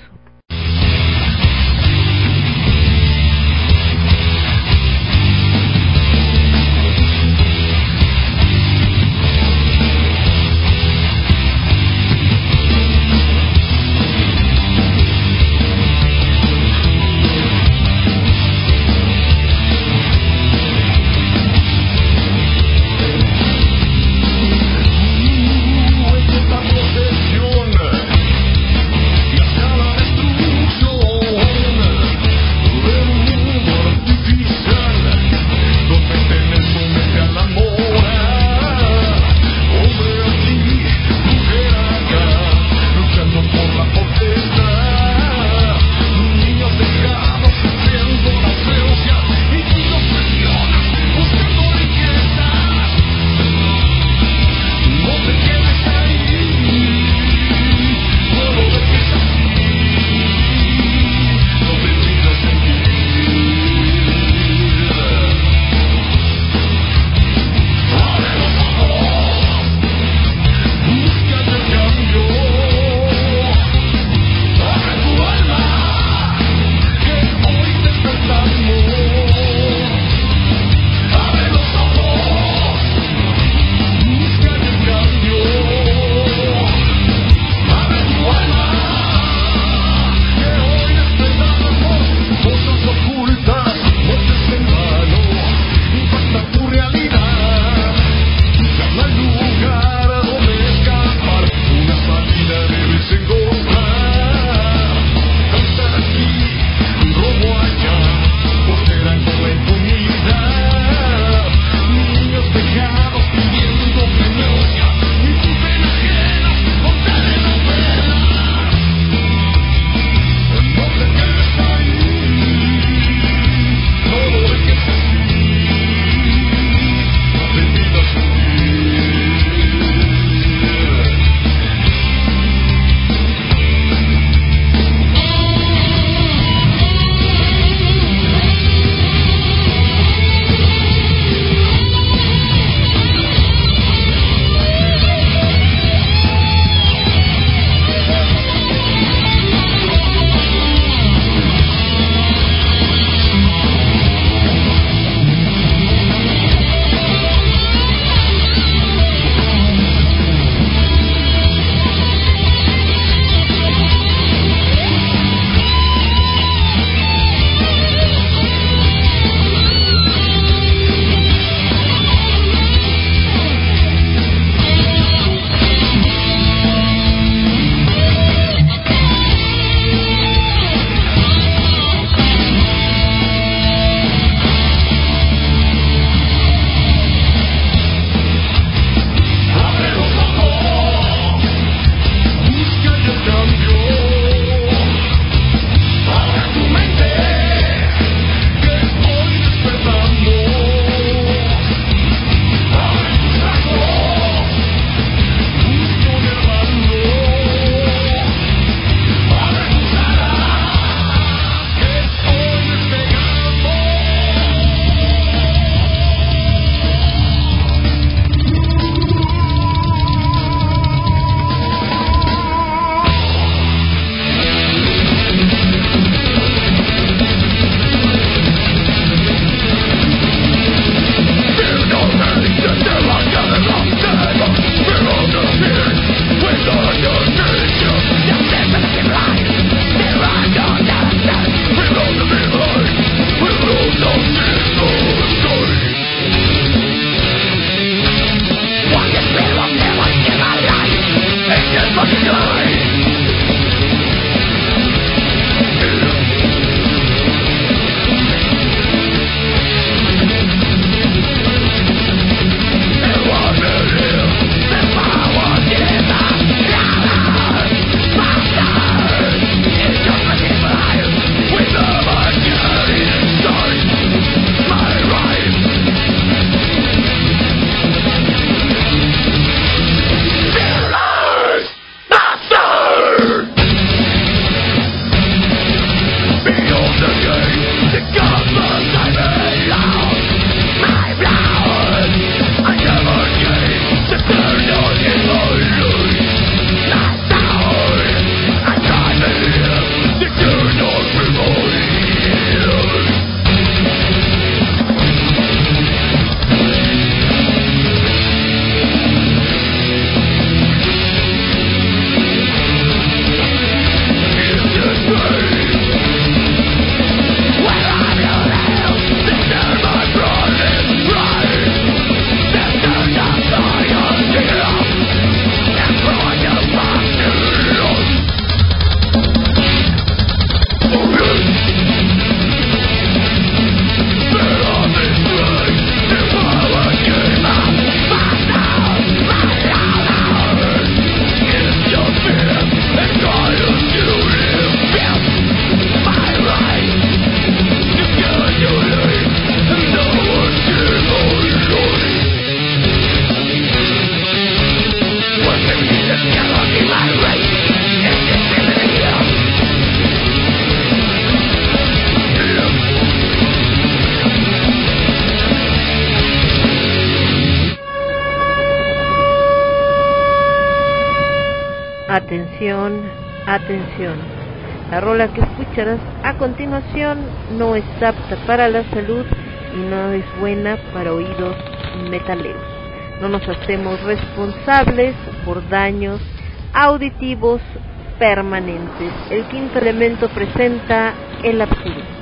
La que escucharás a continuación no es apta para la salud y no es buena para oídos metaleros. No nos hacemos responsables por daños auditivos permanentes. El quinto elemento presenta el absurdo.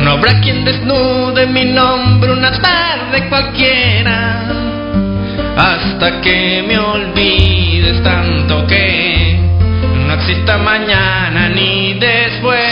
No habrá quien desnude mi nombre una tarde cualquiera. Hasta que me olvides tanto que no exista mañana ni después.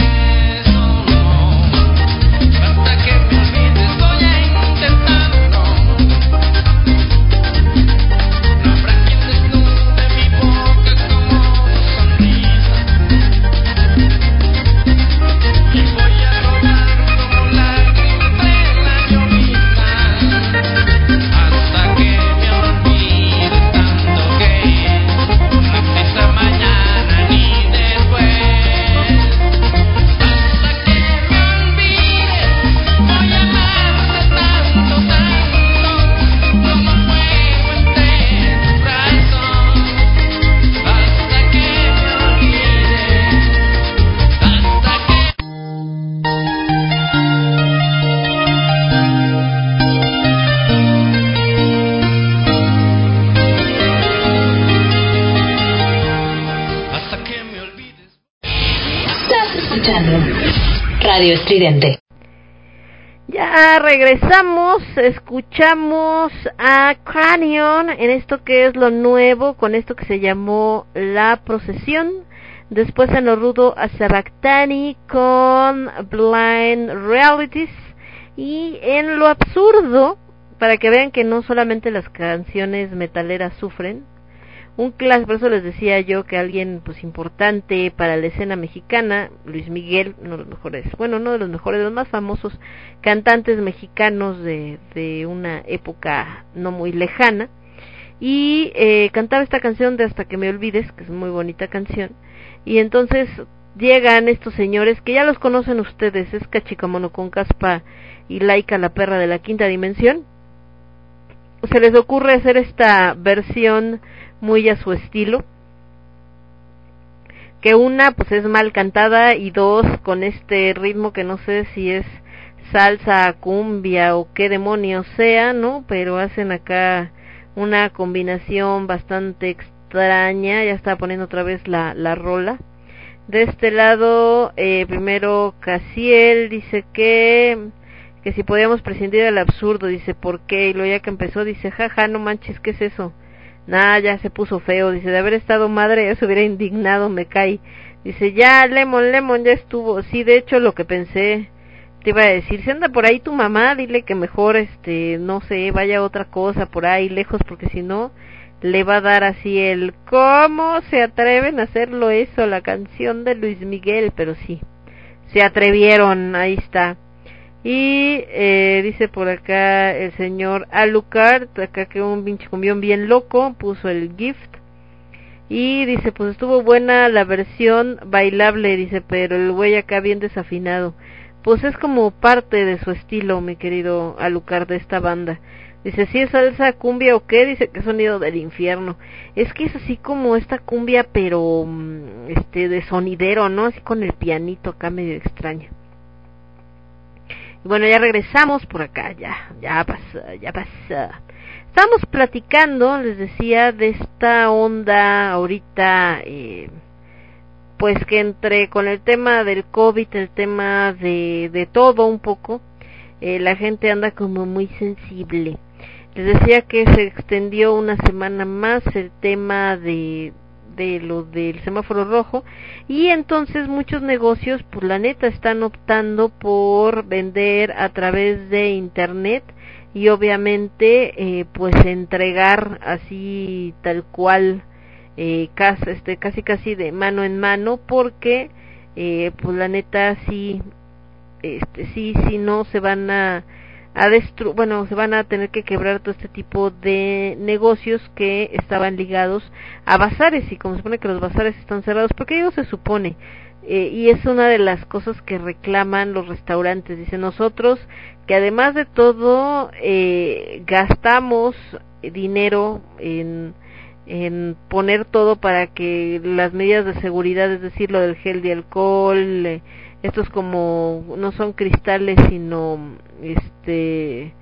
Ya regresamos, escuchamos a Cranion en esto que es lo nuevo, con esto que se llamó La Procesión. Después en lo rudo a Sabactani con Blind Realities. Y en lo absurdo, para que vean que no solamente las canciones metaleras sufren, un clásico, por eso les decía yo que alguien pues importante para la escena mexicana, Luis Miguel, uno de los mejores, bueno, uno de los mejores, de los más famosos cantantes mexicanos de, de una época no muy lejana, y eh, cantaba esta canción de Hasta que me olvides, que es muy bonita canción, y entonces llegan estos señores que ya los conocen ustedes, es Cachicamono con Caspa y Laika la perra de la quinta dimensión, se les ocurre hacer esta versión muy a su estilo que una pues es mal cantada y dos con este ritmo que no sé si es salsa, cumbia o qué demonios sea, ¿no? Pero hacen acá una combinación bastante extraña, ya está poniendo otra vez la, la rola. De este lado, eh, primero Casiel dice que que si podíamos prescindir del absurdo, dice, ¿por qué? Y luego ya que empezó, dice, jaja, no manches, ¿qué es eso? Nah, ya se puso feo, dice, de haber estado madre, eso hubiera indignado, me cae. Dice, ya, Lemon, Lemon, ya estuvo. Sí, de hecho, lo que pensé, te iba a decir, si anda por ahí tu mamá, dile que mejor, este, no sé, vaya otra cosa por ahí lejos, porque si no, le va a dar así el, ¿cómo se atreven a hacerlo eso? La canción de Luis Miguel, pero sí, se atrevieron, ahí está. Y eh, dice por acá el señor Alucard, acá que un pinche cumbión bien loco, puso el gift. Y dice, pues estuvo buena la versión bailable, dice, pero el güey acá bien desafinado. Pues es como parte de su estilo, mi querido Alucard, de esta banda. Dice, si es salsa cumbia o qué, dice que sonido del infierno. Es que es así como esta cumbia, pero mm, este de sonidero, ¿no? Así con el pianito acá medio extraño. Bueno, ya regresamos por acá, ya, ya pasa, ya pasa. Estamos platicando, les decía, de esta onda ahorita, eh, pues que entre con el tema del COVID, el tema de, de todo un poco, eh, la gente anda como muy sensible. Les decía que se extendió una semana más el tema de, de lo del semáforo rojo y entonces muchos negocios pues la neta están optando por vender a través de internet y obviamente eh, pues entregar así tal cual eh, casi, este, casi casi de mano en mano porque eh, pues la neta sí este sí sí no se van a a destru bueno se van a tener que quebrar todo este tipo de negocios que estaban ligados a bazares y como se supone que los bazares están cerrados porque ellos se supone eh, y es una de las cosas que reclaman los restaurantes. Dicen nosotros que además de todo eh, gastamos dinero en en poner todo para que las medidas de seguridad, es decir, lo del gel de alcohol, eh, estos como no son cristales, sino este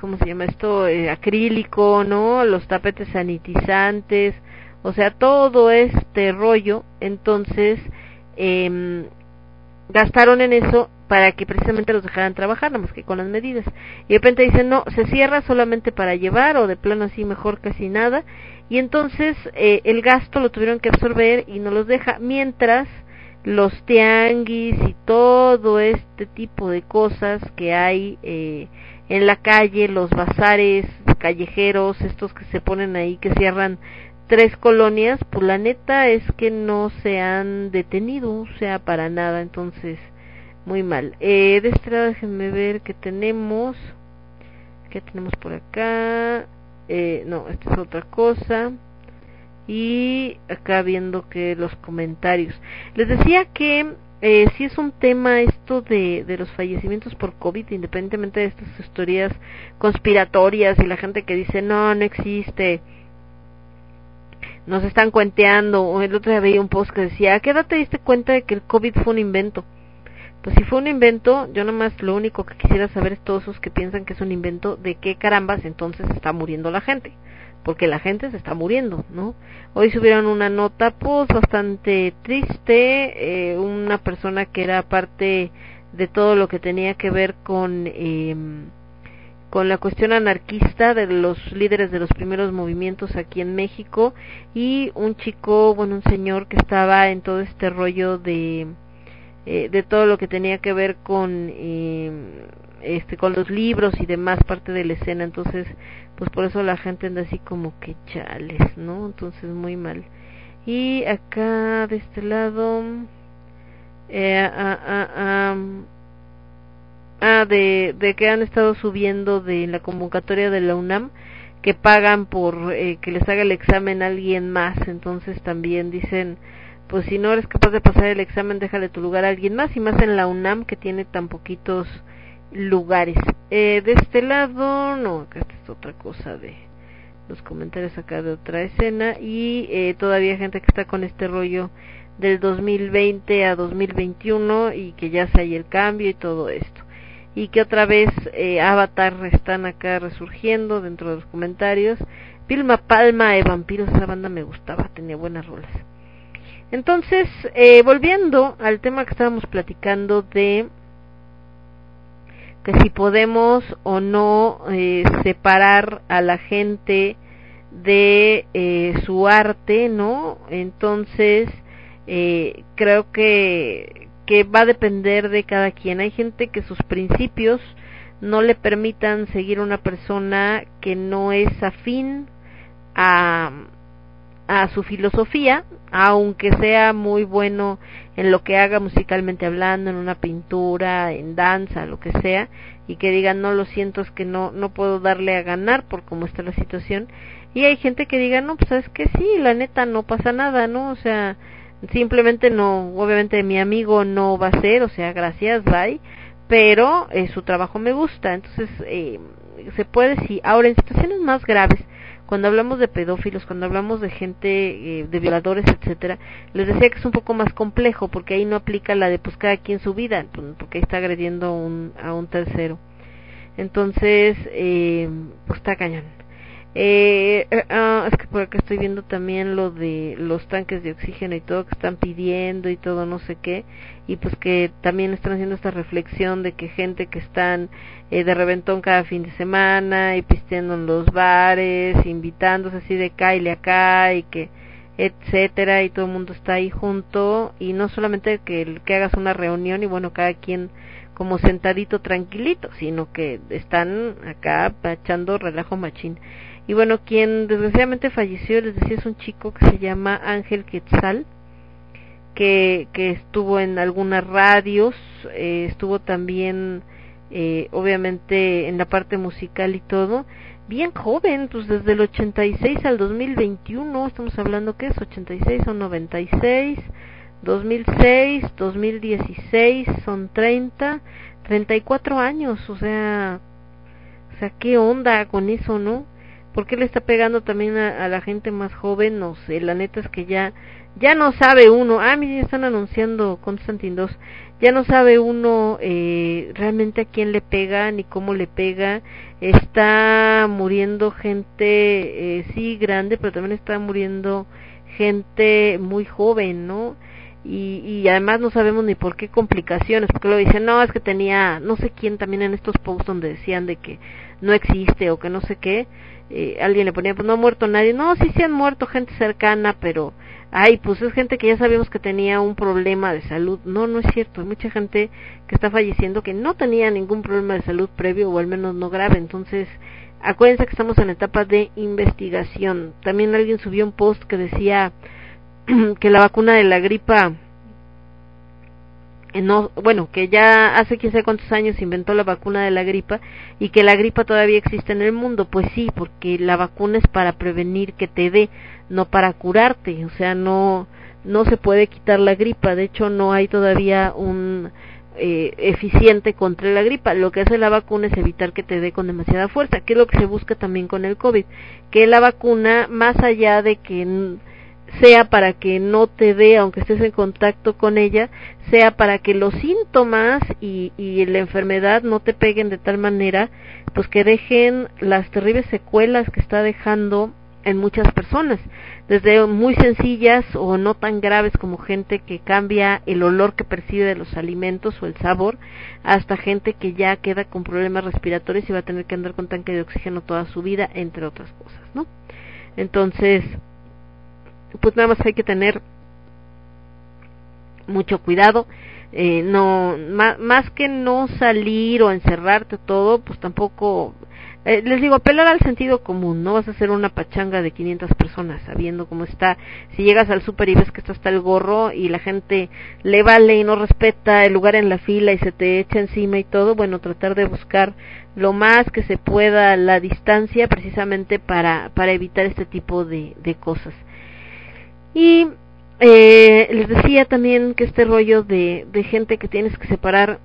¿cómo se llama esto? Eh, acrílico, ¿no? Los tapetes sanitizantes, o sea, todo este rollo, entonces eh, gastaron en eso para que precisamente los dejaran trabajar, nada más que con las medidas. Y de repente dicen, no, se cierra solamente para llevar o de plano así mejor casi nada. Y entonces eh, el gasto lo tuvieron que absorber y no los deja, mientras los tianguis y todo este tipo de cosas que hay eh, en la calle, los bazares callejeros, estos que se ponen ahí, que cierran tres colonias, pues la neta es que no se han detenido, o sea, para nada, entonces muy mal. Eh, de este déjenme ver qué tenemos. ¿Qué tenemos por acá? Eh, no, esta es otra cosa. Y acá viendo que los comentarios. Les decía que eh, si es un tema esto de, de los fallecimientos por COVID, independientemente de estas historias conspiratorias y la gente que dice no, no existe, nos están cuenteando. El otro día veía un post que decía, ¿a qué edad te diste cuenta de que el COVID fue un invento? Pues si fue un invento, yo nomás lo único que quisiera saber es todos esos que piensan que es un invento, de qué carambas entonces está muriendo la gente. Porque la gente se está muriendo, ¿no? Hoy subieron una nota, pues, bastante triste, eh, una persona que era parte de todo lo que tenía que ver con, eh, con la cuestión anarquista de los líderes de los primeros movimientos aquí en México y un chico, bueno, un señor que estaba en todo este rollo de eh, de todo lo que tenía que ver con este con los libros y demás parte de la escena. Entonces pues por eso la gente anda así como que chales no entonces muy mal. Y acá de este lado eh, ah, ah, ah, ah de, de que han estado subiendo de la convocatoria de la UNAM que pagan por eh, que les haga el examen alguien más. Entonces también dicen pues si no eres capaz de pasar el examen, déjale tu lugar a alguien más, y más en la UNAM que tiene tan poquitos lugares. Eh, de este lado, no, acá es otra cosa de los comentarios acá de otra escena, y eh, todavía gente que está con este rollo del 2020 a 2021 y que ya se hay el cambio y todo esto. Y que otra vez eh, Avatar están acá resurgiendo dentro de los comentarios. Vilma Palma de Vampiros, esa banda me gustaba, tenía buenas rolas. Entonces, eh, volviendo al tema que estábamos platicando de que si podemos o no eh, separar a la gente de eh, su arte, ¿no? Entonces, eh, creo que, que va a depender de cada quien. Hay gente que sus principios no le permitan seguir a una persona que no es afín a, a su filosofía, aunque sea muy bueno en lo que haga musicalmente hablando, en una pintura, en danza, lo que sea, y que digan no lo siento es que no no puedo darle a ganar por cómo está la situación, y hay gente que diga no pues sabes que sí, la neta no pasa nada, no, o sea simplemente no, obviamente mi amigo no va a ser, o sea gracias, bye, pero eh, su trabajo me gusta, entonces eh, se puede sí, ahora en situaciones más graves cuando hablamos de pedófilos, cuando hablamos de gente, eh, de violadores, etcétera, les decía que es un poco más complejo porque ahí no aplica la de pues cada quien su vida, pues, porque ahí está agrediendo a un, a un tercero. Entonces, eh, pues está cañón. Eh, eh, ah, es que por acá estoy viendo también lo de los tanques de oxígeno y todo que están pidiendo y todo no sé qué y pues que también están haciendo esta reflexión de que gente que están eh, de reventón cada fin de semana y pisteando en los bares invitándose así de caile acá y que etcétera y todo el mundo está ahí junto y no solamente que, que hagas una reunión y bueno cada quien como sentadito tranquilito sino que están acá echando relajo machín. Y bueno quien desgraciadamente falleció les decía es un chico que se llama Ángel Quetzal que, que estuvo en algunas radios eh, estuvo también eh, obviamente en la parte musical y todo bien joven, pues desde el 86 al 2021, estamos hablando que es 86 o 96, 2006, 2016 son 30, 34 años, o sea, o sea, ¿qué onda con eso, no? ¿Por qué le está pegando también a, la gente más joven? No sé, la neta es que ya ya no sabe uno, ah, miren, están anunciando Constantine 2, ya no sabe uno eh, realmente a quién le pega ni cómo le pega, está muriendo gente, eh, sí, grande, pero también está muriendo gente muy joven, ¿no? Y, y además no sabemos ni por qué complicaciones, porque lo dicen, no, es que tenía, no sé quién también en estos posts donde decían de que no existe o que no sé qué, eh, alguien le ponía, pues no ha muerto nadie, no, sí se han muerto gente cercana, pero ay, pues es gente que ya sabíamos que tenía un problema de salud. No, no es cierto. Hay mucha gente que está falleciendo que no tenía ningún problema de salud previo o al menos no grave. Entonces, acuérdense que estamos en etapa de investigación. También alguien subió un post que decía que la vacuna de la gripa no, bueno, que ya hace quién sabe cuántos años inventó la vacuna de la gripa y que la gripa todavía existe en el mundo, pues sí, porque la vacuna es para prevenir que te dé, no para curarte, o sea, no no se puede quitar la gripa, de hecho no hay todavía un eh, eficiente contra la gripa. Lo que hace la vacuna es evitar que te dé con demasiada fuerza, que es lo que se busca también con el COVID, que la vacuna más allá de que sea para que no te dé, aunque estés en contacto con ella, sea para que los síntomas y, y la enfermedad no te peguen de tal manera, pues que dejen las terribles secuelas que está dejando en muchas personas, desde muy sencillas o no tan graves como gente que cambia el olor que percibe de los alimentos o el sabor, hasta gente que ya queda con problemas respiratorios y va a tener que andar con tanque de oxígeno toda su vida, entre otras cosas, ¿no? Entonces, pues nada más hay que tener mucho cuidado eh, no más, que no salir o encerrarte todo pues tampoco eh, les digo apelar al sentido común no vas a hacer una pachanga de 500 personas sabiendo cómo está. Si llegas al super y ves que está hasta el gorro y la gente le vale y no respeta el lugar en la fila y se te echa encima y todo bueno tratar de buscar lo más que se pueda la distancia precisamente para para evitar este tipo de, de cosas y eh, les decía también que este rollo de, de gente que tienes que separar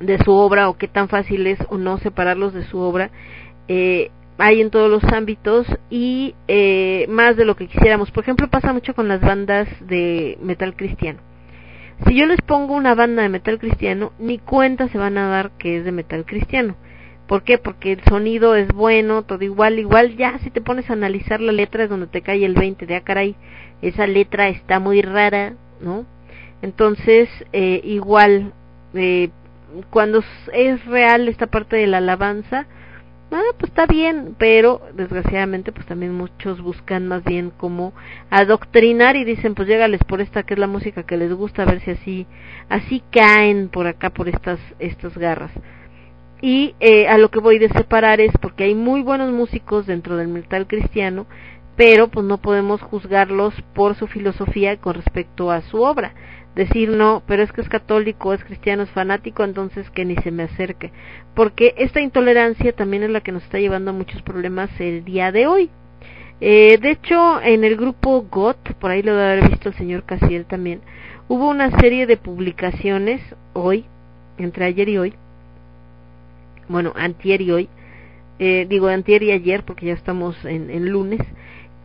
de su obra o qué tan fácil es o no separarlos de su obra, eh, hay en todos los ámbitos y eh, más de lo que quisiéramos. Por ejemplo, pasa mucho con las bandas de metal cristiano. Si yo les pongo una banda de metal cristiano, ni cuenta se van a dar que es de metal cristiano. ¿Por qué? Porque el sonido es bueno, todo igual, igual ya si te pones a analizar la letra es donde te cae el 20 de ah caray, esa letra está muy rara, ¿no? Entonces, eh, igual, eh, cuando es real esta parte de la alabanza, ah, pues está bien, pero desgraciadamente pues también muchos buscan más bien como adoctrinar y dicen pues llégales por esta que es la música que les gusta, a ver si así, así caen por acá por estas, estas garras y eh, a lo que voy de separar es porque hay muy buenos músicos dentro del metal cristiano pero pues no podemos juzgarlos por su filosofía con respecto a su obra. Decir no pero es que es católico es cristiano es fanático entonces que ni se me acerque porque esta intolerancia también es la que nos está llevando a muchos problemas el día de hoy. Eh, de hecho en el grupo GOT por ahí lo debe haber visto el señor Casiel también hubo una serie de publicaciones hoy entre ayer y hoy bueno, antier y hoy, eh, digo antier y ayer porque ya estamos en, lunes,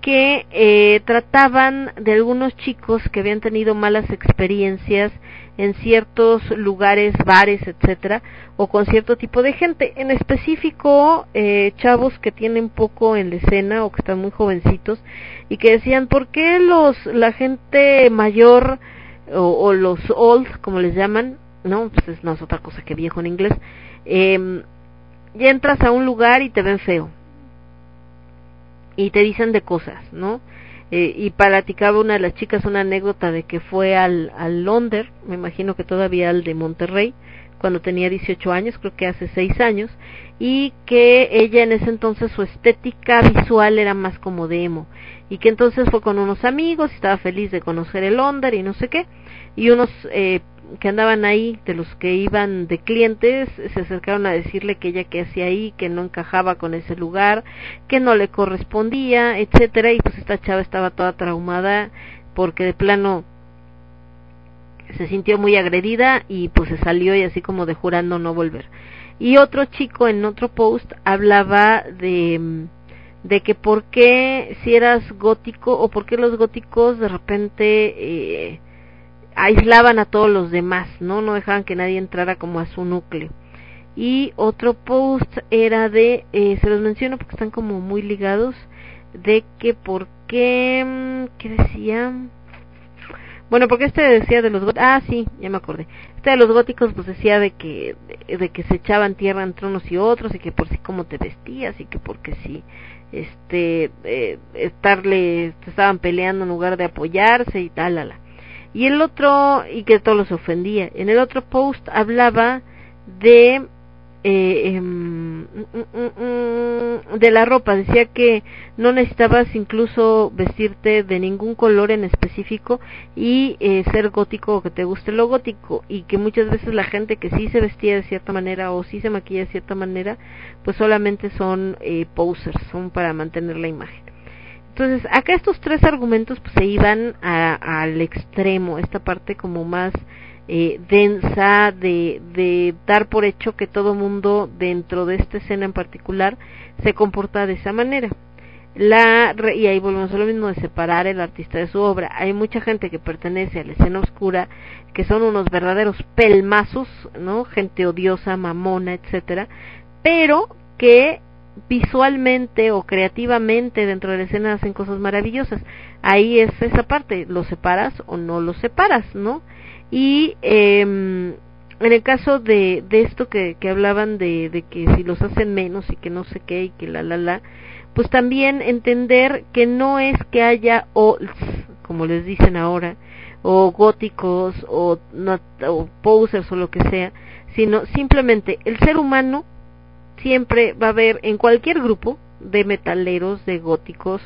que eh, trataban de algunos chicos que habían tenido malas experiencias en ciertos lugares, bares, etcétera, o con cierto tipo de gente. En específico, eh, chavos que tienen poco en la escena o que están muy jovencitos y que decían, ¿por qué los, la gente mayor o, o los old, como les llaman, no, pues no es otra cosa que viejo en inglés, eh, y entras a un lugar y te ven feo. y te dicen de cosas, ¿no? Eh, y platicaba una de las chicas una anécdota de que fue al, al Londer, me imagino que todavía al de Monterrey, cuando tenía 18 años, creo que hace 6 años, y que ella en ese entonces su estética visual era más como de emo, y que entonces fue con unos amigos, estaba feliz de conocer el Londer y no sé qué, y unos eh, que andaban ahí, de los que iban de clientes, se acercaron a decirle que ella que hacía ahí, que no encajaba con ese lugar, que no le correspondía, etcétera, y pues esta chava estaba toda traumada porque de plano se sintió muy agredida y pues se salió y así como de jurando no volver. Y otro chico en otro post hablaba de de que por qué si eras gótico o por qué los góticos de repente eh, aislaban a todos los demás, ¿no? No dejaban que nadie entrara como a su núcleo. Y otro post era de, eh, se los menciono porque están como muy ligados, de que por qué, mm, ¿qué decía? Bueno, porque este decía de los góticos, ah, sí, ya me acordé. Este de los góticos pues decía de que, de, que se echaban tierra entre unos y otros y que por si cómo te vestías y que porque si, este, eh, estarle, estaban peleando en lugar de apoyarse y tal, la, y el otro, y que todos los ofendía. En el otro post hablaba de eh, em, mm, mm, mm, de la ropa decía que no necesitabas incluso vestirte de ningún color en específico y eh, ser gótico o que te guste lo gótico y que muchas veces la gente que sí se vestía de cierta manera o sí se maquilla de cierta manera pues solamente son eh, posers son para mantener la imagen entonces, acá estos tres argumentos pues, se iban al extremo, esta parte como más eh, densa de, de dar por hecho que todo mundo dentro de esta escena en particular se comporta de esa manera. La, y ahí volvemos a lo mismo de separar el artista de su obra. Hay mucha gente que pertenece a la escena oscura, que son unos verdaderos pelmazos, ¿no? Gente odiosa, mamona, etcétera, pero que visualmente o creativamente dentro de la escena hacen cosas maravillosas. Ahí es esa parte, lo separas o no lo separas, ¿no? Y eh, en el caso de, de esto que, que hablaban de, de que si los hacen menos y que no sé qué y que la la la, pues también entender que no es que haya olds, como les dicen ahora, o góticos o, o posers o lo que sea, sino simplemente el ser humano siempre va a haber en cualquier grupo de metaleros, de góticos,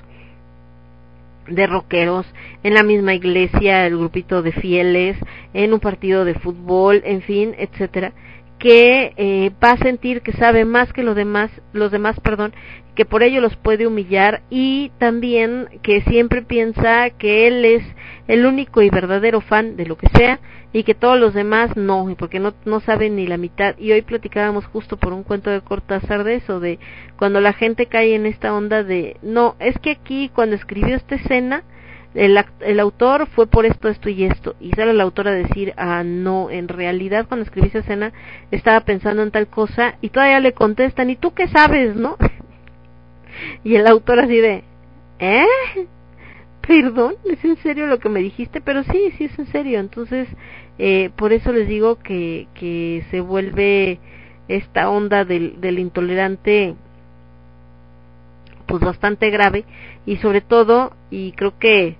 de rockeros, en la misma iglesia, el grupito de fieles, en un partido de fútbol, en fin, etcétera, que eh, va a sentir que sabe más que los demás, los demás, perdón, que por ello los puede humillar y también que siempre piensa que él es el único y verdadero fan de lo que sea y que todos los demás no, porque no, no saben ni la mitad. Y hoy platicábamos justo por un cuento de Cortázar de eso, de cuando la gente cae en esta onda de, no, es que aquí cuando escribió esta escena, el, el autor fue por esto, esto y esto. Y sale el autor a decir, ah, no, en realidad cuando escribí esa escena estaba pensando en tal cosa y todavía le contestan, ¿y tú qué sabes, no? Y el autor así de, ¿eh? Perdón, ¿es en serio lo que me dijiste? Pero sí, sí es en serio. Entonces, eh, por eso les digo que, que se vuelve esta onda del, del intolerante pues bastante grave y sobre todo, y creo que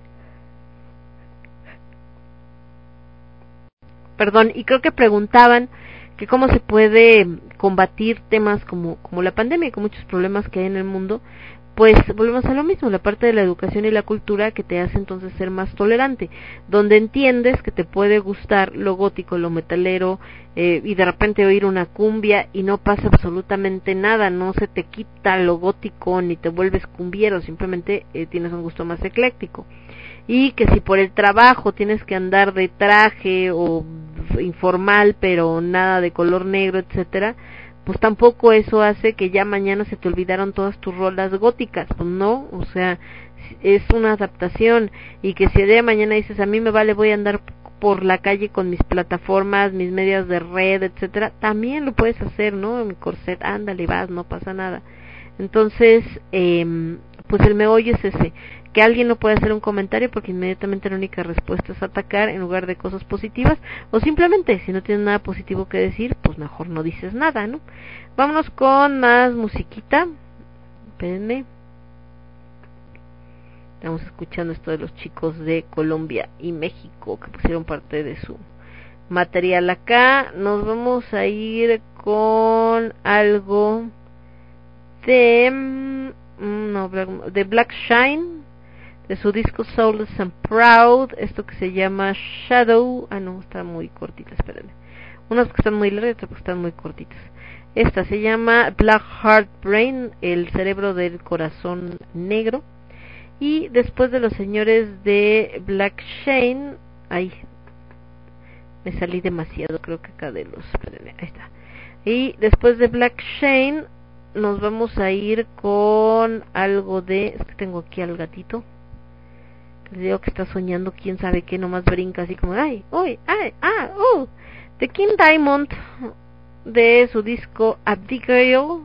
perdón, y creo que preguntaban que cómo se puede combatir temas como, como la pandemia y con muchos problemas que hay en el mundo, pues volvemos a lo mismo, la parte de la educación y la cultura que te hace entonces ser más tolerante, donde entiendes que te puede gustar lo gótico, lo metalero, eh, y de repente oír una cumbia y no pasa absolutamente nada, no se te quita lo gótico ni te vuelves cumbiero, simplemente eh, tienes un gusto más ecléctico. Y que si por el trabajo tienes que andar de traje o informal, pero nada de color negro, etcétera, pues tampoco eso hace que ya mañana se te olvidaron todas tus rolas góticas, pues no, o sea, es una adaptación y que si de mañana dices a mí me vale voy a andar por la calle con mis plataformas, mis medias de red, etcétera, también lo puedes hacer, ¿no? En corset, ándale, vas, no pasa nada. Entonces, eh, pues el meollo es ese que alguien no puede hacer un comentario porque inmediatamente la única respuesta es atacar en lugar de cosas positivas. O simplemente si no tienes nada positivo que decir pues mejor no dices nada no vámonos con más musiquita. Espérenme. Estamos escuchando esto de los chicos de Colombia y México que pusieron parte de su material acá. Nos vamos a ir con algo de mm, no, de Black Shine de su disco Soulless and Proud, esto que se llama Shadow, ah no, está muy cortita, espérenme. Unas que están muy largas, otras que están muy cortitas. Esta se llama Black Heart Brain, el cerebro del corazón negro. Y después de los señores de Black Shane, ahí me salí demasiado, creo que acá de los, ahí está. Y después de Black Shane nos vamos a ir con algo de, es que tengo aquí al gatito. Que está soñando, quién sabe qué, nomás brinca así como, ay, uy, ay, ah, uh, The King Diamond de su disco Abigail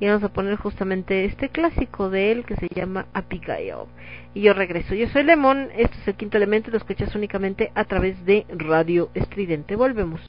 y vamos a poner justamente este clásico de él que se llama Abigail. Y yo regreso. Yo soy Lemón, este es el quinto elemento, lo escuchas únicamente a través de Radio Estridente. Volvemos.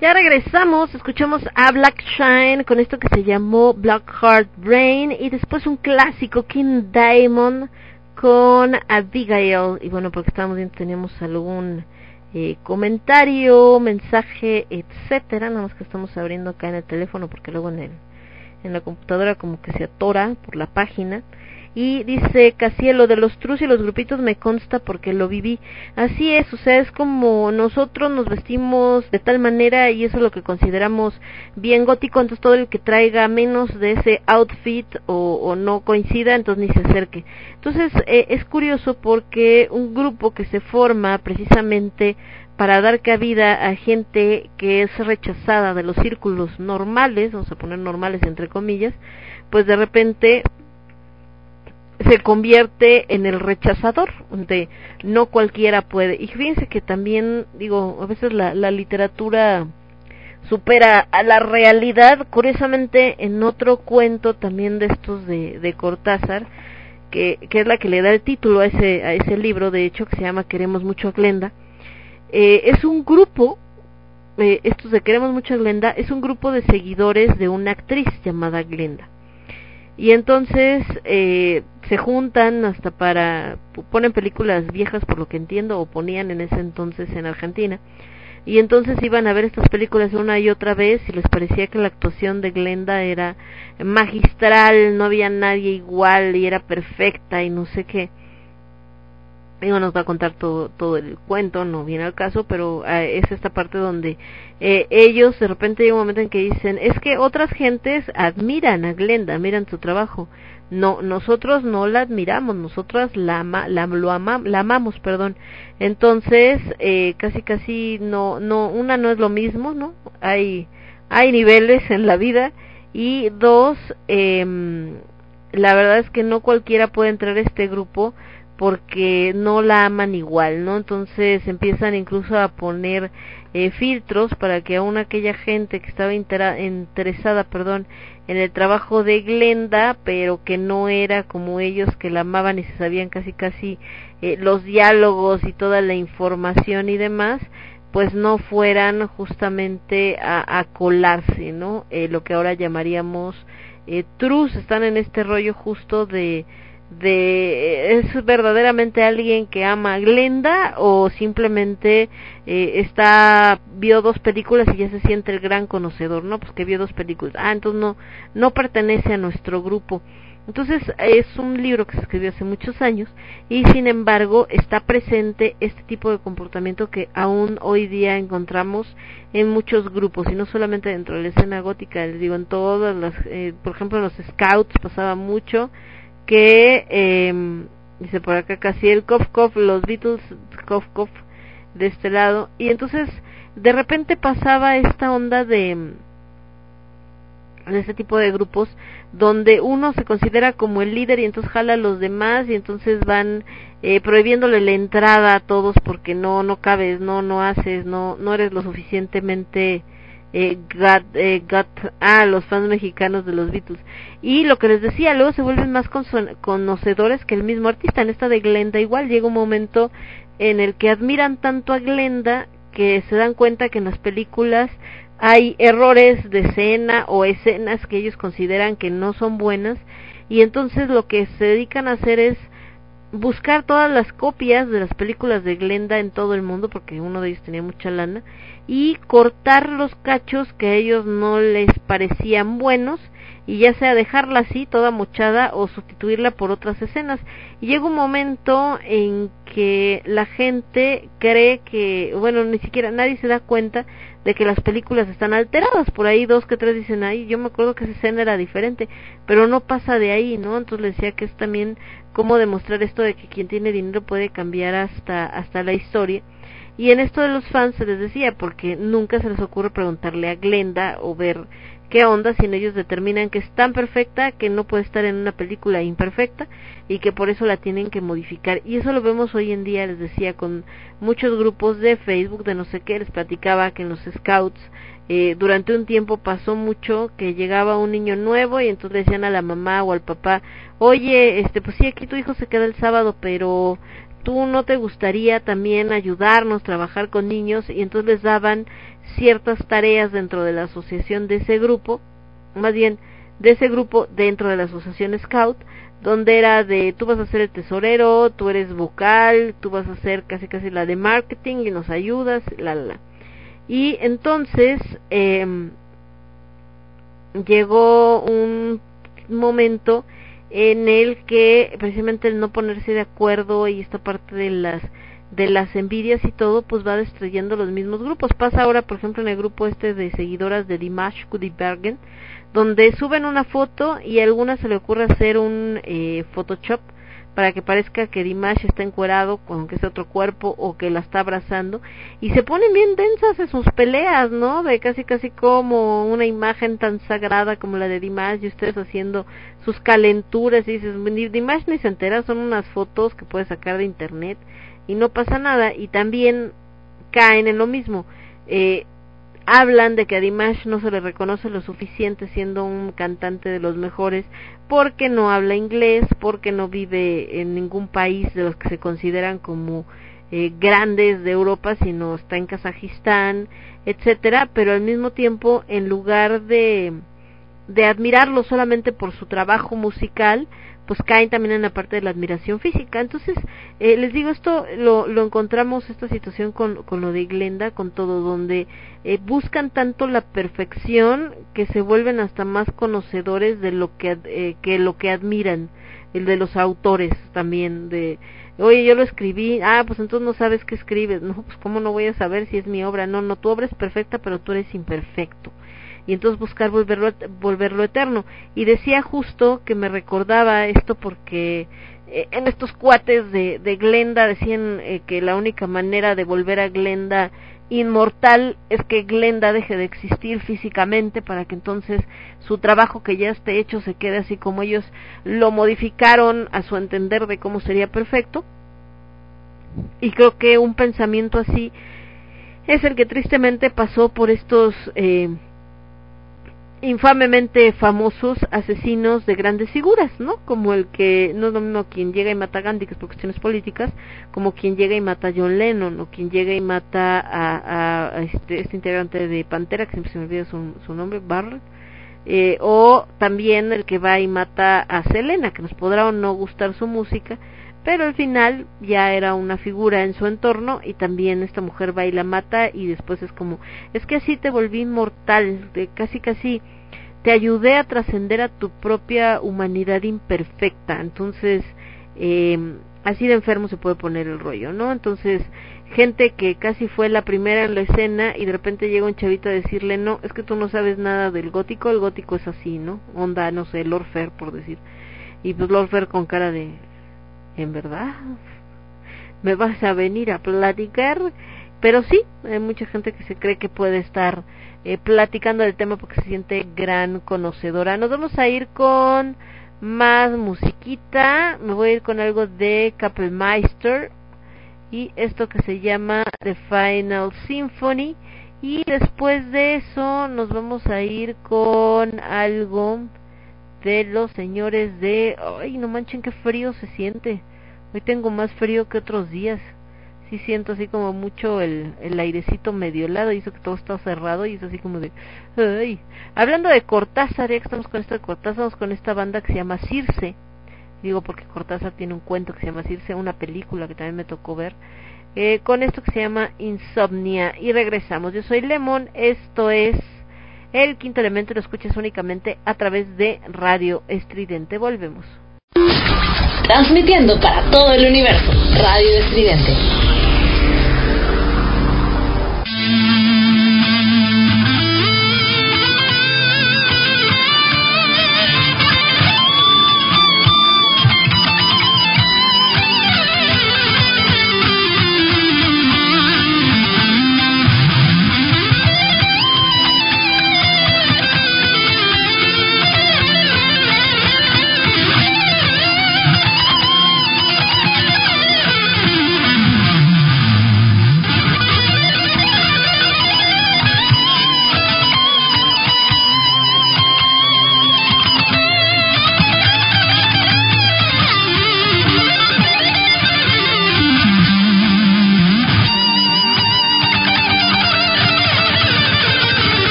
Ya regresamos, escuchamos a Black Shine con esto que se llamó Black Heart Brain y después un clásico King Diamond con Abigail. Y bueno porque estábamos viendo teníamos algún eh, comentario, mensaje, etcétera, nada más que estamos abriendo acá en el teléfono porque luego en el en la computadora como que se atora por la página y dice casi lo de los trus y los grupitos me consta porque lo viví. Así es, o sea, es como nosotros nos vestimos de tal manera y eso es lo que consideramos bien gótico, entonces todo el que traiga menos de ese outfit o, o no coincida, entonces ni se acerque. Entonces eh, es curioso porque un grupo que se forma precisamente para dar cabida a gente que es rechazada de los círculos normales, vamos a poner normales entre comillas, pues de repente se convierte en el rechazador, de no cualquiera puede. Y fíjense que también, digo, a veces la, la literatura supera a la realidad, curiosamente en otro cuento también de estos de, de Cortázar, que, que es la que le da el título a ese, a ese libro, de hecho, que se llama Queremos mucho a Glenda, eh, es un grupo, eh, estos de Queremos mucho a Glenda, es un grupo de seguidores de una actriz llamada Glenda y entonces eh, se juntan hasta para ponen películas viejas por lo que entiendo o ponían en ese entonces en Argentina. Y entonces iban a ver estas películas una y otra vez y les parecía que la actuación de Glenda era magistral, no había nadie igual y era perfecta y no sé qué Digo, nos va a contar todo, todo el cuento, no viene al caso, pero eh, es esta parte donde eh, ellos de repente hay un momento en que dicen, es que otras gentes admiran a Glenda, admiran su trabajo. No, nosotros no la admiramos, nosotras la, la, lo ama, la amamos, perdón. Entonces, eh, casi casi no, no, una no es lo mismo, ¿no? Hay, hay niveles en la vida y dos, eh, la verdad es que no cualquiera puede entrar a este grupo porque no la aman igual, ¿no? Entonces empiezan incluso a poner eh, filtros para que aún aquella gente que estaba interesada, perdón, en el trabajo de Glenda, pero que no era como ellos que la amaban y se sabían casi casi eh, los diálogos y toda la información y demás, pues no fueran justamente a, colarse, ¿no? Eh, lo que ahora llamaríamos eh, trus, están en este rollo justo de de es verdaderamente alguien que ama a Glenda o simplemente eh, está vio dos películas y ya se siente el gran conocedor no pues que vio dos películas. Ah entonces no no pertenece a nuestro grupo. Entonces es un libro que se escribió hace muchos años y sin embargo está presente este tipo de comportamiento que aún hoy día encontramos en muchos grupos y no solamente dentro de la escena gótica les digo en todas las eh, por ejemplo en los scouts pasaba mucho que eh, dice por acá casi el cof cof los Beatles cof cof de este lado. Y entonces de repente pasaba esta onda de de este tipo de grupos donde uno se considera como el líder y entonces jala a los demás y entonces van eh, prohibiéndole la entrada a todos porque no no cabes no no haces no no eres lo suficientemente eh, eh, ah, los fans mexicanos de los Beatles. Y lo que les decía, luego se vuelven más conocedores que el mismo artista. En esta de Glenda igual llega un momento en el que admiran tanto a Glenda que se dan cuenta que en las películas hay errores de escena o escenas que ellos consideran que no son buenas y entonces lo que se dedican a hacer es buscar todas las copias de las películas de Glenda en todo el mundo porque uno de ellos tenía mucha lana y cortar los cachos que a ellos no les parecían buenos y ya sea dejarla así toda mochada o sustituirla por otras escenas. Y llega un momento en que la gente cree que bueno ni siquiera nadie se da cuenta de que las películas están alteradas. Por ahí dos que tres dicen ahí yo me acuerdo que esa escena era diferente pero no pasa de ahí no entonces les decía que es también cómo demostrar esto de que quien tiene dinero puede cambiar hasta hasta la historia y en esto de los fans se les decía, porque nunca se les ocurre preguntarle a Glenda o ver qué onda si ellos determinan que es tan perfecta que no puede estar en una película imperfecta y que por eso la tienen que modificar. Y eso lo vemos hoy en día, les decía, con muchos grupos de Facebook, de no sé qué, les platicaba que en los scouts eh, durante un tiempo pasó mucho que llegaba un niño nuevo y entonces decían a la mamá o al papá, oye, este, pues sí, aquí tu hijo se queda el sábado, pero tú no te gustaría también ayudarnos, trabajar con niños y entonces les daban ciertas tareas dentro de la asociación de ese grupo, más bien de ese grupo dentro de la asociación Scout, donde era de tú vas a ser el tesorero, tú eres vocal, tú vas a ser casi casi la de marketing y nos ayudas, la la. Y entonces eh, llegó un momento en el que precisamente el no ponerse de acuerdo y esta parte de las de las envidias y todo, pues va destruyendo los mismos grupos. Pasa ahora, por ejemplo, en el grupo este de seguidoras de Dimash Kudibergen, donde suben una foto y a alguna se le ocurre hacer un eh, Photoshop para que parezca que Dimash está encuerado, aunque es otro cuerpo, o que la está abrazando, y se ponen bien densas en sus peleas, ¿no? De casi casi como una imagen tan sagrada como la de Dimash, y ustedes haciendo sus calenturas, y dices, Dimash ni se entera, son unas fotos que puedes sacar de internet, y no pasa nada, y también caen en lo mismo. Eh, hablan de que a Dimash no se le reconoce lo suficiente siendo un cantante de los mejores porque no habla inglés, porque no vive en ningún país de los que se consideran como eh, grandes de Europa, sino está en Kazajistán, etcétera, pero al mismo tiempo en lugar de de admirarlo solamente por su trabajo musical, pues caen también en la parte de la admiración física. Entonces, eh, les digo, esto lo, lo encontramos, esta situación con, con lo de Glenda, con todo, donde eh, buscan tanto la perfección que se vuelven hasta más conocedores de lo que, eh, que lo que admiran, el de los autores también, de, oye, yo lo escribí, ah, pues entonces no sabes qué escribes, no, pues cómo no voy a saber si es mi obra, no, no, tu obra es perfecta, pero tú eres imperfecto y entonces buscar volverlo, volverlo eterno. Y decía justo que me recordaba esto porque eh, en estos cuates de, de Glenda decían eh, que la única manera de volver a Glenda inmortal es que Glenda deje de existir físicamente para que entonces su trabajo que ya esté hecho se quede así como ellos lo modificaron a su entender de cómo sería perfecto. Y creo que un pensamiento así es el que tristemente pasó por estos eh, infamemente famosos asesinos de grandes figuras, ¿no? Como el que, no es lo mismo quien llega y mata a Gandhi, que es por cuestiones políticas, como quien llega y mata a John Lennon, o quien llega y mata a, a, este, este, integrante de Pantera, que siempre se me olvida su, su nombre, Barrett, eh, o también el que va y mata a Selena, que nos podrá o no gustar su música, pero al final ya era una figura en su entorno y también esta mujer va y la mata y después es como es que así te volví inmortal de casi casi te ayudé a trascender a tu propia humanidad imperfecta entonces eh, así de enfermo se puede poner el rollo no entonces gente que casi fue la primera en la escena y de repente llega un chavito a decirle no es que tú no sabes nada del gótico el gótico es así no onda no sé Lord Fair por decir y pues Lord Fair con cara de en verdad me vas a venir a platicar pero sí hay mucha gente que se cree que puede estar eh, platicando del tema porque se siente gran conocedora. Nos vamos a ir con más musiquita. Me voy a ir con algo de Kapellmeister y esto que se llama The Final Symphony. Y después de eso nos vamos a ir con algo de los señores de... Ay, no manchen, qué frío se siente. Hoy tengo más frío que otros días. Sí siento así como mucho el, el airecito medio helado y eso que todo está cerrado y es así como de... Ay. Hablando de Cortázar, ya que estamos con esto de Cortázar, estamos con esta banda que se llama Circe. Digo porque Cortázar tiene un cuento que se llama Circe, una película que también me tocó ver. Eh, con esto que se llama Insomnia. Y regresamos. Yo soy Lemon, esto es el quinto elemento lo escuchas únicamente a través de Radio Estridente. Volvemos.
Transmitiendo para todo el universo, Radio Estridente.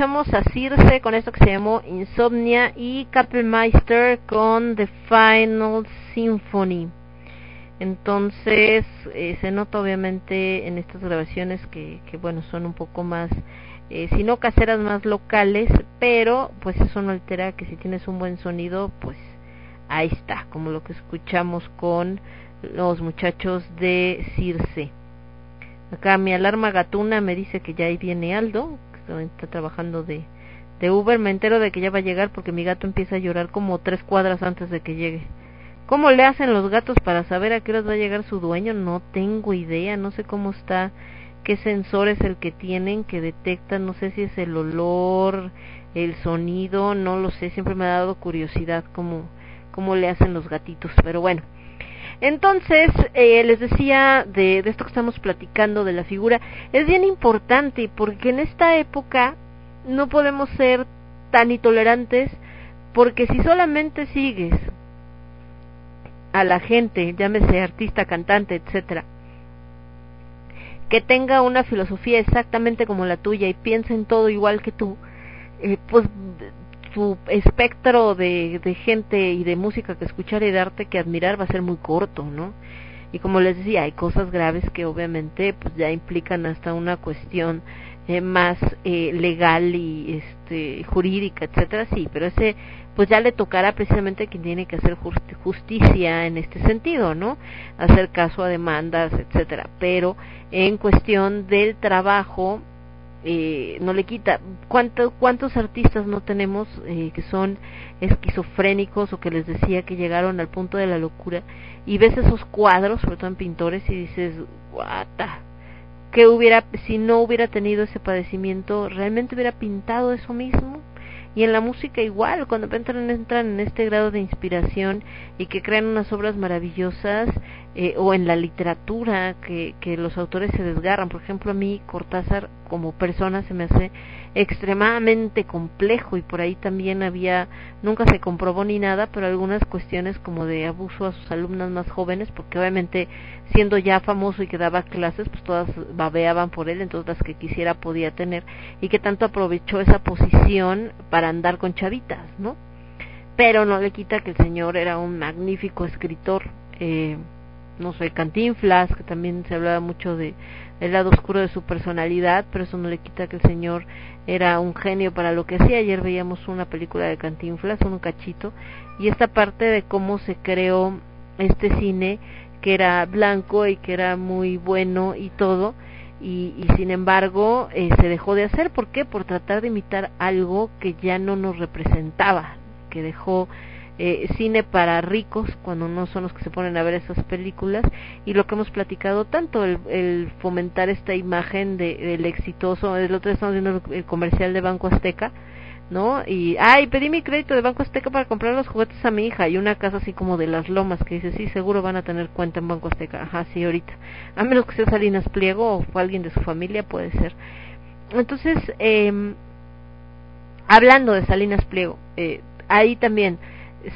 Escuchamos a Circe con esto que se llamó Insomnia y Kapellmeister con The Final Symphony. Entonces, eh, se nota obviamente en estas grabaciones que, que bueno, son un poco más, eh, si no caseras, más locales, pero pues eso no altera que si tienes un buen sonido, pues ahí está, como lo que escuchamos con los muchachos de Circe. Acá mi alarma gatuna me dice que ya ahí viene Aldo, está trabajando de, de Uber. Me entero de que ya va a llegar porque mi gato empieza a llorar como tres cuadras antes de que llegue. ¿Cómo le hacen los gatos para saber a qué hora va a llegar su dueño? No tengo idea, no sé cómo está, qué sensor es el que tienen que detectan, no sé si es el olor, el sonido, no lo sé, siempre me ha dado curiosidad cómo, cómo le hacen los gatitos, pero bueno. Entonces, eh, les decía de, esto que estamos platicando de la figura, es bien importante porque en esta época no podemos ser tan intolerantes porque si solamente sigues a la gente, llámese artista, cantante, etcétera, que tenga una filosofía exactamente como la tuya y piense en todo igual que tú, eh, pues su espectro de, de gente y de música que escuchar y de arte que admirar va a ser muy corto, ¿no? Y como les decía, hay cosas graves que obviamente pues ya implican hasta una cuestión eh, más eh, legal y este jurídica, etcétera, sí, pero ese pues ya le tocará precisamente a quien tiene que hacer justicia en este sentido, ¿no? Hacer caso a demandas, etcétera. Pero en cuestión del trabajo eh, no le quita. ¿Cuánto, ¿Cuántos artistas no tenemos eh, que son esquizofrénicos o que les decía que llegaron al punto de la locura y ves esos cuadros, sobre todo en pintores, y dices, guata, que hubiera, si no hubiera tenido ese padecimiento, realmente hubiera pintado eso mismo? y en la música igual, cuando entran, entran en este grado de inspiración y que crean unas obras maravillosas, eh, o en la literatura que, que los autores se desgarran. Por ejemplo, a mí Cortázar como persona se me hace extremadamente complejo y por ahí también había, nunca se comprobó ni nada, pero algunas cuestiones como de abuso a sus alumnas más jóvenes, porque obviamente siendo ya famoso y que daba clases, pues todas babeaban por él, entonces las que quisiera podía tener, y que tanto aprovechó esa posición para andar con chavitas, ¿no? Pero no le quita que el señor era un magnífico escritor, eh, no sé, Cantinflas, que también se hablaba mucho de el lado oscuro de su personalidad, pero eso no le quita que el señor era un genio para lo que hacía. Ayer veíamos una película de Cantinflas, un cachito, y esta parte de cómo se creó este cine que era blanco y que era muy bueno y todo, y, sin embargo eh, se dejó de hacer. ¿Por qué? Por tratar de imitar algo que ya no nos representaba, que dejó eh, cine para ricos cuando no son los que se ponen a ver esas películas y lo que hemos platicado tanto el, fomentar esta imagen de, del exitoso el otro día estamos viendo el comercial de Banco Azteca ¿no? Y, ay, pedí mi crédito de Banco Azteca para comprar los juguetes a mi hija y una casa así como de las lomas que dice, sí, seguro van a tener cuenta en Banco Azteca. Ajá, sí, ahorita. A menos que sea Salinas Pliego o alguien de su familia, puede ser. Entonces, eh, hablando de Salinas Pliego, eh, ahí también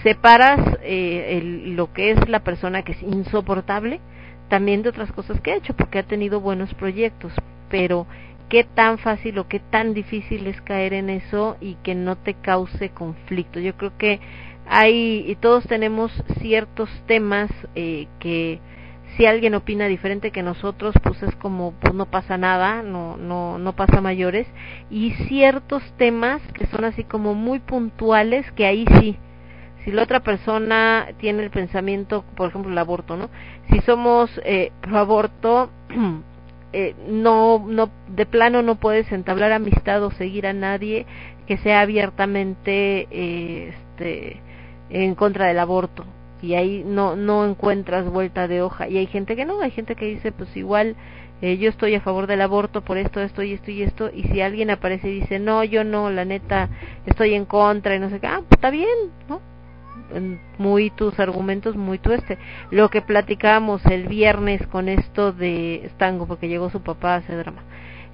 separas eh, el, lo que es la persona que es insoportable también de otras cosas que ha hecho porque ha tenido buenos proyectos pero qué tan fácil o qué tan difícil es caer en eso y que no te cause conflicto. Yo creo que hay y todos tenemos ciertos temas eh, que si alguien opina diferente que nosotros pues es como pues no pasa nada no no no pasa mayores. Y ciertos temas que son así como muy puntuales que ahí sí si la otra persona tiene el pensamiento, por ejemplo, el aborto, ¿no? Si somos eh, pro aborto, eh, no, no, de plano no puedes entablar amistad o seguir a nadie que sea abiertamente, eh, este, en contra del aborto y ahí no no encuentras vuelta de hoja y hay gente que no, hay gente que dice pues igual eh, yo estoy a favor del aborto por esto, esto y esto y esto, y si alguien aparece y dice, no, yo no, la neta, estoy en contra y no sé qué, ah, pues está bien, ¿no? Muy tus argumentos, muy tu este. Lo que platicábamos el viernes con esto de Stango, porque llegó su papá a hacer drama.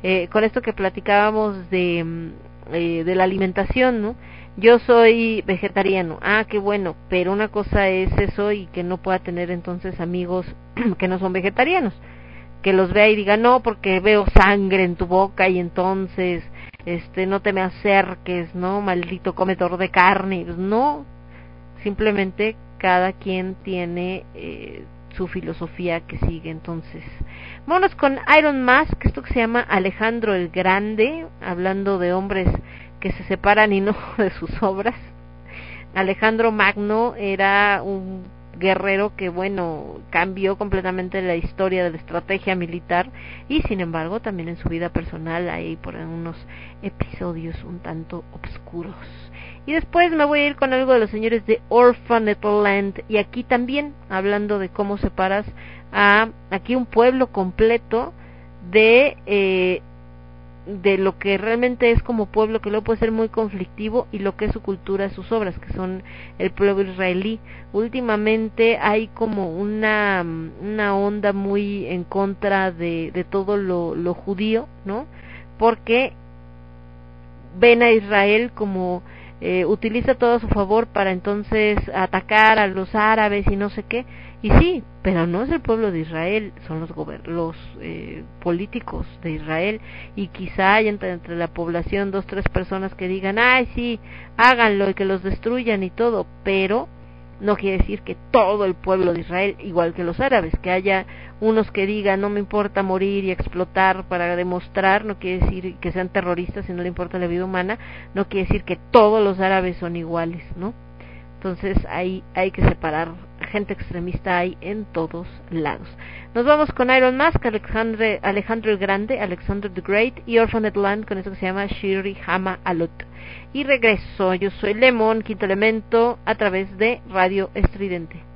Eh, con esto que platicábamos de, eh, de la alimentación, ¿no? Yo soy vegetariano, ah, qué bueno, pero una cosa es eso y que no pueda tener entonces amigos que no son vegetarianos, que los vea y diga, no, porque veo sangre en tu boca y entonces, este, no te me acerques, ¿no? Maldito comedor de carne, no, simplemente cada quien tiene eh, su filosofía que sigue entonces. Vámonos con Iron Mask, esto que se llama Alejandro el Grande, hablando de hombres que se separan y no de sus obras. Alejandro Magno era un guerrero que, bueno, cambió completamente la historia de la estrategia militar y, sin embargo, también en su vida personal hay por unos episodios un tanto obscuros. Y después me voy a ir con algo de los señores de Orphanet Land y aquí también hablando de cómo separas a aquí un pueblo completo de eh, de lo que realmente es como pueblo, que luego puede ser muy conflictivo, y lo que es su cultura, sus obras, que son el pueblo israelí. Últimamente hay como una, una onda muy en contra de, de todo lo, lo judío, ¿no? Porque ven a Israel como eh, utiliza todo a su favor para entonces atacar a los árabes y no sé qué. Y sí, pero no es el pueblo de Israel, son los, los eh, políticos de Israel y quizá hay entre, entre, la población dos, tres personas que digan, ay, sí, háganlo y que los destruyan y todo, pero no quiere decir que todo el pueblo de Israel, igual que los árabes, que haya unos que digan no me importa morir y explotar para demostrar, no quiere decir que sean terroristas y no le importa la vida humana, no quiere decir que todos los árabes son iguales, ¿no? Entonces hay, hay que separar, gente extremista hay en todos lados. Nos vamos con Iron Mask, Alejandro el Grande, Alexander the Great y Orphaned Land con eso que se llama Shiri Hama Alut. Y regreso, yo soy Lemon, quinto elemento, a través de Radio Estridente.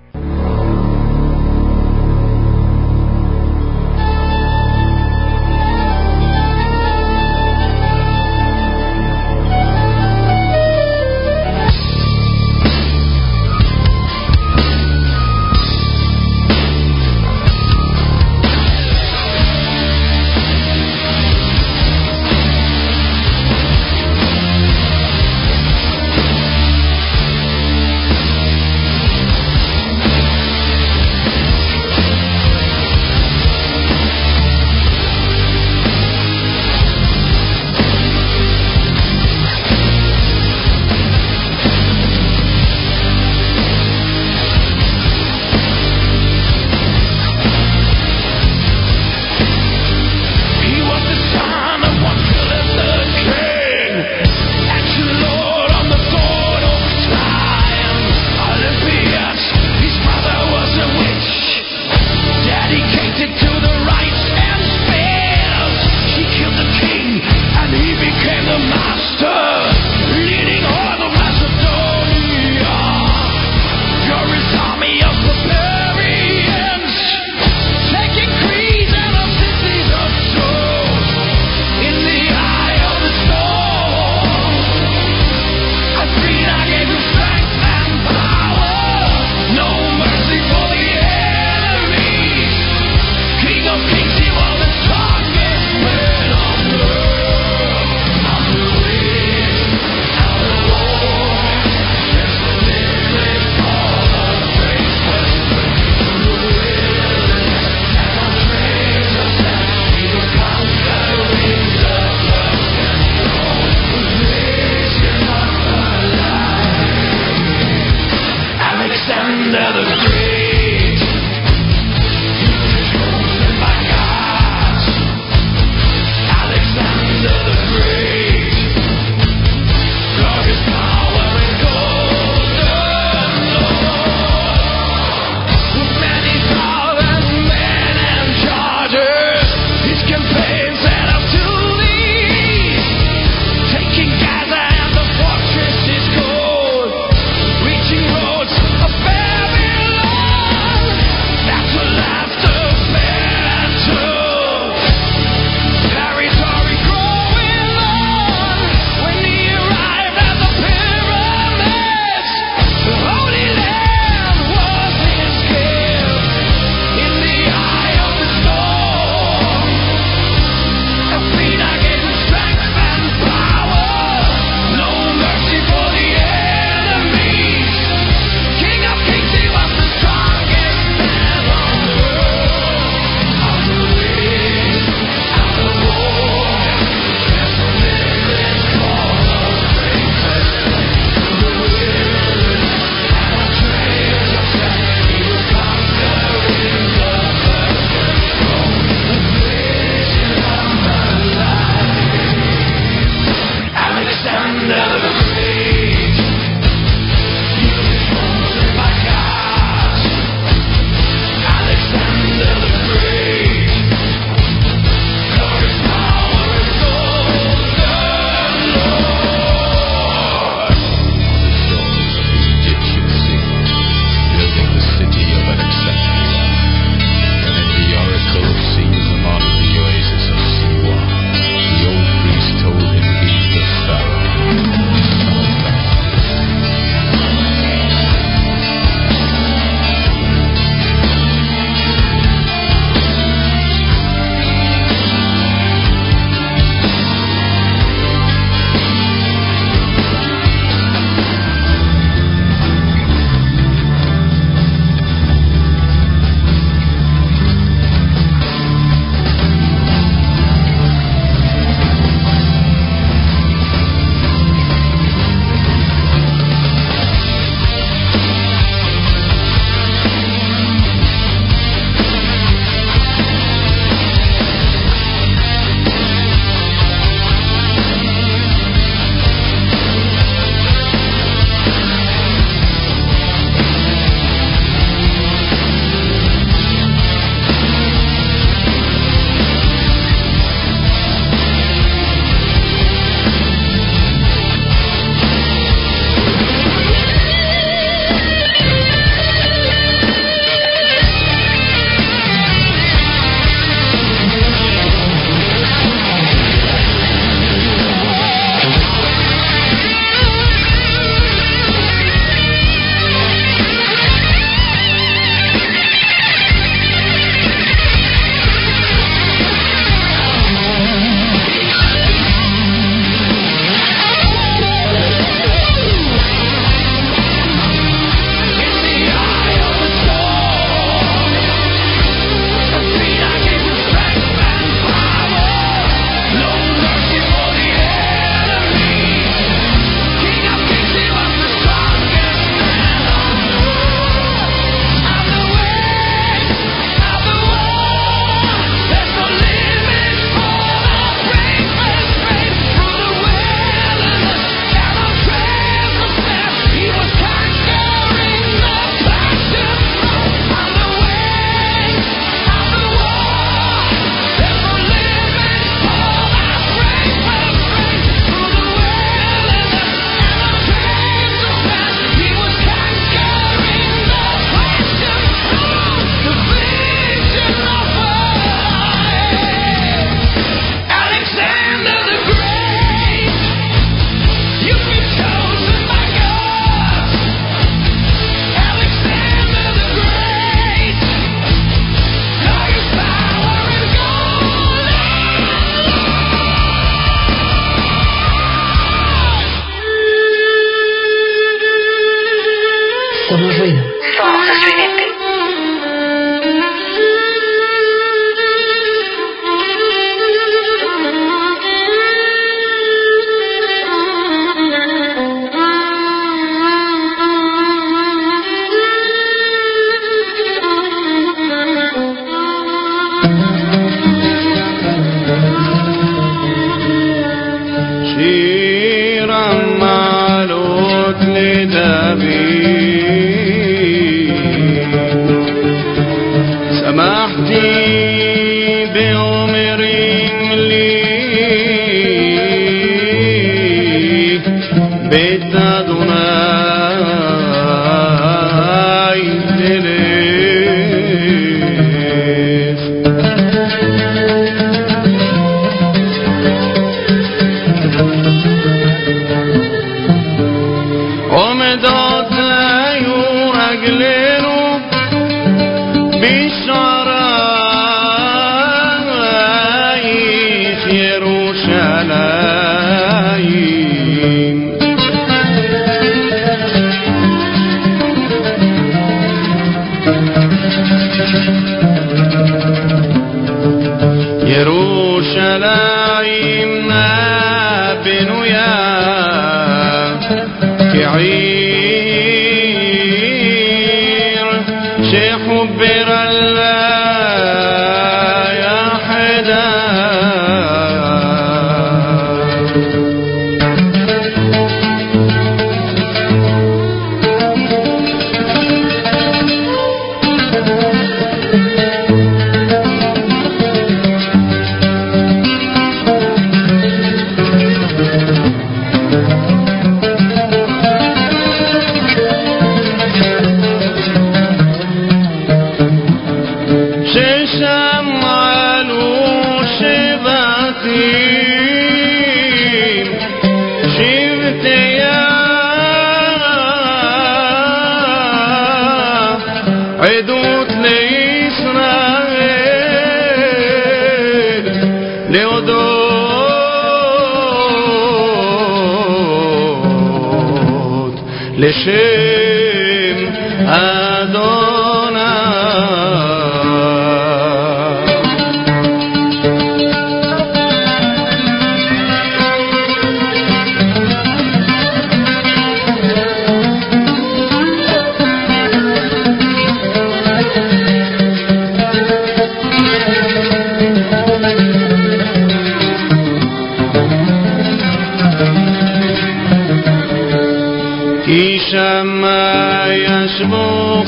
ṣe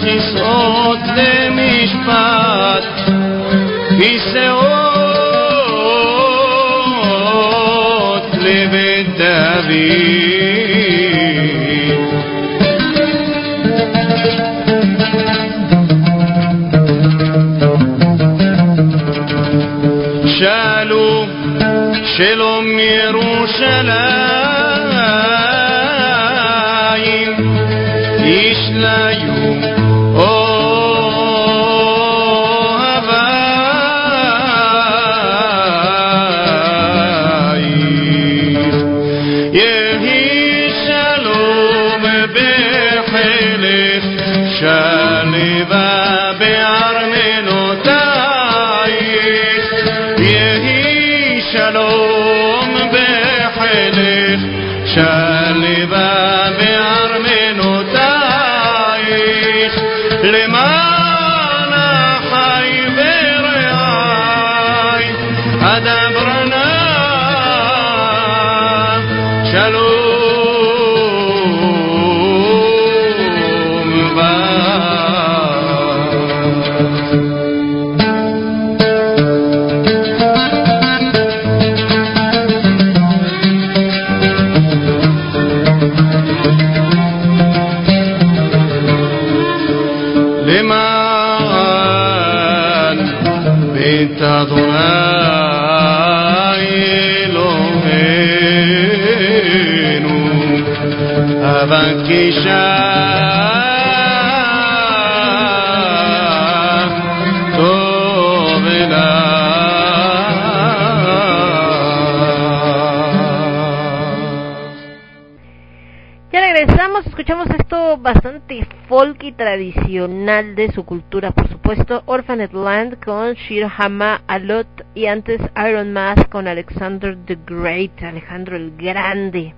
כסאות למשפט, כיסאות לבית דוד. שאלו שלום
folk tradicional de su cultura, por supuesto, Orphanet Land con Shir Hama Alot y antes Iron Mask con Alexander the Great, Alejandro el Grande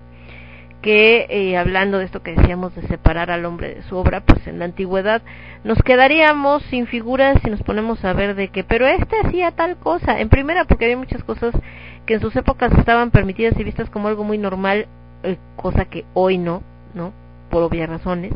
que eh, hablando de esto que decíamos de separar al hombre de su obra, pues en la antigüedad nos quedaríamos sin figuras si nos ponemos a ver de que, pero este hacía tal cosa, en primera porque había muchas cosas que en sus épocas estaban permitidas y vistas como algo muy normal, eh, cosa que hoy no, ¿no? Por obvias razones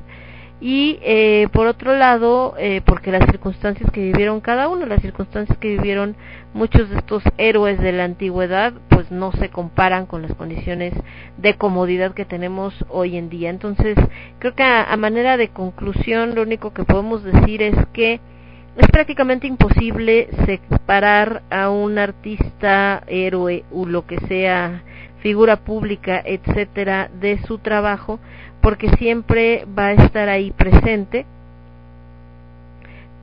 y eh, por otro lado eh, porque las circunstancias que vivieron cada uno las circunstancias que vivieron muchos de estos héroes de la antigüedad pues no se comparan con las condiciones de comodidad que tenemos hoy en día. Entonces creo que a, manera de conclusión lo único que podemos decir es que es prácticamente imposible separar a un artista héroe o lo que sea figura pública etcétera de su trabajo porque siempre va a estar ahí presente,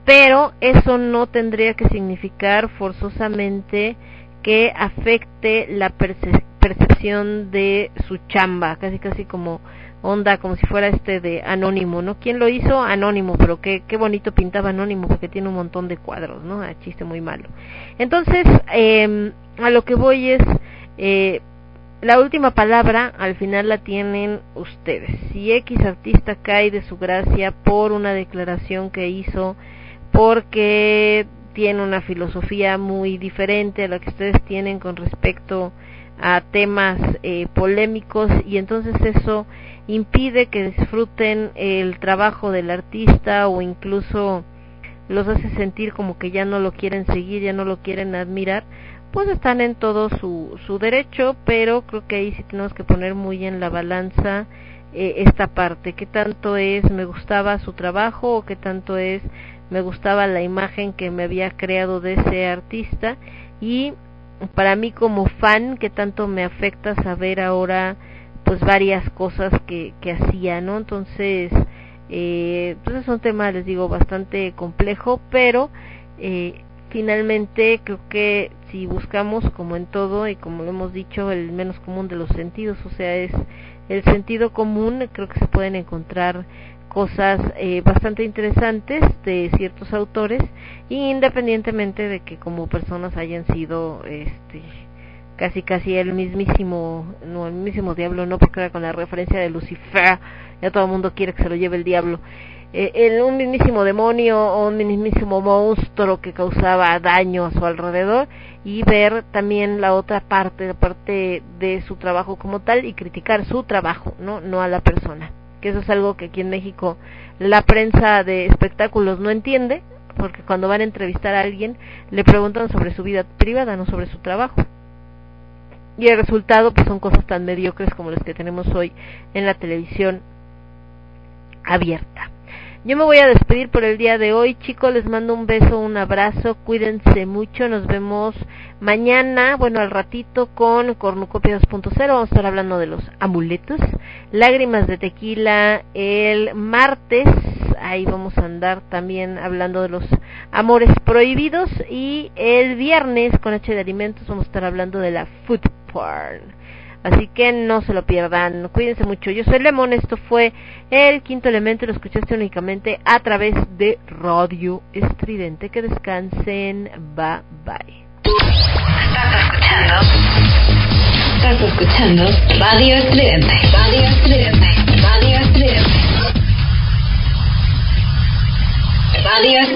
pero eso no tendría que significar forzosamente que afecte la percepción de su chamba, casi casi como onda, como si fuera este de Anónimo, ¿no? ¿Quién lo hizo? Anónimo, pero qué, qué bonito pintaba Anónimo porque tiene un montón de cuadros, ¿no? Ah, chiste muy malo. Entonces, eh, a lo que voy es, eh, la última palabra al final la tienen ustedes. Si X artista cae de su gracia por una declaración que hizo, porque tiene una filosofía muy diferente a la que ustedes tienen con respecto a temas eh, polémicos y entonces eso impide que disfruten el trabajo del artista o incluso los hace sentir como que ya no lo quieren seguir, ya no lo quieren admirar, pues están en todo su, su derecho, pero creo que ahí sí tenemos que poner muy en la balanza eh, esta parte, qué tanto es me gustaba su trabajo o qué tanto es me gustaba la imagen que me había creado de ese artista y para mí como fan qué tanto me afecta saber ahora pues varias cosas que, que hacía, ¿no? Entonces, eh, pues es un tema, les digo, bastante complejo, pero eh, finalmente creo que si buscamos como en todo y como lo hemos dicho el menos común de los sentidos o sea es el sentido común creo que se pueden encontrar cosas eh, bastante interesantes de ciertos autores independientemente de que como personas hayan sido este casi casi el mismísimo no el mismísimo diablo no porque era con la referencia de Lucifer ya todo el mundo quiere que se lo lleve el diablo. Eh, el, un mismísimo demonio o un mismísimo monstruo que causaba daño a su alrededor y ver también la otra parte, la parte de su trabajo como tal y criticar su trabajo, no, no a la persona. Que eso es algo que aquí en México la prensa de espectáculos no entiende, porque cuando van a entrevistar a alguien le preguntan sobre su vida privada, no sobre su trabajo. Y el resultado pues son cosas tan mediocres como las que tenemos hoy en la televisión abierta. Yo me voy a despedir por el día de hoy, chicos, les mando un beso, un abrazo, cuídense mucho, nos vemos mañana, bueno, al ratito con Cornucopia 2.0, vamos a estar hablando de los amuletos, lágrimas de tequila el martes, ahí vamos a andar también hablando de los amores prohibidos. Y el viernes con H de alimentos vamos a estar hablando de la food porn. Así que no se lo pierdan. Cuídense mucho. Yo soy Lemón. Esto fue El Quinto Elemento. Lo escuchaste únicamente a través de Radio Estridente. Que descansen. Bye bye.
Estás escuchando. Estás escuchando Radio Estridente. Radio Estridente. Radio Estridente. Radio Estridente.